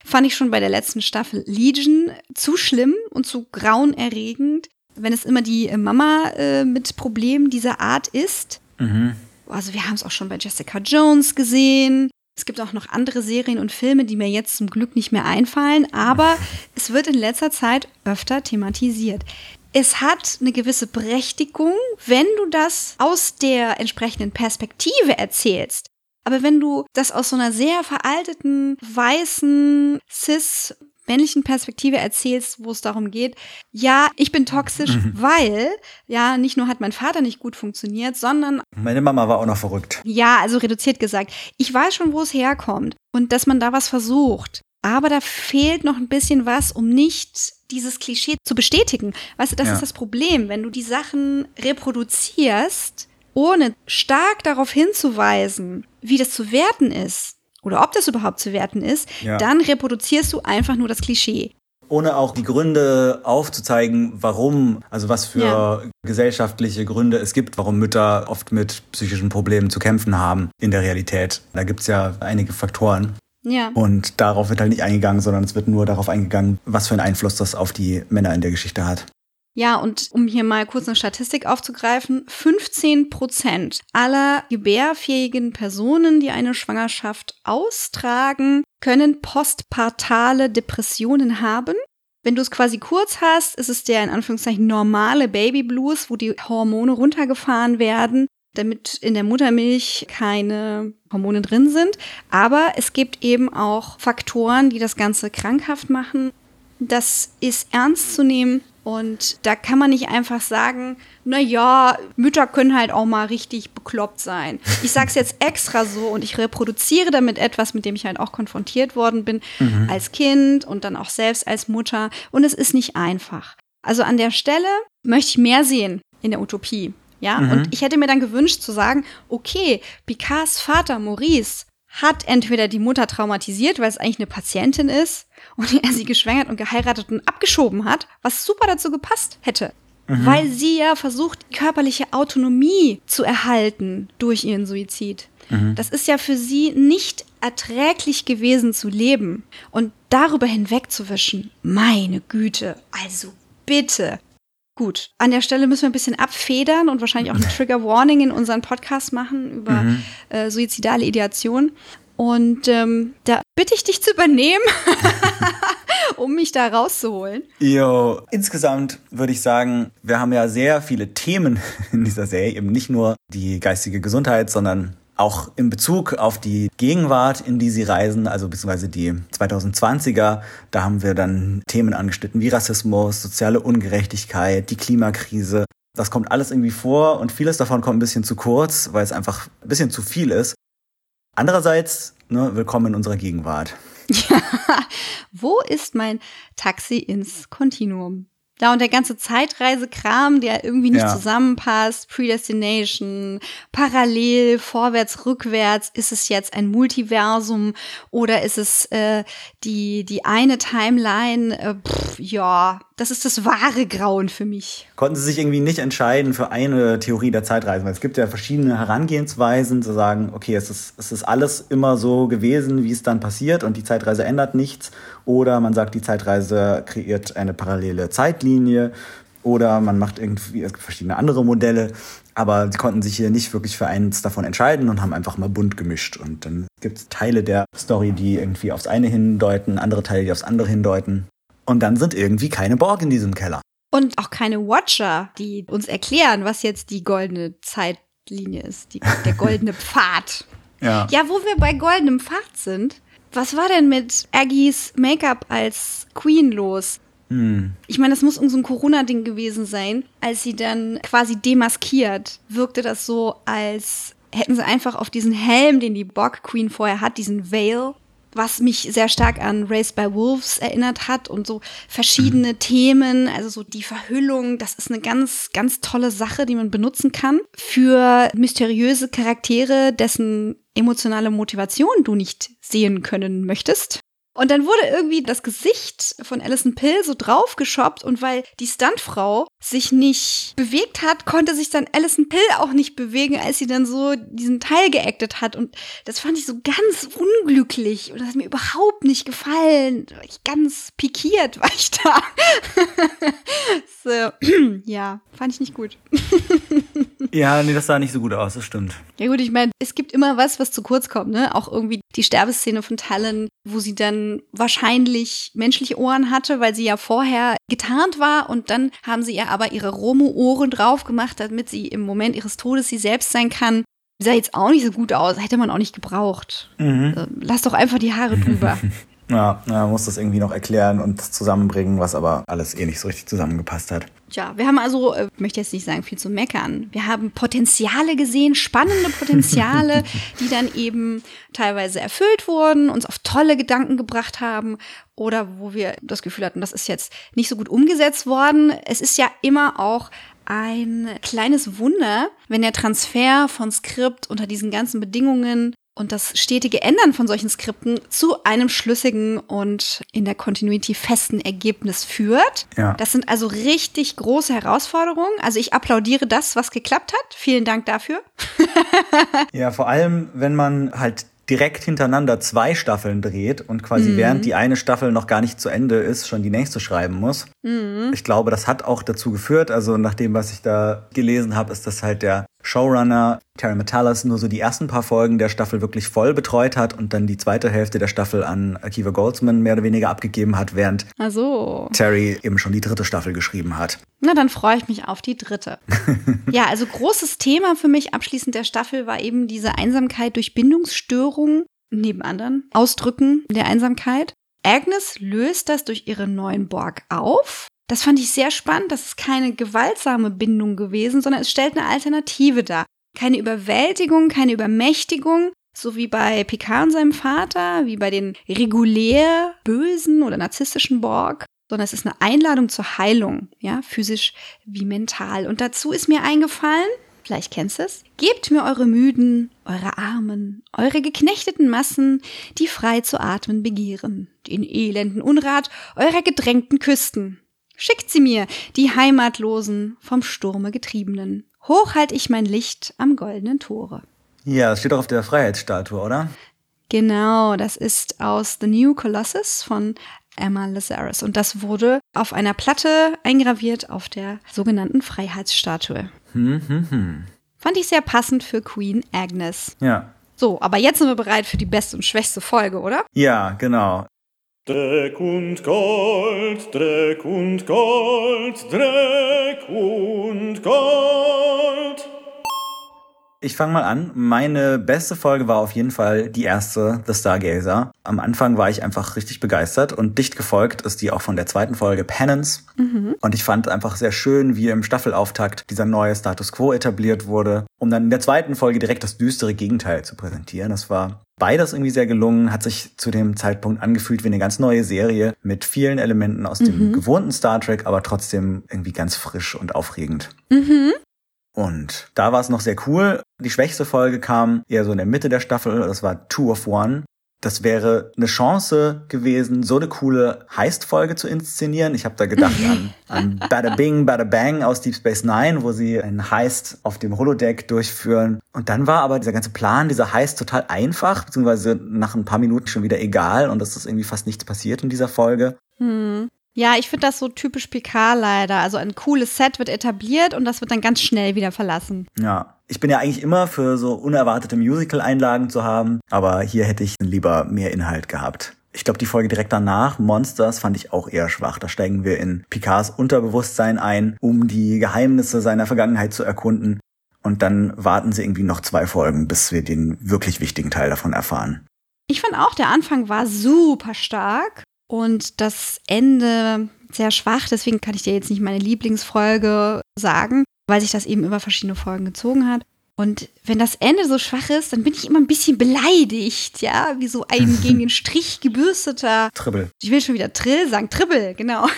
Fand ich schon bei der letzten Staffel Legion zu schlimm und zu grauenerregend, wenn es immer die äh, Mama äh, mit Problemen dieser Art ist. Mhm. Also wir haben es auch schon bei Jessica Jones gesehen. Es gibt auch noch andere Serien und Filme, die mir jetzt zum Glück nicht mehr einfallen, aber *laughs* es wird in letzter Zeit öfter thematisiert. Es hat eine gewisse Berechtigung, wenn du das aus der entsprechenden Perspektive erzählst. Aber wenn du das aus so einer sehr veralteten, weißen, cis männlichen Perspektive erzählst, wo es darum geht, ja, ich bin toxisch, mhm. weil, ja, nicht nur hat mein Vater nicht gut funktioniert, sondern. Meine Mama war auch noch verrückt. Ja, also reduziert gesagt. Ich weiß schon, wo es herkommt und dass man da was versucht. Aber da fehlt noch ein bisschen was, um nicht dieses Klischee zu bestätigen. Weißt du, das ja. ist das Problem. Wenn du die Sachen reproduzierst, ohne stark darauf hinzuweisen, wie das zu werten ist, oder ob das überhaupt zu werten ist, ja. dann reproduzierst du einfach nur das Klischee. Ohne auch die Gründe aufzuzeigen, warum, also was für ja. gesellschaftliche Gründe es gibt, warum Mütter oft mit psychischen Problemen zu kämpfen haben in der Realität. Da gibt es ja einige Faktoren. Ja. Und darauf wird halt nicht eingegangen, sondern es wird nur darauf eingegangen, was für einen Einfluss das auf die Männer in der Geschichte hat. Ja, und um hier mal kurz eine Statistik aufzugreifen, 15 Prozent aller gebärfähigen Personen, die eine Schwangerschaft austragen, können postpartale Depressionen haben. Wenn du es quasi kurz hast, ist es der in Anführungszeichen normale Baby Blues, wo die Hormone runtergefahren werden, damit in der Muttermilch keine Hormone drin sind. Aber es gibt eben auch Faktoren, die das Ganze krankhaft machen. Das ist ernst zu nehmen und da kann man nicht einfach sagen, na ja, Mütter können halt auch mal richtig bekloppt sein. Ich sag's jetzt extra so und ich reproduziere damit etwas, mit dem ich halt auch konfrontiert worden bin mhm. als Kind und dann auch selbst als Mutter und es ist nicht einfach. Also an der Stelle möchte ich mehr sehen in der Utopie. Ja, mhm. und ich hätte mir dann gewünscht zu sagen, okay, Picards Vater Maurice hat entweder die Mutter traumatisiert, weil es eigentlich eine Patientin ist *laughs* und er sie geschwängert und geheiratet und abgeschoben hat, was super dazu gepasst hätte. Mhm. Weil sie ja versucht, körperliche Autonomie zu erhalten durch ihren Suizid. Mhm. Das ist ja für sie nicht erträglich gewesen zu leben und darüber hinwegzuwischen. Meine Güte, also bitte. Gut, an der Stelle müssen wir ein bisschen abfedern und wahrscheinlich auch eine *laughs* Trigger Warning in unseren Podcast machen über mhm. äh, suizidale Ideation. Und ähm, da bitte ich dich zu übernehmen, *laughs* um mich da rauszuholen. Jo, insgesamt würde ich sagen, wir haben ja sehr viele Themen *laughs* in dieser Serie, eben nicht nur die geistige Gesundheit, sondern auch in Bezug auf die Gegenwart, in die sie reisen, also beziehungsweise die 2020er, da haben wir dann Themen angeschnitten wie Rassismus, soziale Ungerechtigkeit, die Klimakrise. Das kommt alles irgendwie vor und vieles davon kommt ein bisschen zu kurz, weil es einfach ein bisschen zu viel ist. Andererseits, ne, willkommen in unserer Gegenwart. *laughs* Ja, wo ist mein Taxi ins Kontinuum? Da und der ganze Zeitreisekram, der irgendwie nicht ja. zusammenpasst, Predestination, parallel, vorwärts, rückwärts, ist es jetzt ein Multiversum oder ist es äh, die, die eine Timeline? Äh, pff, ja, das ist das wahre Grauen für mich. Konnten Sie sich irgendwie nicht entscheiden für eine Theorie der Zeitreise? Weil es gibt ja verschiedene Herangehensweisen, zu sagen, okay, es ist, es ist alles immer so gewesen, wie es dann passiert und die Zeitreise ändert nichts. Oder man sagt, die Zeitreise kreiert eine parallele Zeitlinie. Oder man macht irgendwie, es gibt verschiedene andere Modelle. Aber sie konnten sich hier nicht wirklich für eins davon entscheiden und haben einfach mal bunt gemischt. Und dann gibt es Teile der Story, die irgendwie aufs eine hindeuten, andere Teile, die aufs andere hindeuten. Und dann sind irgendwie keine Borg in diesem Keller. Und auch keine Watcher, die uns erklären, was jetzt die goldene Zeitlinie ist, die, der goldene *laughs* Pfad. Ja. ja, wo wir bei goldenem Pfad sind, was war denn mit Aggies Make-up als Queen los? Hm. Ich meine, das muss irgendein so Corona-Ding gewesen sein. Als sie dann quasi demaskiert, wirkte das so, als hätten sie einfach auf diesen Helm, den die Borg Queen vorher hat, diesen Veil, was mich sehr stark an Race by Wolves erinnert hat und so verschiedene mhm. Themen, also so die Verhüllung, das ist eine ganz, ganz tolle Sache, die man benutzen kann für mysteriöse Charaktere, dessen emotionale Motivation du nicht sehen können möchtest. Und dann wurde irgendwie das Gesicht von Alison Pill so draufgeschoppt und weil die Stuntfrau sich nicht bewegt hat, konnte sich dann Alison Pill auch nicht bewegen, als sie dann so diesen Teil geactet hat. Und das fand ich so ganz unglücklich und das hat mir überhaupt nicht gefallen. Ich ganz pikiert *laughs* war ich da. *laughs* so, *clears throat* ja, fand ich nicht gut. *laughs* Ja, nee, das sah nicht so gut aus, das stimmt. Ja gut, ich meine, es gibt immer was, was zu kurz kommt, ne? Auch irgendwie die Sterbeszene von Talon, wo sie dann wahrscheinlich menschliche Ohren hatte, weil sie ja vorher getarnt war und dann haben sie ihr aber ihre Romo-Ohren drauf gemacht, damit sie im Moment ihres Todes sie selbst sein kann. Sah jetzt auch nicht so gut aus, hätte man auch nicht gebraucht. Mhm. Äh, Lass doch einfach die Haare drüber. *laughs* Ja, ja, man muss das irgendwie noch erklären und zusammenbringen, was aber alles eh nicht so richtig zusammengepasst hat. Tja, wir haben also, äh, ich möchte jetzt nicht sagen, viel zu meckern. Wir haben Potenziale gesehen, spannende Potenziale, *laughs* die dann eben teilweise erfüllt wurden, uns auf tolle Gedanken gebracht haben oder wo wir das Gefühl hatten, das ist jetzt nicht so gut umgesetzt worden. Es ist ja immer auch ein kleines Wunder, wenn der Transfer von Skript unter diesen ganzen Bedingungen und das stetige Ändern von solchen Skripten zu einem schlüssigen und in der Continuity festen Ergebnis führt. Ja. Das sind also richtig große Herausforderungen. Also ich applaudiere das, was geklappt hat. Vielen Dank dafür. *laughs* Ja, vor allem, wenn man halt direkt hintereinander zwei Staffeln dreht und quasi während die eine Staffel noch gar nicht zu Ende ist, schon die nächste schreiben muss. Ich glaube, das hat auch dazu geführt, also nach dem, was ich da gelesen habe, ist das halt der Showrunner Terry Metalis nur so die ersten paar Folgen der Staffel wirklich voll betreut hat und dann die zweite Hälfte der Staffel an Akiva Goldsman mehr oder weniger abgegeben hat, während Also, Terry eben schon die dritte Staffel geschrieben hat. na dann freue ich mich auf die dritte. *laughs* ja, also großes Thema für mich abschließend der Staffel war eben diese Einsamkeit durch Bindungsstörungen neben anderen Ausdrücken der Einsamkeit. Agnes löst das durch ihre neuen Borg auf. Das fand ich sehr spannend. Das ist keine gewaltsame Bindung gewesen, sondern es stellt eine Alternative dar. Keine Überwältigung, keine Übermächtigung, so wie bei Picard und seinem Vater, wie bei den regulär bösen oder narzisstischen Borg, sondern es ist eine Einladung zur Heilung, ja, physisch wie mental. Und dazu ist mir eingefallen, vielleicht kennst du es, gebt mir eure Müden, eure Armen, eure geknechteten Massen, die frei zu atmen begehren, den elenden Unrat eurer gedrängten Küsten. Schickt sie mir, die Heimatlosen, vom Sturme getriebenen. Hoch halt ich mein Licht am goldenen Tore. Ja, das steht doch auf der Freiheitsstatue, oder? Genau, das ist aus The New Colossus von Emma Lazarus. Und das wurde auf einer Platte eingraviert auf der sogenannten Freiheitsstatue. Hm, hm, hm. Fand ich sehr passend für Queen Agnes. Ja. So, aber jetzt sind wir bereit für die beste und schwächste Folge, oder? Ja, genau. Dreck und Gold, Dreck und Gold, Dreck und Gold. Ich fange mal an. Meine beste Folge war auf jeden Fall die erste, The Stargazer. Am Anfang war ich einfach richtig begeistert und dicht gefolgt ist die auch von der zweiten Folge Penance. Und ich fand einfach sehr schön, wie im Staffelauftakt dieser neue Status Quo etabliert wurde, um dann in der zweiten Folge direkt das düstere Gegenteil zu präsentieren. Das war beides irgendwie sehr gelungen, hat sich zu dem Zeitpunkt angefühlt wie eine ganz neue Serie mit vielen Elementen aus dem gewohnten Star Trek, aber trotzdem irgendwie ganz frisch und aufregend. Und da war es noch sehr cool. Die schwächste Folge kam eher so in der Mitte der Staffel. Das war Two of One. Das wäre eine Chance gewesen, so eine coole Heist-Folge zu inszenieren. Ich habe da gedacht *laughs* an, an Bada Bing, Bada Bang aus Deep Space Nine, wo sie einen Heist auf dem Holodeck durchführen. Und dann war aber dieser ganze Plan, dieser Heist total einfach, beziehungsweise nach ein paar Minuten schon wieder egal. Und es ist irgendwie fast nichts passiert in dieser Folge. Ja, ich finde das so typisch PK leider. Also ein cooles Set wird etabliert und das wird dann ganz schnell wieder verlassen. Ja, ich bin ja eigentlich immer für so unerwartete Musical-Einlagen zu haben, aber hier hätte ich lieber mehr Inhalt gehabt. Ich glaube, die Folge direkt danach, Monsters, fand ich auch eher schwach. Da steigen wir in Picards Unterbewusstsein ein, um die Geheimnisse seiner Vergangenheit zu erkunden. Und dann warten sie irgendwie noch zwei Folgen, bis wir den wirklich wichtigen Teil davon erfahren. Ich fand auch, der Anfang war super stark und das Ende sehr schwach. Deswegen kann ich dir jetzt nicht meine Lieblingsfolge sagen, weil sich das eben über verschiedene Folgen gezogen hat. Und wenn das Ende so schwach ist, dann bin ich immer ein bisschen beleidigt, ja, wie so ein *laughs* gegen den Strich gebürsteter. Tribbel. Ich will schon wieder Trill sagen, Tribbel, genau.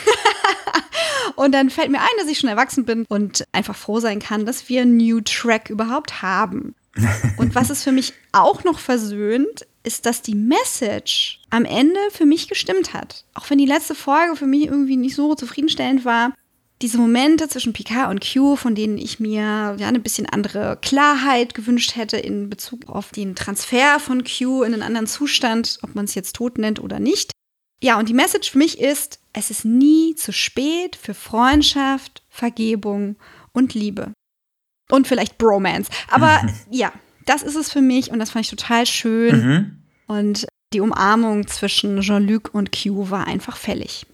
*laughs* und dann fällt mir ein, dass ich schon erwachsen bin und einfach froh sein kann, dass wir einen New Track überhaupt haben. *laughs* Und was es für mich auch noch versöhnt, ist, dass die Message am Ende für mich gestimmt hat. Auch wenn die letzte Folge für mich irgendwie nicht so zufriedenstellend war. Diese Momente zwischen Picard und Q, von denen ich mir ja, eine bisschen andere Klarheit gewünscht hätte in Bezug auf den Transfer von Q in einen anderen Zustand, ob man es jetzt tot nennt oder nicht. Ja, und die Message für mich ist, es ist nie zu spät für Freundschaft, Vergebung und Liebe. Und vielleicht Bromance. Aber *laughs* ja, das ist es für mich und das fand ich total schön. Mhm. Und die Umarmung zwischen Jean-Luc und Q war einfach fällig.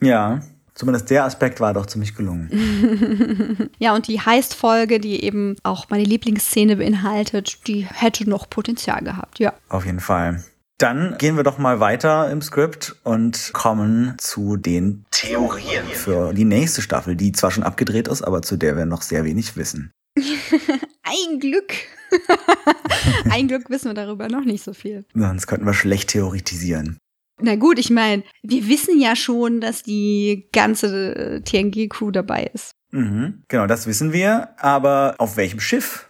Ja, zumindest der Aspekt war doch ziemlich gelungen. *laughs* Ja, und die Heist-Folge, die eben auch meine Lieblingsszene beinhaltet, die hätte noch Potenzial gehabt, ja. Auf jeden Fall. Dann gehen wir doch mal weiter im Skript und kommen zu den Theorien für die nächste Staffel, die zwar schon abgedreht ist, aber zu der wir noch sehr wenig wissen. *laughs* Ein Glück. *laughs* Ein Glück wissen wir darüber noch nicht so viel. Sonst könnten wir schlecht theoretisieren. Na gut, ich meine, wir wissen ja schon, dass die ganze äh, TNG-Crew dabei ist. Mhm. Genau, das wissen wir. Aber auf welchem Schiff?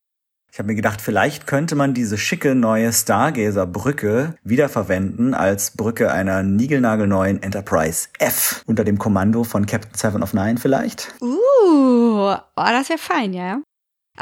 Ich habe mir gedacht, vielleicht könnte man diese schicke neue Stargazer-Brücke wiederverwenden als Brücke einer niegelnagelneuen Enterprise F unter dem Kommando von Captain Seven of Nine vielleicht. Uh, oh, das wäre fein, ja.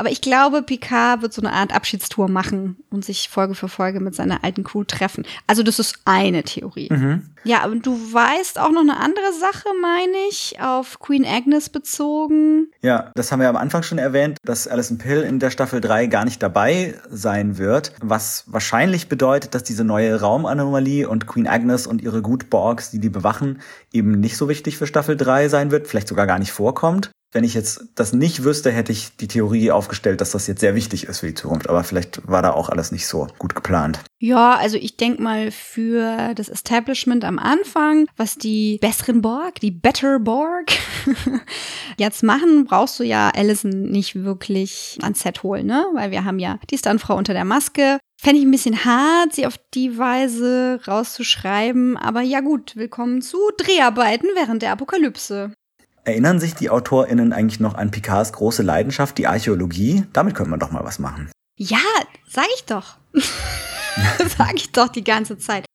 Aber ich glaube, Picard wird so eine Art Abschiedstour machen und sich Folge für Folge mit seiner alten Crew treffen. Also das ist eine Theorie. Mhm. Ja, aber du weißt auch noch eine andere Sache, meine ich, auf Queen Agnes bezogen. Ja, das haben wir am Anfang schon erwähnt, dass Alison Pill in der Staffel 3 gar nicht dabei sein wird, was wahrscheinlich bedeutet, dass diese neue Raumanomalie und Queen Agnes und ihre Gutborgs, die die bewachen, eben nicht so wichtig für Staffel 3 sein wird, vielleicht sogar gar nicht vorkommt. Wenn ich jetzt das nicht wüsste, hätte ich die Theorie aufgestellt, dass das jetzt sehr wichtig ist für die Zukunft. Aber vielleicht war da auch alles nicht so gut geplant. Ja, also ich denk mal für das Establishment am Anfang, was die besseren Borg, die Better Borg *laughs* jetzt machen, brauchst du ja Allison nicht wirklich ans Set holen, ne? Weil wir haben ja die Stuntfrau unter der Maske. Fände ich ein bisschen hart, sie auf die Weise rauszuschreiben. Aber ja gut, willkommen zu Dreharbeiten während der Apokalypse. Erinnern sich die AutorInnen eigentlich noch an Picards große Leidenschaft, die Archäologie? Damit könnte man doch mal was machen. Ja, sag ich doch. *laughs* sag ich doch die ganze Zeit.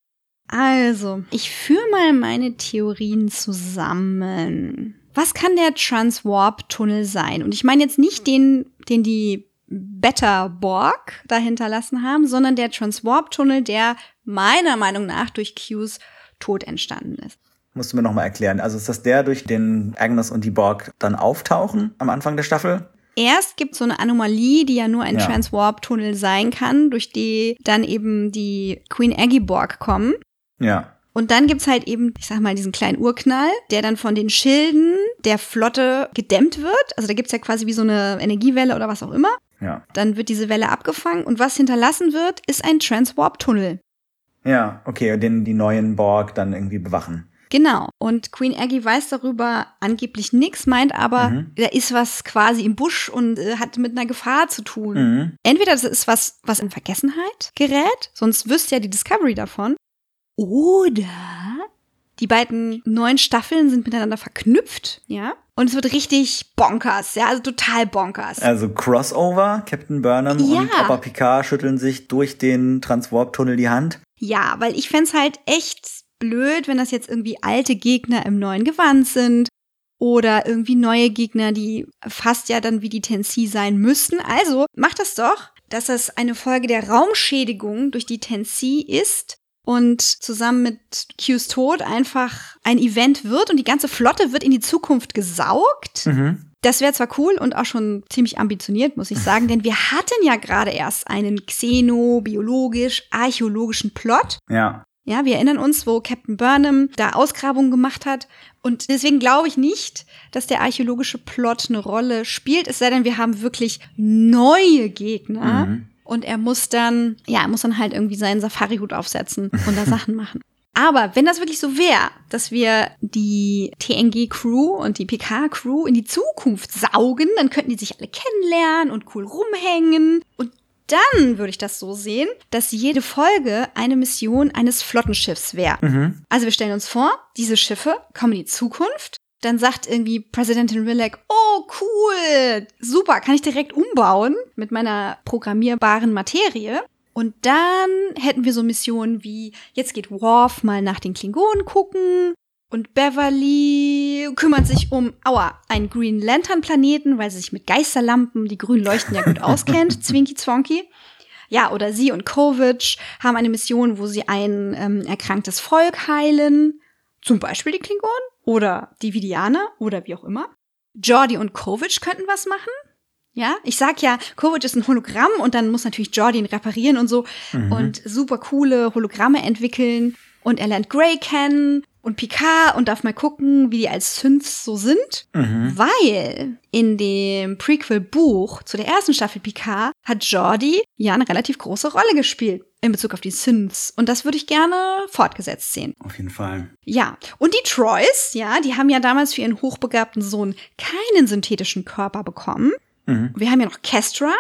Also, ich führe mal meine Theorien zusammen. Was kann der Transwarp-Tunnel sein? Und ich meine jetzt nicht den, den die Better Borg dahinter lassen haben, sondern der Transwarp-Tunnel, der meiner Meinung nach durch Qs Tod entstanden ist. Musst du mir nochmal erklären. Also ist das der, durch den Agnes und die Borg dann auftauchen am Anfang der Staffel? Erst gibt es so eine Anomalie, die ja nur ein Ja. Transwarp-Tunnel sein kann, durch die dann eben die Queen Aggie Borg kommen. Ja. Und dann gibt's halt eben, ich sag mal, diesen kleinen Urknall, der dann von den Schilden der Flotte gedämmt wird. Also da gibt's ja quasi wie so eine Energiewelle oder was auch immer. Ja. Dann wird diese Welle abgefangen und was hinterlassen wird, ist ein Transwarp-Tunnel. Ja, okay, den die neuen Borg dann irgendwie bewachen. Genau. Und Queen Aggie weiß darüber angeblich nichts, meint aber, Mhm. da ist was quasi im Busch und äh, hat mit einer Gefahr zu tun. Mhm. Entweder das ist was, was in Vergessenheit gerät, sonst wüsste ja die Discovery davon. Oder die beiden neuen Staffeln sind miteinander verknüpft, ja. Und es wird richtig bonkers, ja, also total bonkers. Also Crossover, Captain Burnham Ja. und Opa Picard schütteln sich durch den Transwarp-Tunnel die Hand. Ja, weil ich fänd's halt echt blöd, wenn das jetzt irgendwie alte Gegner im neuen Gewand sind oder irgendwie neue Gegner, die fast ja dann wie die Tensi sein müssten. Also macht das doch, dass das eine Folge der Raumschädigung durch die Tensi ist und zusammen mit Q's Tod einfach ein Event wird und die ganze Flotte wird in die Zukunft gesaugt. Mhm. Das wäre zwar cool und auch schon ziemlich ambitioniert, muss ich sagen, *laughs* denn wir hatten ja gerade erst einen xenobiologisch-archäologischen Plot. Ja. Ja, wir erinnern uns, wo Captain Burnham da Ausgrabungen gemacht hat. Und deswegen glaube ich nicht, dass der archäologische Plot eine Rolle spielt, es sei denn, wir haben wirklich neue Gegner. Mhm. Und er muss dann, ja, er muss dann halt irgendwie seinen Safari-Hut aufsetzen und da *laughs* Sachen machen. Aber wenn das wirklich so wäre, dass wir die TNG-Crew und die PK-Crew in die Zukunft saugen, dann könnten die sich alle kennenlernen und cool rumhängen. Und dann würde ich das so sehen, dass jede Folge eine Mission eines Flottenschiffs wäre. Mhm. Also wir stellen uns vor, diese Schiffe kommen in die Zukunft. Dann sagt irgendwie Präsidentin Rilek, oh cool, super, kann ich direkt umbauen mit meiner programmierbaren Materie. Und dann hätten wir so Missionen wie, jetzt geht Worf mal nach den Klingonen gucken und Beverly kümmert sich um, aua, einen Green Lantern Planeten, weil sie sich mit Geisterlampen, die grün leuchten, ja gut *laughs* auskennt, Zwinky Zwonky. Ja, oder sie und Kovic haben eine Mission, wo sie ein ähm, erkranktes Volk heilen. Zum Beispiel die Klingonen oder die Vidianer oder wie auch immer. Jordi und Kovic könnten was machen. Ja, ich sag ja, Kovic ist ein Hologramm und dann muss natürlich Jordi ihn reparieren und so und super coole Hologramme entwickeln und er lernt Grey kennen und Picard und darf mal gucken, wie die als Synths so sind, weil in dem Prequel-Buch zu der ersten Staffel Picard hat Jordi ja eine relativ große Rolle gespielt in Bezug auf die Synths und das würde ich gerne fortgesetzt sehen. Auf jeden Fall. Ja, und die Troys, ja, die haben ja damals für ihren hochbegabten Sohn keinen synthetischen Körper bekommen. Wir haben ja noch Kestra.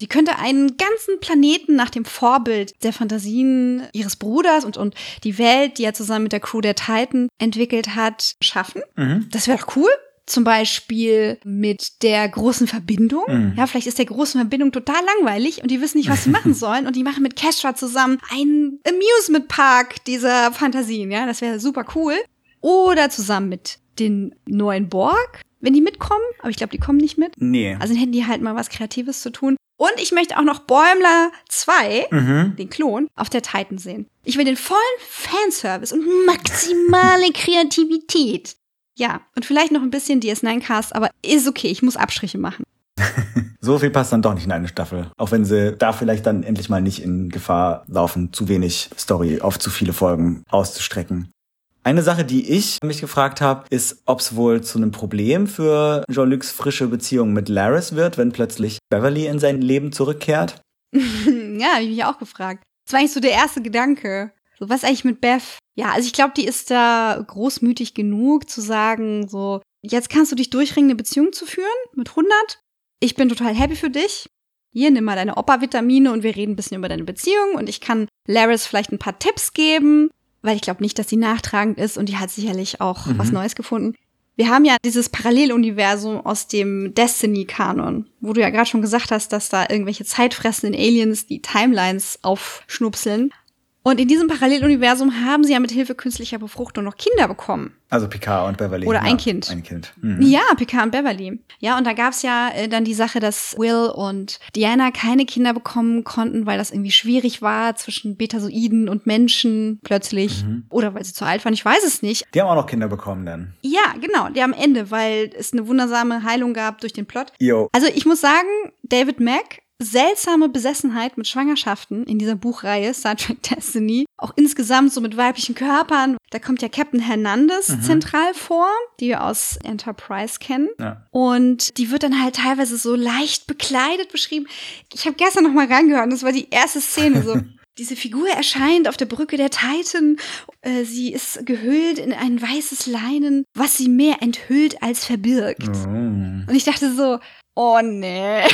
Die könnte einen ganzen Planeten nach dem Vorbild der Fantasien ihres Bruders und, und die Welt, die er zusammen mit der Crew der Titan entwickelt hat, schaffen. Das wäre doch cool. Zum Beispiel mit der großen Verbindung. Ja, vielleicht ist der großen Verbindung total langweilig und die wissen nicht, was sie machen *laughs* sollen. Und die machen mit Kestra zusammen einen Amusement Park dieser Fantasien. Ja, das wäre super cool. Oder zusammen mit den neuen Borg, wenn die mitkommen. Aber ich glaube, die kommen nicht mit. Nee. Also dann hätten die halt mal was Kreatives zu tun. Und ich möchte auch noch Bäumler 2, Mhm. den Klon, auf der Titan sehen. Ich will den vollen Fanservice und maximale Kreativität. Ja, und vielleicht noch ein bisschen DS9-Cast, aber ist okay, ich muss Abstriche machen. *laughs* So viel passt dann doch nicht in eine Staffel. Auch wenn sie da vielleicht dann endlich mal nicht in Gefahr laufen, zu wenig Story auf zu viele Folgen auszustrecken. Eine Sache, die ich mich gefragt habe, ist, ob es wohl zu einem Problem für Jean-Lucs frische Beziehung mit Laris wird, wenn plötzlich Beverly in sein Leben zurückkehrt. *laughs* ja, hab ich mich auch gefragt. Das war eigentlich so der erste Gedanke. So, was eigentlich mit Beth? Ja, also ich glaube, die ist da großmütig genug zu sagen, so, jetzt kannst du dich durchringen, eine Beziehung zu führen mit 100. Ich bin total happy für dich. Hier, nimm mal deine Opa-Vitamine und wir reden ein bisschen über deine Beziehung und ich kann Laris vielleicht ein paar Tipps geben, weil ich glaube nicht, dass sie nachtragend ist und die hat sicherlich auch was Neues gefunden. Wir haben ja dieses Paralleluniversum aus dem Destiny-Kanon, wo du ja gerade schon gesagt hast, dass da irgendwelche zeitfressenden Aliens die Timelines aufschnupseln. Und in diesem Paralleluniversum haben sie ja mit Hilfe künstlicher Befruchtung noch Kinder bekommen. Also Picard und Beverly. Oder ein ja, Kind. Ein Kind. Mhm. Ja, Picard und Beverly. Ja, und da gab's ja äh, dann die Sache, dass Will und Diana keine Kinder bekommen konnten, weil das irgendwie schwierig war zwischen Betasoiden und Menschen plötzlich. Oder weil sie zu alt waren, ich weiß es nicht. Die haben auch noch Kinder bekommen dann. Ja, genau, der am Ende, weil es eine wundersame Heilung gab durch den Plot. Jo. Also ich muss sagen, David Mack, seltsame Besessenheit mit Schwangerschaften in dieser Buchreihe Star Trek Destiny. Auch insgesamt so mit weiblichen Körpern. Da kommt ja Captain Hernandez zentral vor, die wir aus Enterprise kennen. Ja. Und die wird dann halt teilweise so leicht bekleidet beschrieben. Ich habe gestern noch mal reingehört, und das war die erste Szene so. *laughs* Diese Figur erscheint auf der Brücke der Titan. Äh, sie ist gehüllt in ein weißes Leinen, was sie mehr enthüllt als verbirgt. Oh. Und ich dachte so, oh nee. *laughs*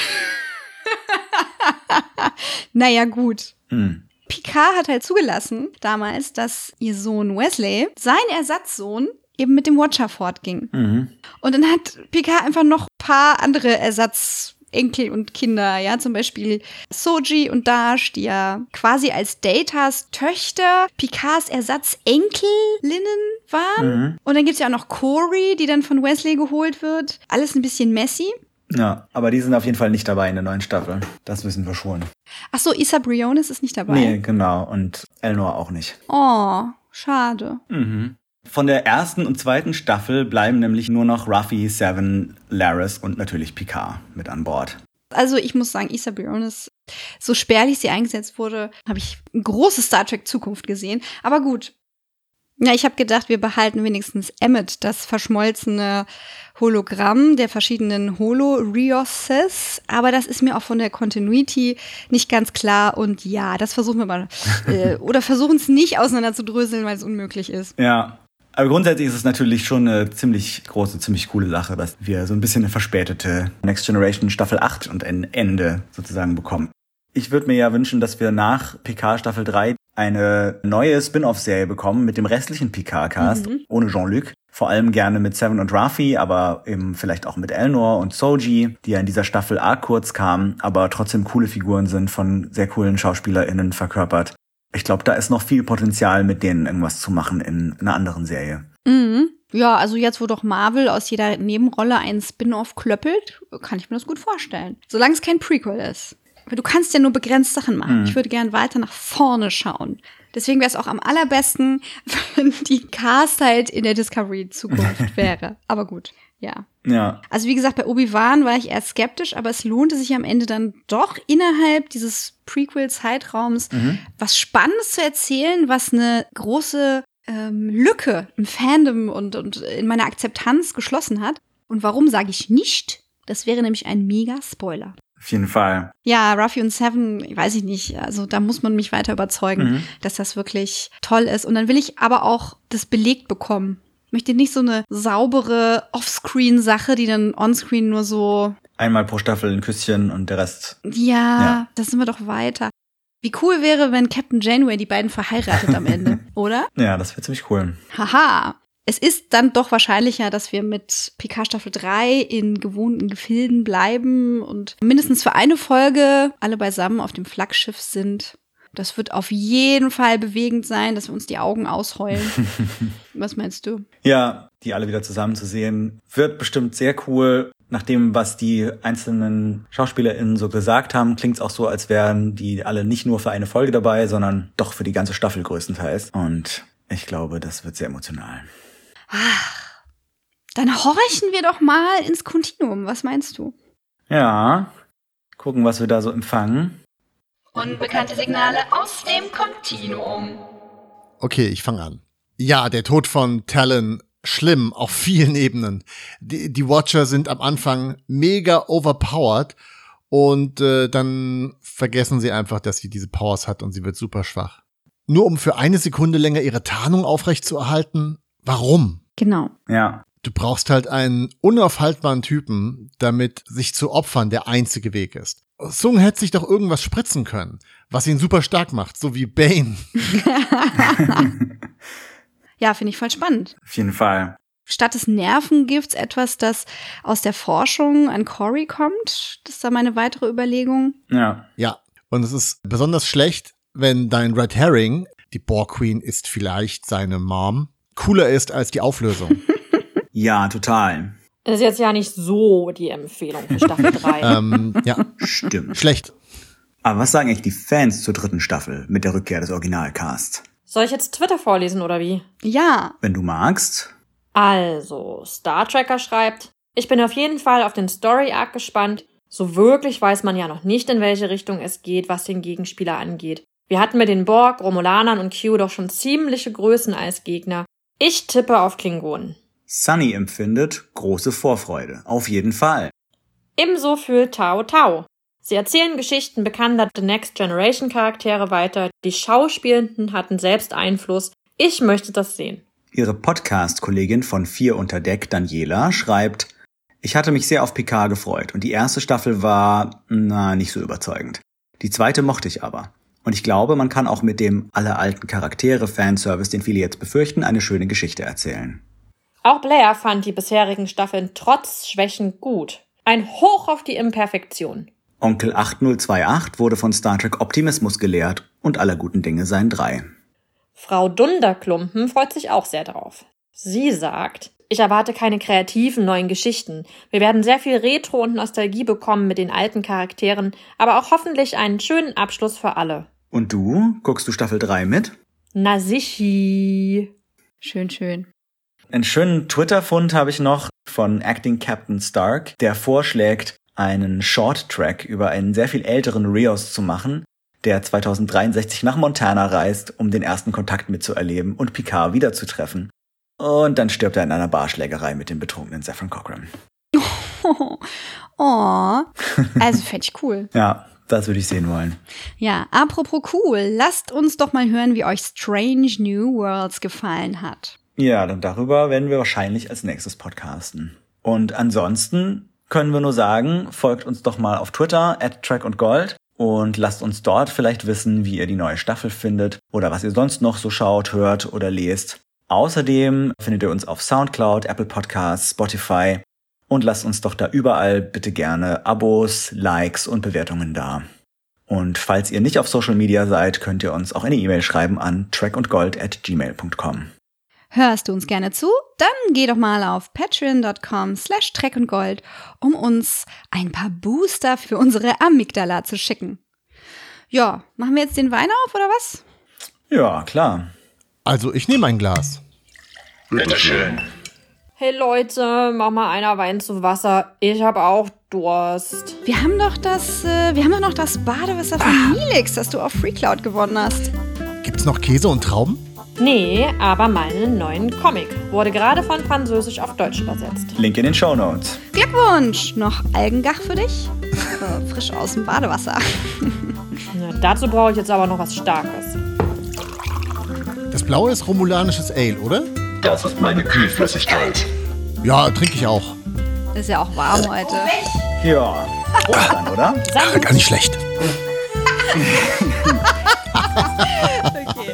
*laughs* naja, gut. Hm. Picard hat halt zugelassen damals, dass ihr Sohn Wesley, sein Ersatzsohn, eben mit dem Watcher fortging. Mhm. Und dann hat Picard einfach noch ein paar andere Ersatzenkel und Kinder, ja, zum Beispiel Soji und Dash, die ja quasi als Datas Töchter Picards Ersatzenkelinnen waren. Mhm. Und dann gibt's ja auch noch Corey, die dann von Wesley geholt wird. Alles ein bisschen messy. Ja, aber die sind auf jeden Fall nicht dabei in der neuen Staffel. Das wissen wir schon. Ach so, Issa Briones ist nicht dabei. Nee, genau. Und Elnor auch nicht. Oh, schade. Mhm. Von der ersten und zweiten Staffel bleiben nämlich nur noch Ruffy, Seven, Laris und natürlich Picard mit an Bord. Also ich muss sagen, Issa Briones, so spärlich sie eingesetzt wurde, habe ich eine große Star Trek Zukunft gesehen. Aber gut. Ja, ich habe gedacht, wir behalten wenigstens Emmet, das verschmolzene Hologramm der verschiedenen Holo-Rioses. Aber das ist mir auch von der Continuity nicht ganz klar. Und ja, das versuchen wir mal. *laughs* äh, oder versuchen es nicht auseinanderzudröseln, weil es unmöglich ist. Ja. Aber grundsätzlich ist es natürlich schon eine ziemlich große, ziemlich coole Sache, dass wir so ein bisschen eine verspätete Next Generation Staffel 8 und ein Ende sozusagen bekommen. Ich würde mir ja wünschen, dass wir nach PK Staffel 3 eine neue Spin-off-Serie bekommen mit dem restlichen PK-Cast, ohne Jean-Luc. Vor allem gerne mit Seven und Ruffy, aber eben vielleicht auch mit Elnor und Soji, die ja in dieser Staffel arg kurz kamen, aber trotzdem coole Figuren sind, von sehr coolen SchauspielerInnen verkörpert. Ich glaube, da ist noch viel Potenzial, mit denen irgendwas zu machen in einer anderen Serie. Mhm. Ja, also jetzt, wo doch Marvel aus jeder Nebenrolle einen Spin-off klöppelt, kann ich mir das gut vorstellen. Solange es kein Prequel ist. Weil du kannst ja nur begrenzt Sachen machen. Ich würde gern weiter nach vorne schauen. Deswegen wäre es auch am allerbesten, *laughs* wenn die Cast halt in der Discovery-Zukunft *laughs* wäre. Aber gut, Ja. Ja. Also wie gesagt, bei Obi-Wan war ich erst skeptisch, aber es lohnte sich am Ende dann doch innerhalb dieses Prequel-Zeitraums Mhm. was Spannendes zu erzählen, was eine große ähm, Lücke im Fandom und, und in meiner Akzeptanz geschlossen hat. Und warum sage ich nicht? Das wäre nämlich ein mega Spoiler. Auf jeden Fall. Ja, Ruffy und Seven, weiß ich nicht. Also da muss man mich weiter überzeugen, Mhm. dass das wirklich toll ist. Und dann will ich aber auch das belegt bekommen. Ich möchte nicht so eine saubere Offscreen-Sache, die dann onscreen nur so, Einmal pro Staffel ein Küsschen und der Rest. ja, Ja. da sind wir doch weiter. Wie cool wäre, wenn Captain Janeway die beiden verheiratet am Ende, *laughs* oder? Ja, das wäre ziemlich cool. Haha. Es ist dann doch wahrscheinlicher, dass wir mit PK Staffel 3 in gewohnten Gefilden bleiben und mindestens für eine Folge alle beisammen auf dem Flaggschiff sind. Das wird auf jeden Fall bewegend sein, dass wir uns die Augen ausheulen. *laughs* Was meinst du? Ja, die alle wieder zusammen zu sehen, wird bestimmt sehr cool. Nach dem, was die einzelnen SchauspielerInnen so gesagt haben, klingt es auch so, als wären die alle nicht nur für eine Folge dabei, sondern doch für die ganze Staffel größtenteils. Und ich glaube, das wird sehr emotional. Dann horchen wir doch mal ins Kontinuum. Was meinst du? Ja, gucken, was wir da so empfangen. Unbekannte Signale aus dem Kontinuum. Okay, ich fange an. Ja, der Tod von Talon schlimm auf vielen Ebenen. Die, die Watcher sind am Anfang mega overpowered und äh, dann vergessen sie einfach, dass sie diese Powers hat und sie wird super schwach. Nur um für eine Sekunde länger ihre Tarnung aufrechtzuerhalten? Warum? Genau. Ja, Du brauchst halt einen unaufhaltbaren Typen, damit sich zu opfern der einzige Weg ist. Sung hätte sich doch irgendwas spritzen können, was ihn super stark macht, so wie Bane. *laughs* Ja, finde ich voll spannend. auf jeden Fall. Statt des Nervengifts etwas, das aus der Forschung an Cory kommt. Das ist da meine weitere Überlegung. Ja, Ja, und es ist besonders schlecht, wenn dein Red Herring, die Boar Queen ist vielleicht seine Mom, cooler ist als die Auflösung. *laughs* ja, total. Das ist jetzt ja nicht so die Empfehlung für Staffel *laughs* 3. ähm, ja, Stimmt. schlecht. Aber was sagen eigentlich die Fans zur dritten Staffel mit der Rückkehr des Originalcasts? Soll ich jetzt Twitter vorlesen oder wie? Ja, Wenn du magst. Also, Star Tracker schreibt, ich bin auf jeden Fall auf den Story Arc gespannt. So wirklich weiß man ja noch nicht, in welche Richtung es geht, was den Gegenspieler angeht. Wir hatten mit den Borg, Romulanern und Q doch schon ziemliche Größen als Gegner. Ich tippe auf Klingonen. Sunny empfindet große Vorfreude. Auf jeden Fall. Ebenso fühlt Tao Tao. Sie erzählen Geschichten bekannter The Next Generation Charaktere weiter. Die Schauspielenden hatten selbst Einfluss. Ich möchte das sehen. Ihre Podcast-Kollegin von Vier unter Deck, Daniela, schreibt, ich hatte mich sehr auf Picard gefreut und die erste Staffel war, na, nicht so überzeugend. Die zweite mochte ich aber. Und ich glaube, man kann auch mit dem alle alten Charaktere Fanservice, den viele jetzt befürchten, eine schöne Geschichte erzählen. Auch Blair fand die bisherigen Staffeln trotz Schwächen gut. Ein Hoch auf die Imperfektion. Onkel 8028 wurde von Star Trek Optimismus gelehrt und aller guten Dinge seien drei. Frau Dunderklumpen freut sich auch sehr drauf. Sie sagt, ich erwarte keine kreativen neuen Geschichten. Wir werden sehr viel Retro und Nostalgie bekommen mit den alten Charakteren, aber auch hoffentlich einen schönen Abschluss für alle. Und du? Guckst du Staffel 3 mit? Na sichi. schön, schön. Einen schönen Twitter-Fund habe ich noch von Acting Captain Stark, der vorschlägt, einen Short-Track über einen sehr viel älteren Rios zu machen, der 2063 nach Montana reist, um den ersten Kontakt mitzuerleben und Picard wiederzutreffen. Und dann stirbt er in einer Barschlägerei mit dem betrunkenen Saffron Cochran. *laughs* Oh, also fände ich cool. Ja, das würde ich sehen wollen. Ja, apropos cool, lasst uns doch mal hören, wie euch Strange New Worlds gefallen hat. Ja, dann darüber werden wir wahrscheinlich als nächstes podcasten. Und ansonsten können wir nur sagen, folgt uns doch mal auf Twitter, at Track und Gold, und lasst uns dort vielleicht wissen, wie ihr die neue Staffel findet oder was ihr sonst noch so schaut, hört oder lest. Außerdem findet ihr uns auf Soundcloud, Apple Podcasts, Spotify und lasst uns doch da überall bitte gerne Abos, Likes und Bewertungen da. Und falls ihr nicht auf Social Media seid, könnt ihr uns auch eine E-Mail schreiben an trackundgold at gmail.com. Hörst du uns gerne zu? Dann geh doch mal auf patreon.com slash Treck und Gold, um uns ein paar Booster für unsere Amygdala zu schicken. Ja, machen wir jetzt den Wein auf oder was? Ja, klar. Also ich nehme ein Glas. Bitteschön. Hey Leute, mach mal einer Wein zu Wasser. Ich hab auch Durst. Wir haben doch das, äh, wir haben doch noch das Badewasser von Nilix, das du auf FreeCloud gewonnen hast. Gibt's noch Käse und Trauben? Nee, aber meinen neuen Comic. Wurde gerade von Französisch auf Deutsch übersetzt. Link in den Show Notes. Glückwunsch! Noch Algengach für dich? Äh, *laughs* frisch aus dem Badewasser. *laughs* Na, dazu brauche ich jetzt aber noch was Starkes. Das blaue ist romulanisches Ale, oder? Das ist meine Kühlflüssigkeit. Ja, trinke ich auch. Ist ja auch warm heute. Ja, Prost dann, oder? Ah, gar nicht schlecht. *laughs* Okay.